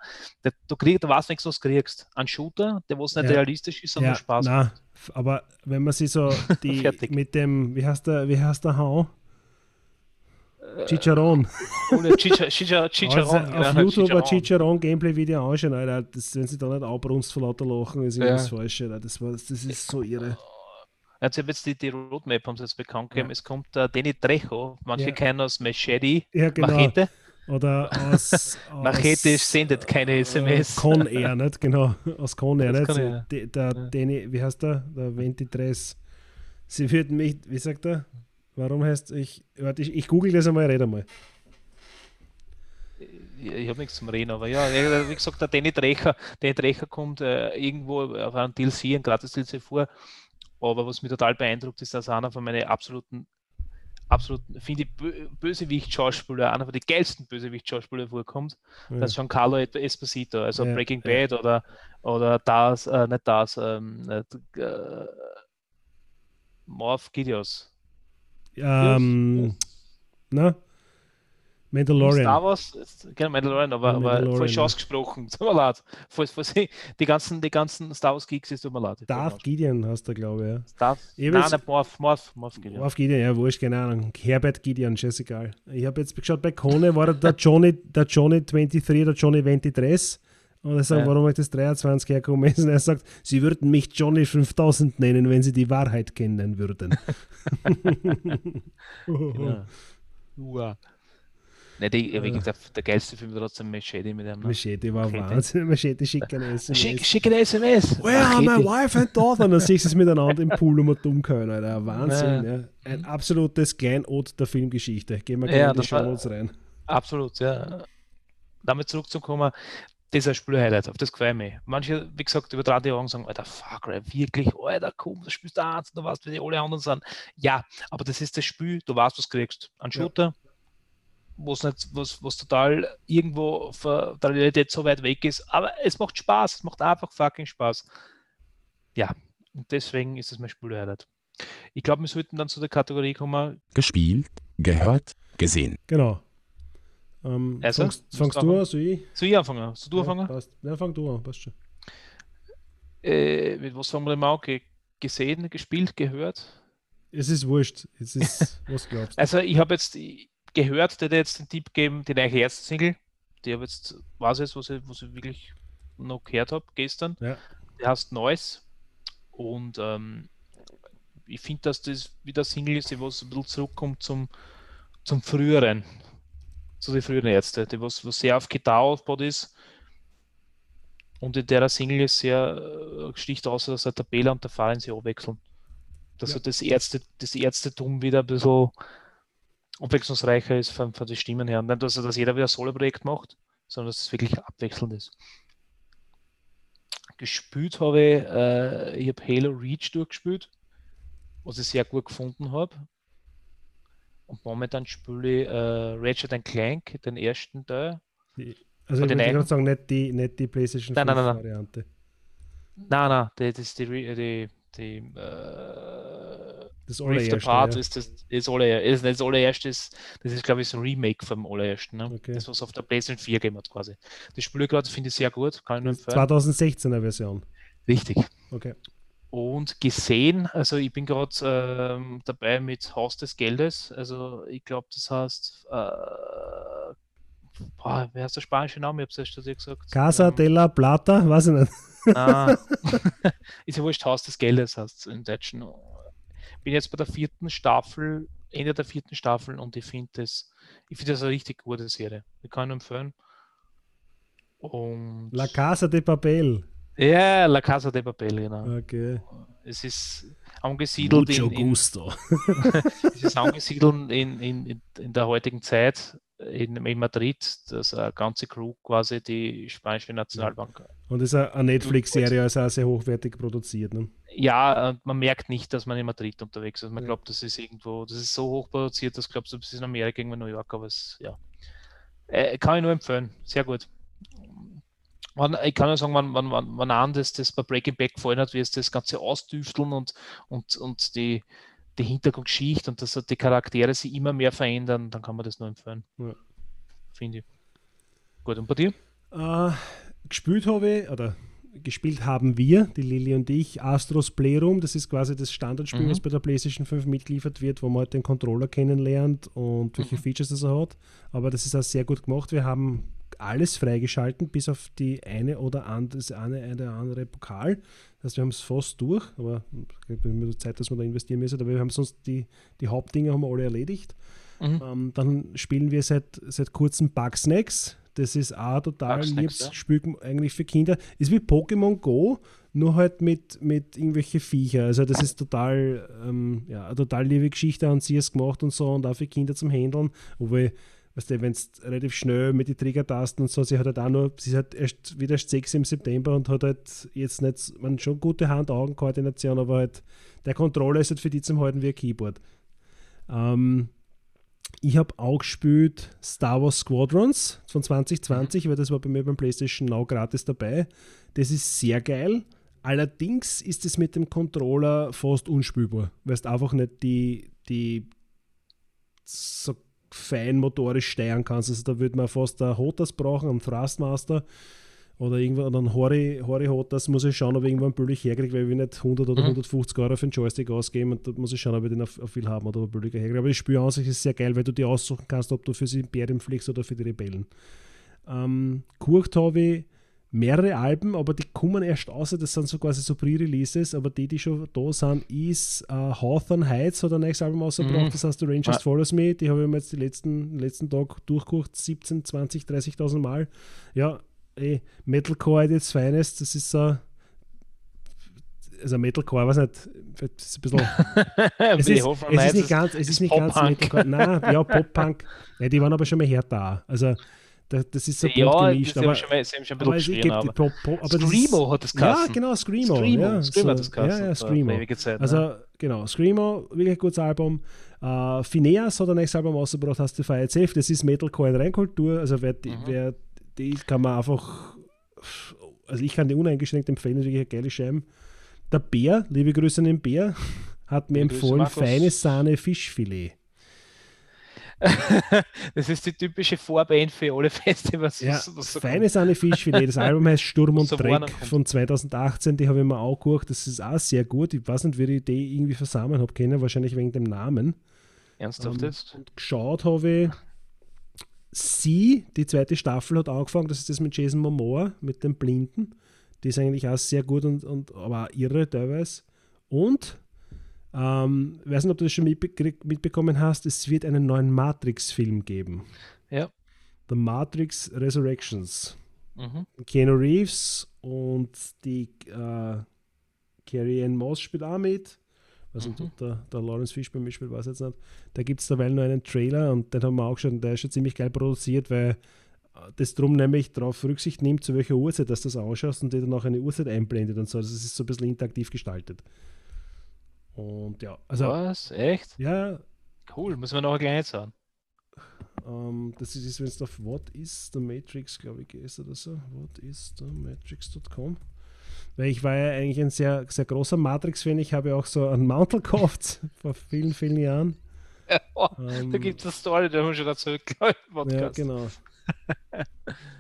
der, du, kriegst, du weißt nichts, was du kriegst. Ein Shooter, der was nicht ja. realistisch ist, sondern ja, Spaß nein, macht. Aber wenn man sich so [laughs] die mit dem, wie heißt der, wie heißt der Hau? Chicharron. Ohne Chicharron. Also auf YouTube ein Chicharron-Gameplay-Video anschauen, Alter. Das, wenn sie da nicht abbrunst vor lauter Lachen, ist irgendwas ja. falsch. Alter. Das, war, das ist so irre. Also jetzt die, die Roadmap haben sie jetzt bekannt gegeben. Ja. Es kommt uh, Danny Trejo, manche ja. kennen aus Machete, ja, genau. Machete. Oder aus, [laughs] Machete sendet keine SMS. Äh, Con Air, nicht? Genau, aus Con Air, nicht? Der, der ja. Danny, wie heißt der? Der Ventitres. Sie würden mich, wie sagt er? Warum heißt ich, warte, ich, ich google das einmal, rede mal. Ich, ich habe nichts zum Reden, aber ja, wie gesagt, der Danny Drecher, Danny Drecher kommt äh, irgendwo auf einem DLC, ein gratis DLC vor. Aber was mich total beeindruckt ist, dass einer von meinen absoluten, absoluten, finde ich, Bösewicht-Schauspieler, einer von den geilsten Bösewicht-Schauspieler vorkommt. Ja. Das ist Giancarlo Esposito, also ja, Breaking ja. Bad oder, oder das, äh, nicht das, ähm, äh, Morph Gideos. Ähm, na? Mandalorian. Star Wars, genau, Mandalorian, aber, Mandalorian, aber falsch ausgesprochen. [laughs] Tut mir leid. Falls, falls, die, ganzen, die ganzen Star Wars Geeks ist tut mir leid. Darth Gideon hast du, glaube ich. Ja. Darth, ich nein, nicht Morph, Morph, Morph Gideon. Morph Gideon, ja, wurscht, keine Ahnung. Herbert Gideon, scheißegal. Ich habe jetzt geschaut, bei Kone war der Johnny, der Johnny 23, der Johnny 23 und er sagt, ja. warum ich das 23 herkomme. Und er sagt, sie würden mich Johnny 5000 nennen, wenn sie die Wahrheit kennen würden. [laughs] genau. Uah. Ne, die, wie gesagt, der geilste Film war trotzdem Machete mit dem. Machete war Wahnsinn. Machete schickt eine [laughs] SMS. Schick, schick eine SMS. Where are my wife and daughter? Und dann siehst du es miteinander im Pool und dumm können, Alter. Wahnsinn. Ja. Ja. Ein absolutes Kleinod der Filmgeschichte. Gehen wir gerne ja, in die Show rein. Absolut, ja. Damit zurückzukommen, das ist ein Spielhighlight, auf das gefällt mich. Manche, wie gesagt, über drei Jahre sagen, Alter, fuck, wirklich, Alter, komm, das spielst du eins, du weißt, wie die alle anderen sind. Ja, aber das ist das Spiel, du weißt, was du kriegst. Ein Shooter, ja. was nicht, was, was total irgendwo von der Realität so weit weg ist, aber es macht Spaß, es macht einfach fucking Spaß. Ja, und deswegen ist es mein Spielhighlight. Ich glaube, wir sollten dann zu der Kategorie kommen. Gespielt, gehört, gesehen. Genau. Ähm, also, fangst, fangst du an, soll ich? Soll ich anfangen? Soll du ja, anfangen? Passt. Ja, fang du an, passt schon. Äh, mit was haben wir denn mal gesehen, gespielt, gehört? Es ist wurscht. Es ist, [laughs] was glaubst du? Also, ich habe jetzt gehört, der hat jetzt den Tipp gegeben, die neue erste Single. Die habe jetzt, weiß jetzt, was ich, was ich wirklich noch gehört habe gestern. Ja. Der heißt Noise. Und ähm, ich finde, dass das wieder Single ist, was ein bisschen zurückkommt zum, zum früheren zu den früheren Ärzte, die was, was sehr auf Gitarre aufgebaut ist. Und in der Single ist sehr äh, sticht aus, dass der Tabella und der Fallen sich abwechseln. Dass ja. so das, Ärzte, das Ärztetum wieder ein bisschen abwechslungsreicher ist von, von den Stimmen her. nicht, dass, dass jeder wieder ein Solo-Projekt macht, sondern dass es wirklich abwechselnd ist. Gespielt habe ich, äh, ich habe Halo Reach durchgespielt, was ich sehr gut gefunden habe. Und momentan spiele ich äh, Ratchet Clank, den ersten Teil. Die, also ich würde gerade sagen, nicht die, nicht die PlayStation nein, 5 nein, nein, Variante. Nein, nein, das ist die, die, die äh, das allererste. Apart ja. ist das, das, aller, ist das allererste, ist, das ist glaube ich so ein Remake vom allerersten. Ne? Okay. Das, was auf der PlayStation 4 gegeben hat quasi. Das Spiel gerade finde ich sehr gut, kann ich nur empfehlen. 2016er Version. Richtig. Okay und gesehen. Also ich bin gerade ähm, dabei mit Haus des Geldes. Also ich glaube, das heißt, äh, boah, wer heißt der spanische Name? Ich habe es erst gesagt. Casa ähm, de la Plata, weiß ich nicht. Ah, [laughs] [laughs] ist ja wurscht, Haus des Geldes heißt es im Deutschen. Bin jetzt bei der vierten Staffel, Ende der vierten Staffel und ich finde das, ich finde das eine richtig gute Serie. Ich kann empfehlen. Und La Casa de Papel. Ja, La Casa de Papel, genau. Okay. Es ist angesiedelt Mucho in, in, gusto. [laughs] es ist angesiedelt in, in, in der heutigen Zeit in, in Madrid, dass eine ganze Crew quasi die spanische Nationalbank. Und es ist eine Netflix-Serie, also auch sehr hochwertig produziert. Ne? Ja, man merkt nicht, dass man in Madrid unterwegs ist. Man ja. glaubt, das ist irgendwo, das ist so hoch produziert, dass glaubst du, das ist in Amerika, irgendwo in New York, aber es, ja. Äh, kann ich nur empfehlen. Sehr gut wann, ich kann ja sagen, wann, wann, wann, wann an das, das bei Breaking Back gefallen hat, wie es das Ganze ausdüfteln und, und, und die, die Hintergrundgeschichte und dass die Charaktere sich immer mehr verändern, dann kann man das nur empfehlen. Ja. Finde ich. Gut, und bei dir? Äh, gespielt habe ich, oder gespielt haben wir, die Lilly und ich, Astros Playroom. Das ist quasi das Standardspiel, mhm. was bei der PlayStation 5 mitgeliefert wird, wo man halt den Controller kennenlernt und welche mhm. Features das er hat. Aber das ist auch sehr gut gemacht. Wir haben alles freigeschalten, bis auf die eine oder andere, das eine oder andere Pokal. Das heißt, wir haben es fast durch, aber es ist Zeit, dass wir da investieren müssen. Aber wir haben sonst die, die Hauptdinge haben wir alle erledigt. Mhm. Ähm, dann spielen wir seit, seit kurzem Bugsnacks. Das ist auch total liebes ja. Spiel eigentlich für Kinder. Ist wie Pokémon Go, nur halt mit, mit irgendwelche Viecher. Also das ist total, ähm, ja, eine total liebe Geschichte an sie es gemacht und so und auch für Kinder zum Handeln. Obwohl weißt du, wenn es relativ schnell mit den Triggertasten und so, sie hat halt auch nur, sie hat erst wieder erst 6 im September und hat halt jetzt nicht, man schon gute Hand-Augen-Koordination, aber halt der Controller ist halt für die zum Halten wie ein Keyboard. Ähm, ich habe auch gespielt Star Wars Squadrons von 2020, mhm. weil das war bei mir beim PlayStation Now gratis dabei. Das ist sehr geil. Allerdings ist es mit dem Controller fast unspielbar, weil es einfach nicht die, die so fein motorisch steuern kannst. Also da würde man fast ein Hotas brauchen, einen Thrustmaster oder irgendwo einen Hori, Hori Hotas. Muss ich schauen, ob ich irgendwann billig herkriege, weil wir nicht 100 oder mhm. 150 Euro für einen Joystick ausgeben und da muss ich schauen, ob ich den auf, auf viel haben oder billiger herkriege. Aber das Spiel an sich ist sehr geil, weil du dir aussuchen kannst, ob du für das Imperium fliegst oder für die Rebellen. Ähm, Kurcht habe ich mehrere Alben, aber die kommen erst aus, das sind so quasi so Pre-Releases, aber die, die schon da sind, ist äh, Hawthorne Heights hat ein neues Album ausgebracht, mhm. das heißt The Rangers ja. Follows Me, die habe ich mir jetzt die letzten, letzten Tag durchgeguckt, 17, 20, 30.000 Mal. Ja, ey, Metalcore at its finest, das ist so also Metalcore, weiß nicht, das ist ein bisschen. [laughs] es, ist, es ist nicht ganz, es ist nicht ganz Metalcore. Nein, ja, Pop-Punk. Ja, [laughs] die waren aber schon mal härter. Also Da- Das ist so ja, bunt das gemischt. haben aber, schon, mal- schon ein aber bisschen es gibt aber. Pop, Pop, aber das Screamo ist, hat das Ja, geheißen. genau, Screamo. Screamo, ja, Screamo so, hat das geheißen. Ja, ja, Screamo. Zeit, ne? Also, genau, Screamo, wirklich ein gutes Album. Äh, Phineas hat ein nächstes Album rausgebracht, hast du feiert safe. Das ist Metalcore in Reinkultur. Also, wer, die, Mhm. wer die kann man einfach. Also, ich kann die uneingeschränkt empfehlen, das ist wirklich eine geile Scheibe. Der Bär, liebe Grüße an den Bär, hat mir Grüße, empfohlen, Markus. feine Sahne Fischfilet. [laughs] das ist die typische Vorband für alle [laughs] Festivals. Ja, so feine Sahne Fischfilet. Das Album heißt Sturm und So Dreck von 2018. Die habe ich mir auch geguckt. Das ist auch sehr gut. Ich weiß nicht, wie ich die irgendwie versammelt habe können. Wahrscheinlich wegen dem Namen. Ernsthaft Ähm, jetzt? Und geschaut habe ich Sie, die zweite Staffel hat angefangen, das ist das mit Jason Momoa, mit dem Blinden. Die ist eigentlich auch sehr gut und, und aber auch irre teilweise. Und, ähm, ich weiß nicht, ob du das schon mitbekommen hast, es wird einen neuen Matrix-Film geben. Ja. The Matrix Resurrections. Mhm. Keanu Reeves und die äh, Carrie Ann Moss spielt auch mit. Was Mhm. mhm. der, der Lawrence Fishburne mitspielt, weiß ich jetzt nicht. Da gibt es derweil noch einen Trailer und den haben wir auch und der ist schon ziemlich geil produziert, weil äh, das drum nämlich darauf Rücksicht nimmt, zu welcher Uhrzeit dass das ausschaust und dir dann auch eine Uhrzeit einblendet und so. Also es ist so ein bisschen interaktiv gestaltet. Und ja, also Was? Echt? ja, Cool, müssen wir noch gleich sagen. ähm, das ist, wenn es auf What is the Matrix, glaube ich, gehst oder so. What is the Matrix.com. Weil ich war ja eigentlich ein sehr, sehr großer Matrix-Fan. Ich habe ja auch so einen Mantel [laughs] gekauft vor vielen, vielen Jahren. [laughs] Oh, Ähm, da gibt es eine Story, die haben wir schon erzählt, glaube ich, Ja, genau. [laughs]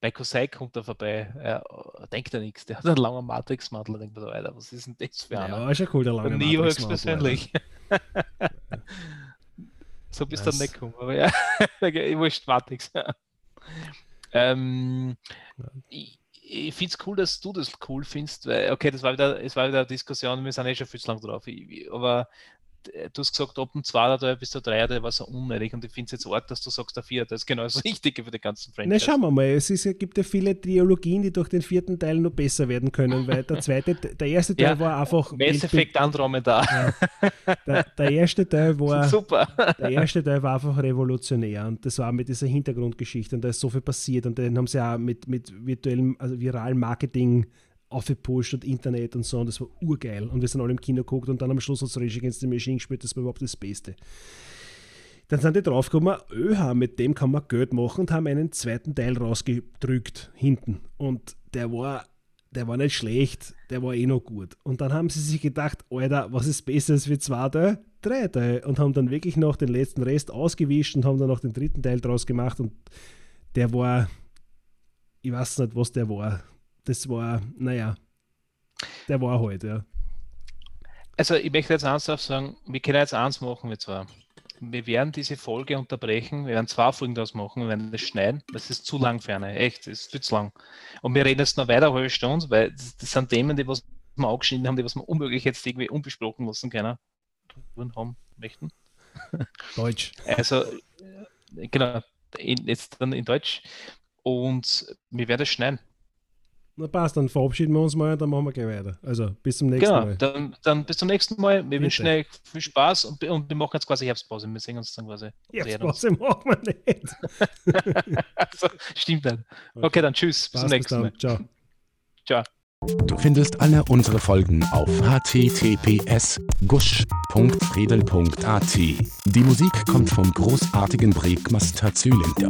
Bei Kosei kommt er vorbei, er äh, denkt er nichts, der hat einen langen Matrix-Mantel, denkt man so, Alter, was ist denn das für Ja, einer? war schon cool, der lange Neo höchstpersönlich. [laughs] so bist du Nice. nicht gekommen, aber ja, [laughs] ich wurscht Matrix. ähm, ich ich finde es cool, dass du das cool findest, weil, okay, das war wieder, es war wieder eine Diskussion, wir sind eh schon viel zu lang drauf, ich, aber du hast gesagt, ob ein Zweiter da bis der Dreier, der war so unnötig und ich finde es jetzt arg, dass du sagst, der Vierter ist genau das [laughs] Richtige für den ganzen Na, Franchise. schauen wir mal. Es ist, ja- gibt ja viele Triologien, die durch den vierten Teil noch besser werden können, weil der zweite, [laughs] der erste Teil Ja, war einfach. Mass Effect Andromeda, Der, der erste Teil war. [laughs] super. Der erste Teil war einfach revolutionär und das war mit dieser Hintergrundgeschichte und da ist so viel passiert und den haben sie auch mit, mit virtuellem, also viralem Marketing aufgepusht und Internet und so und das war urgeil und wir sind alle im Kino geguckt und dann am Schluss hat es Rage Against the Machine gespielt, das war überhaupt das Beste. Dann sind die draufgekommen, öha, mit dem kann man Geld machen und haben einen zweiten Teil rausgedrückt hinten und der war der war nicht schlecht, der war eh noch gut. Und dann haben sie sich gedacht, Alter, was ist besser als wie zwei Teile? Drei Teile. Und haben dann wirklich noch den letzten Rest ausgewischt und haben dann noch den dritten Teil draus gemacht. Und der war, ich weiß nicht, was der war. Das war, naja, der war halt, ja. Also ich möchte jetzt ernsthaft sagen, wir können jetzt eins machen, wir zwar. Wir werden diese Folge unterbrechen, wir werden zwei Folgen daraus machen, wir werden das schneiden, das ist zu lang für eine, echt, das ist viel zu lang. Und wir reden jetzt noch weiter eine halbe Stunde, weil das, das sind Themen, die was wir angeschnitten haben, die was wir unmöglich jetzt irgendwie unbesprochen lassen können, haben möchten. [laughs] Deutsch. Also, äh, genau, in, jetzt dann in Deutsch. Und wir werden das schneiden. Na passt, dann verabschieden wir uns mal und dann machen wir gleich weiter. Also, bis zum nächsten Genau, Mal. dann, dann bis zum nächsten Mal. Wir Bitte. wünschen euch viel Spaß und, und wir machen jetzt quasi Herbstpause. Wir sehen uns dann quasi. Ja, drehen uns. Pause machen wir nicht. [laughs] Also, stimmt dann. Okay, dann tschüss. Bis zum Passt, nächsten Mal. dann. Ciao. Ciao. Du findest alle unsere Folgen auf https gusch.redel.at. Die Musik kommt vom großartigen Breakmaster Zylinder.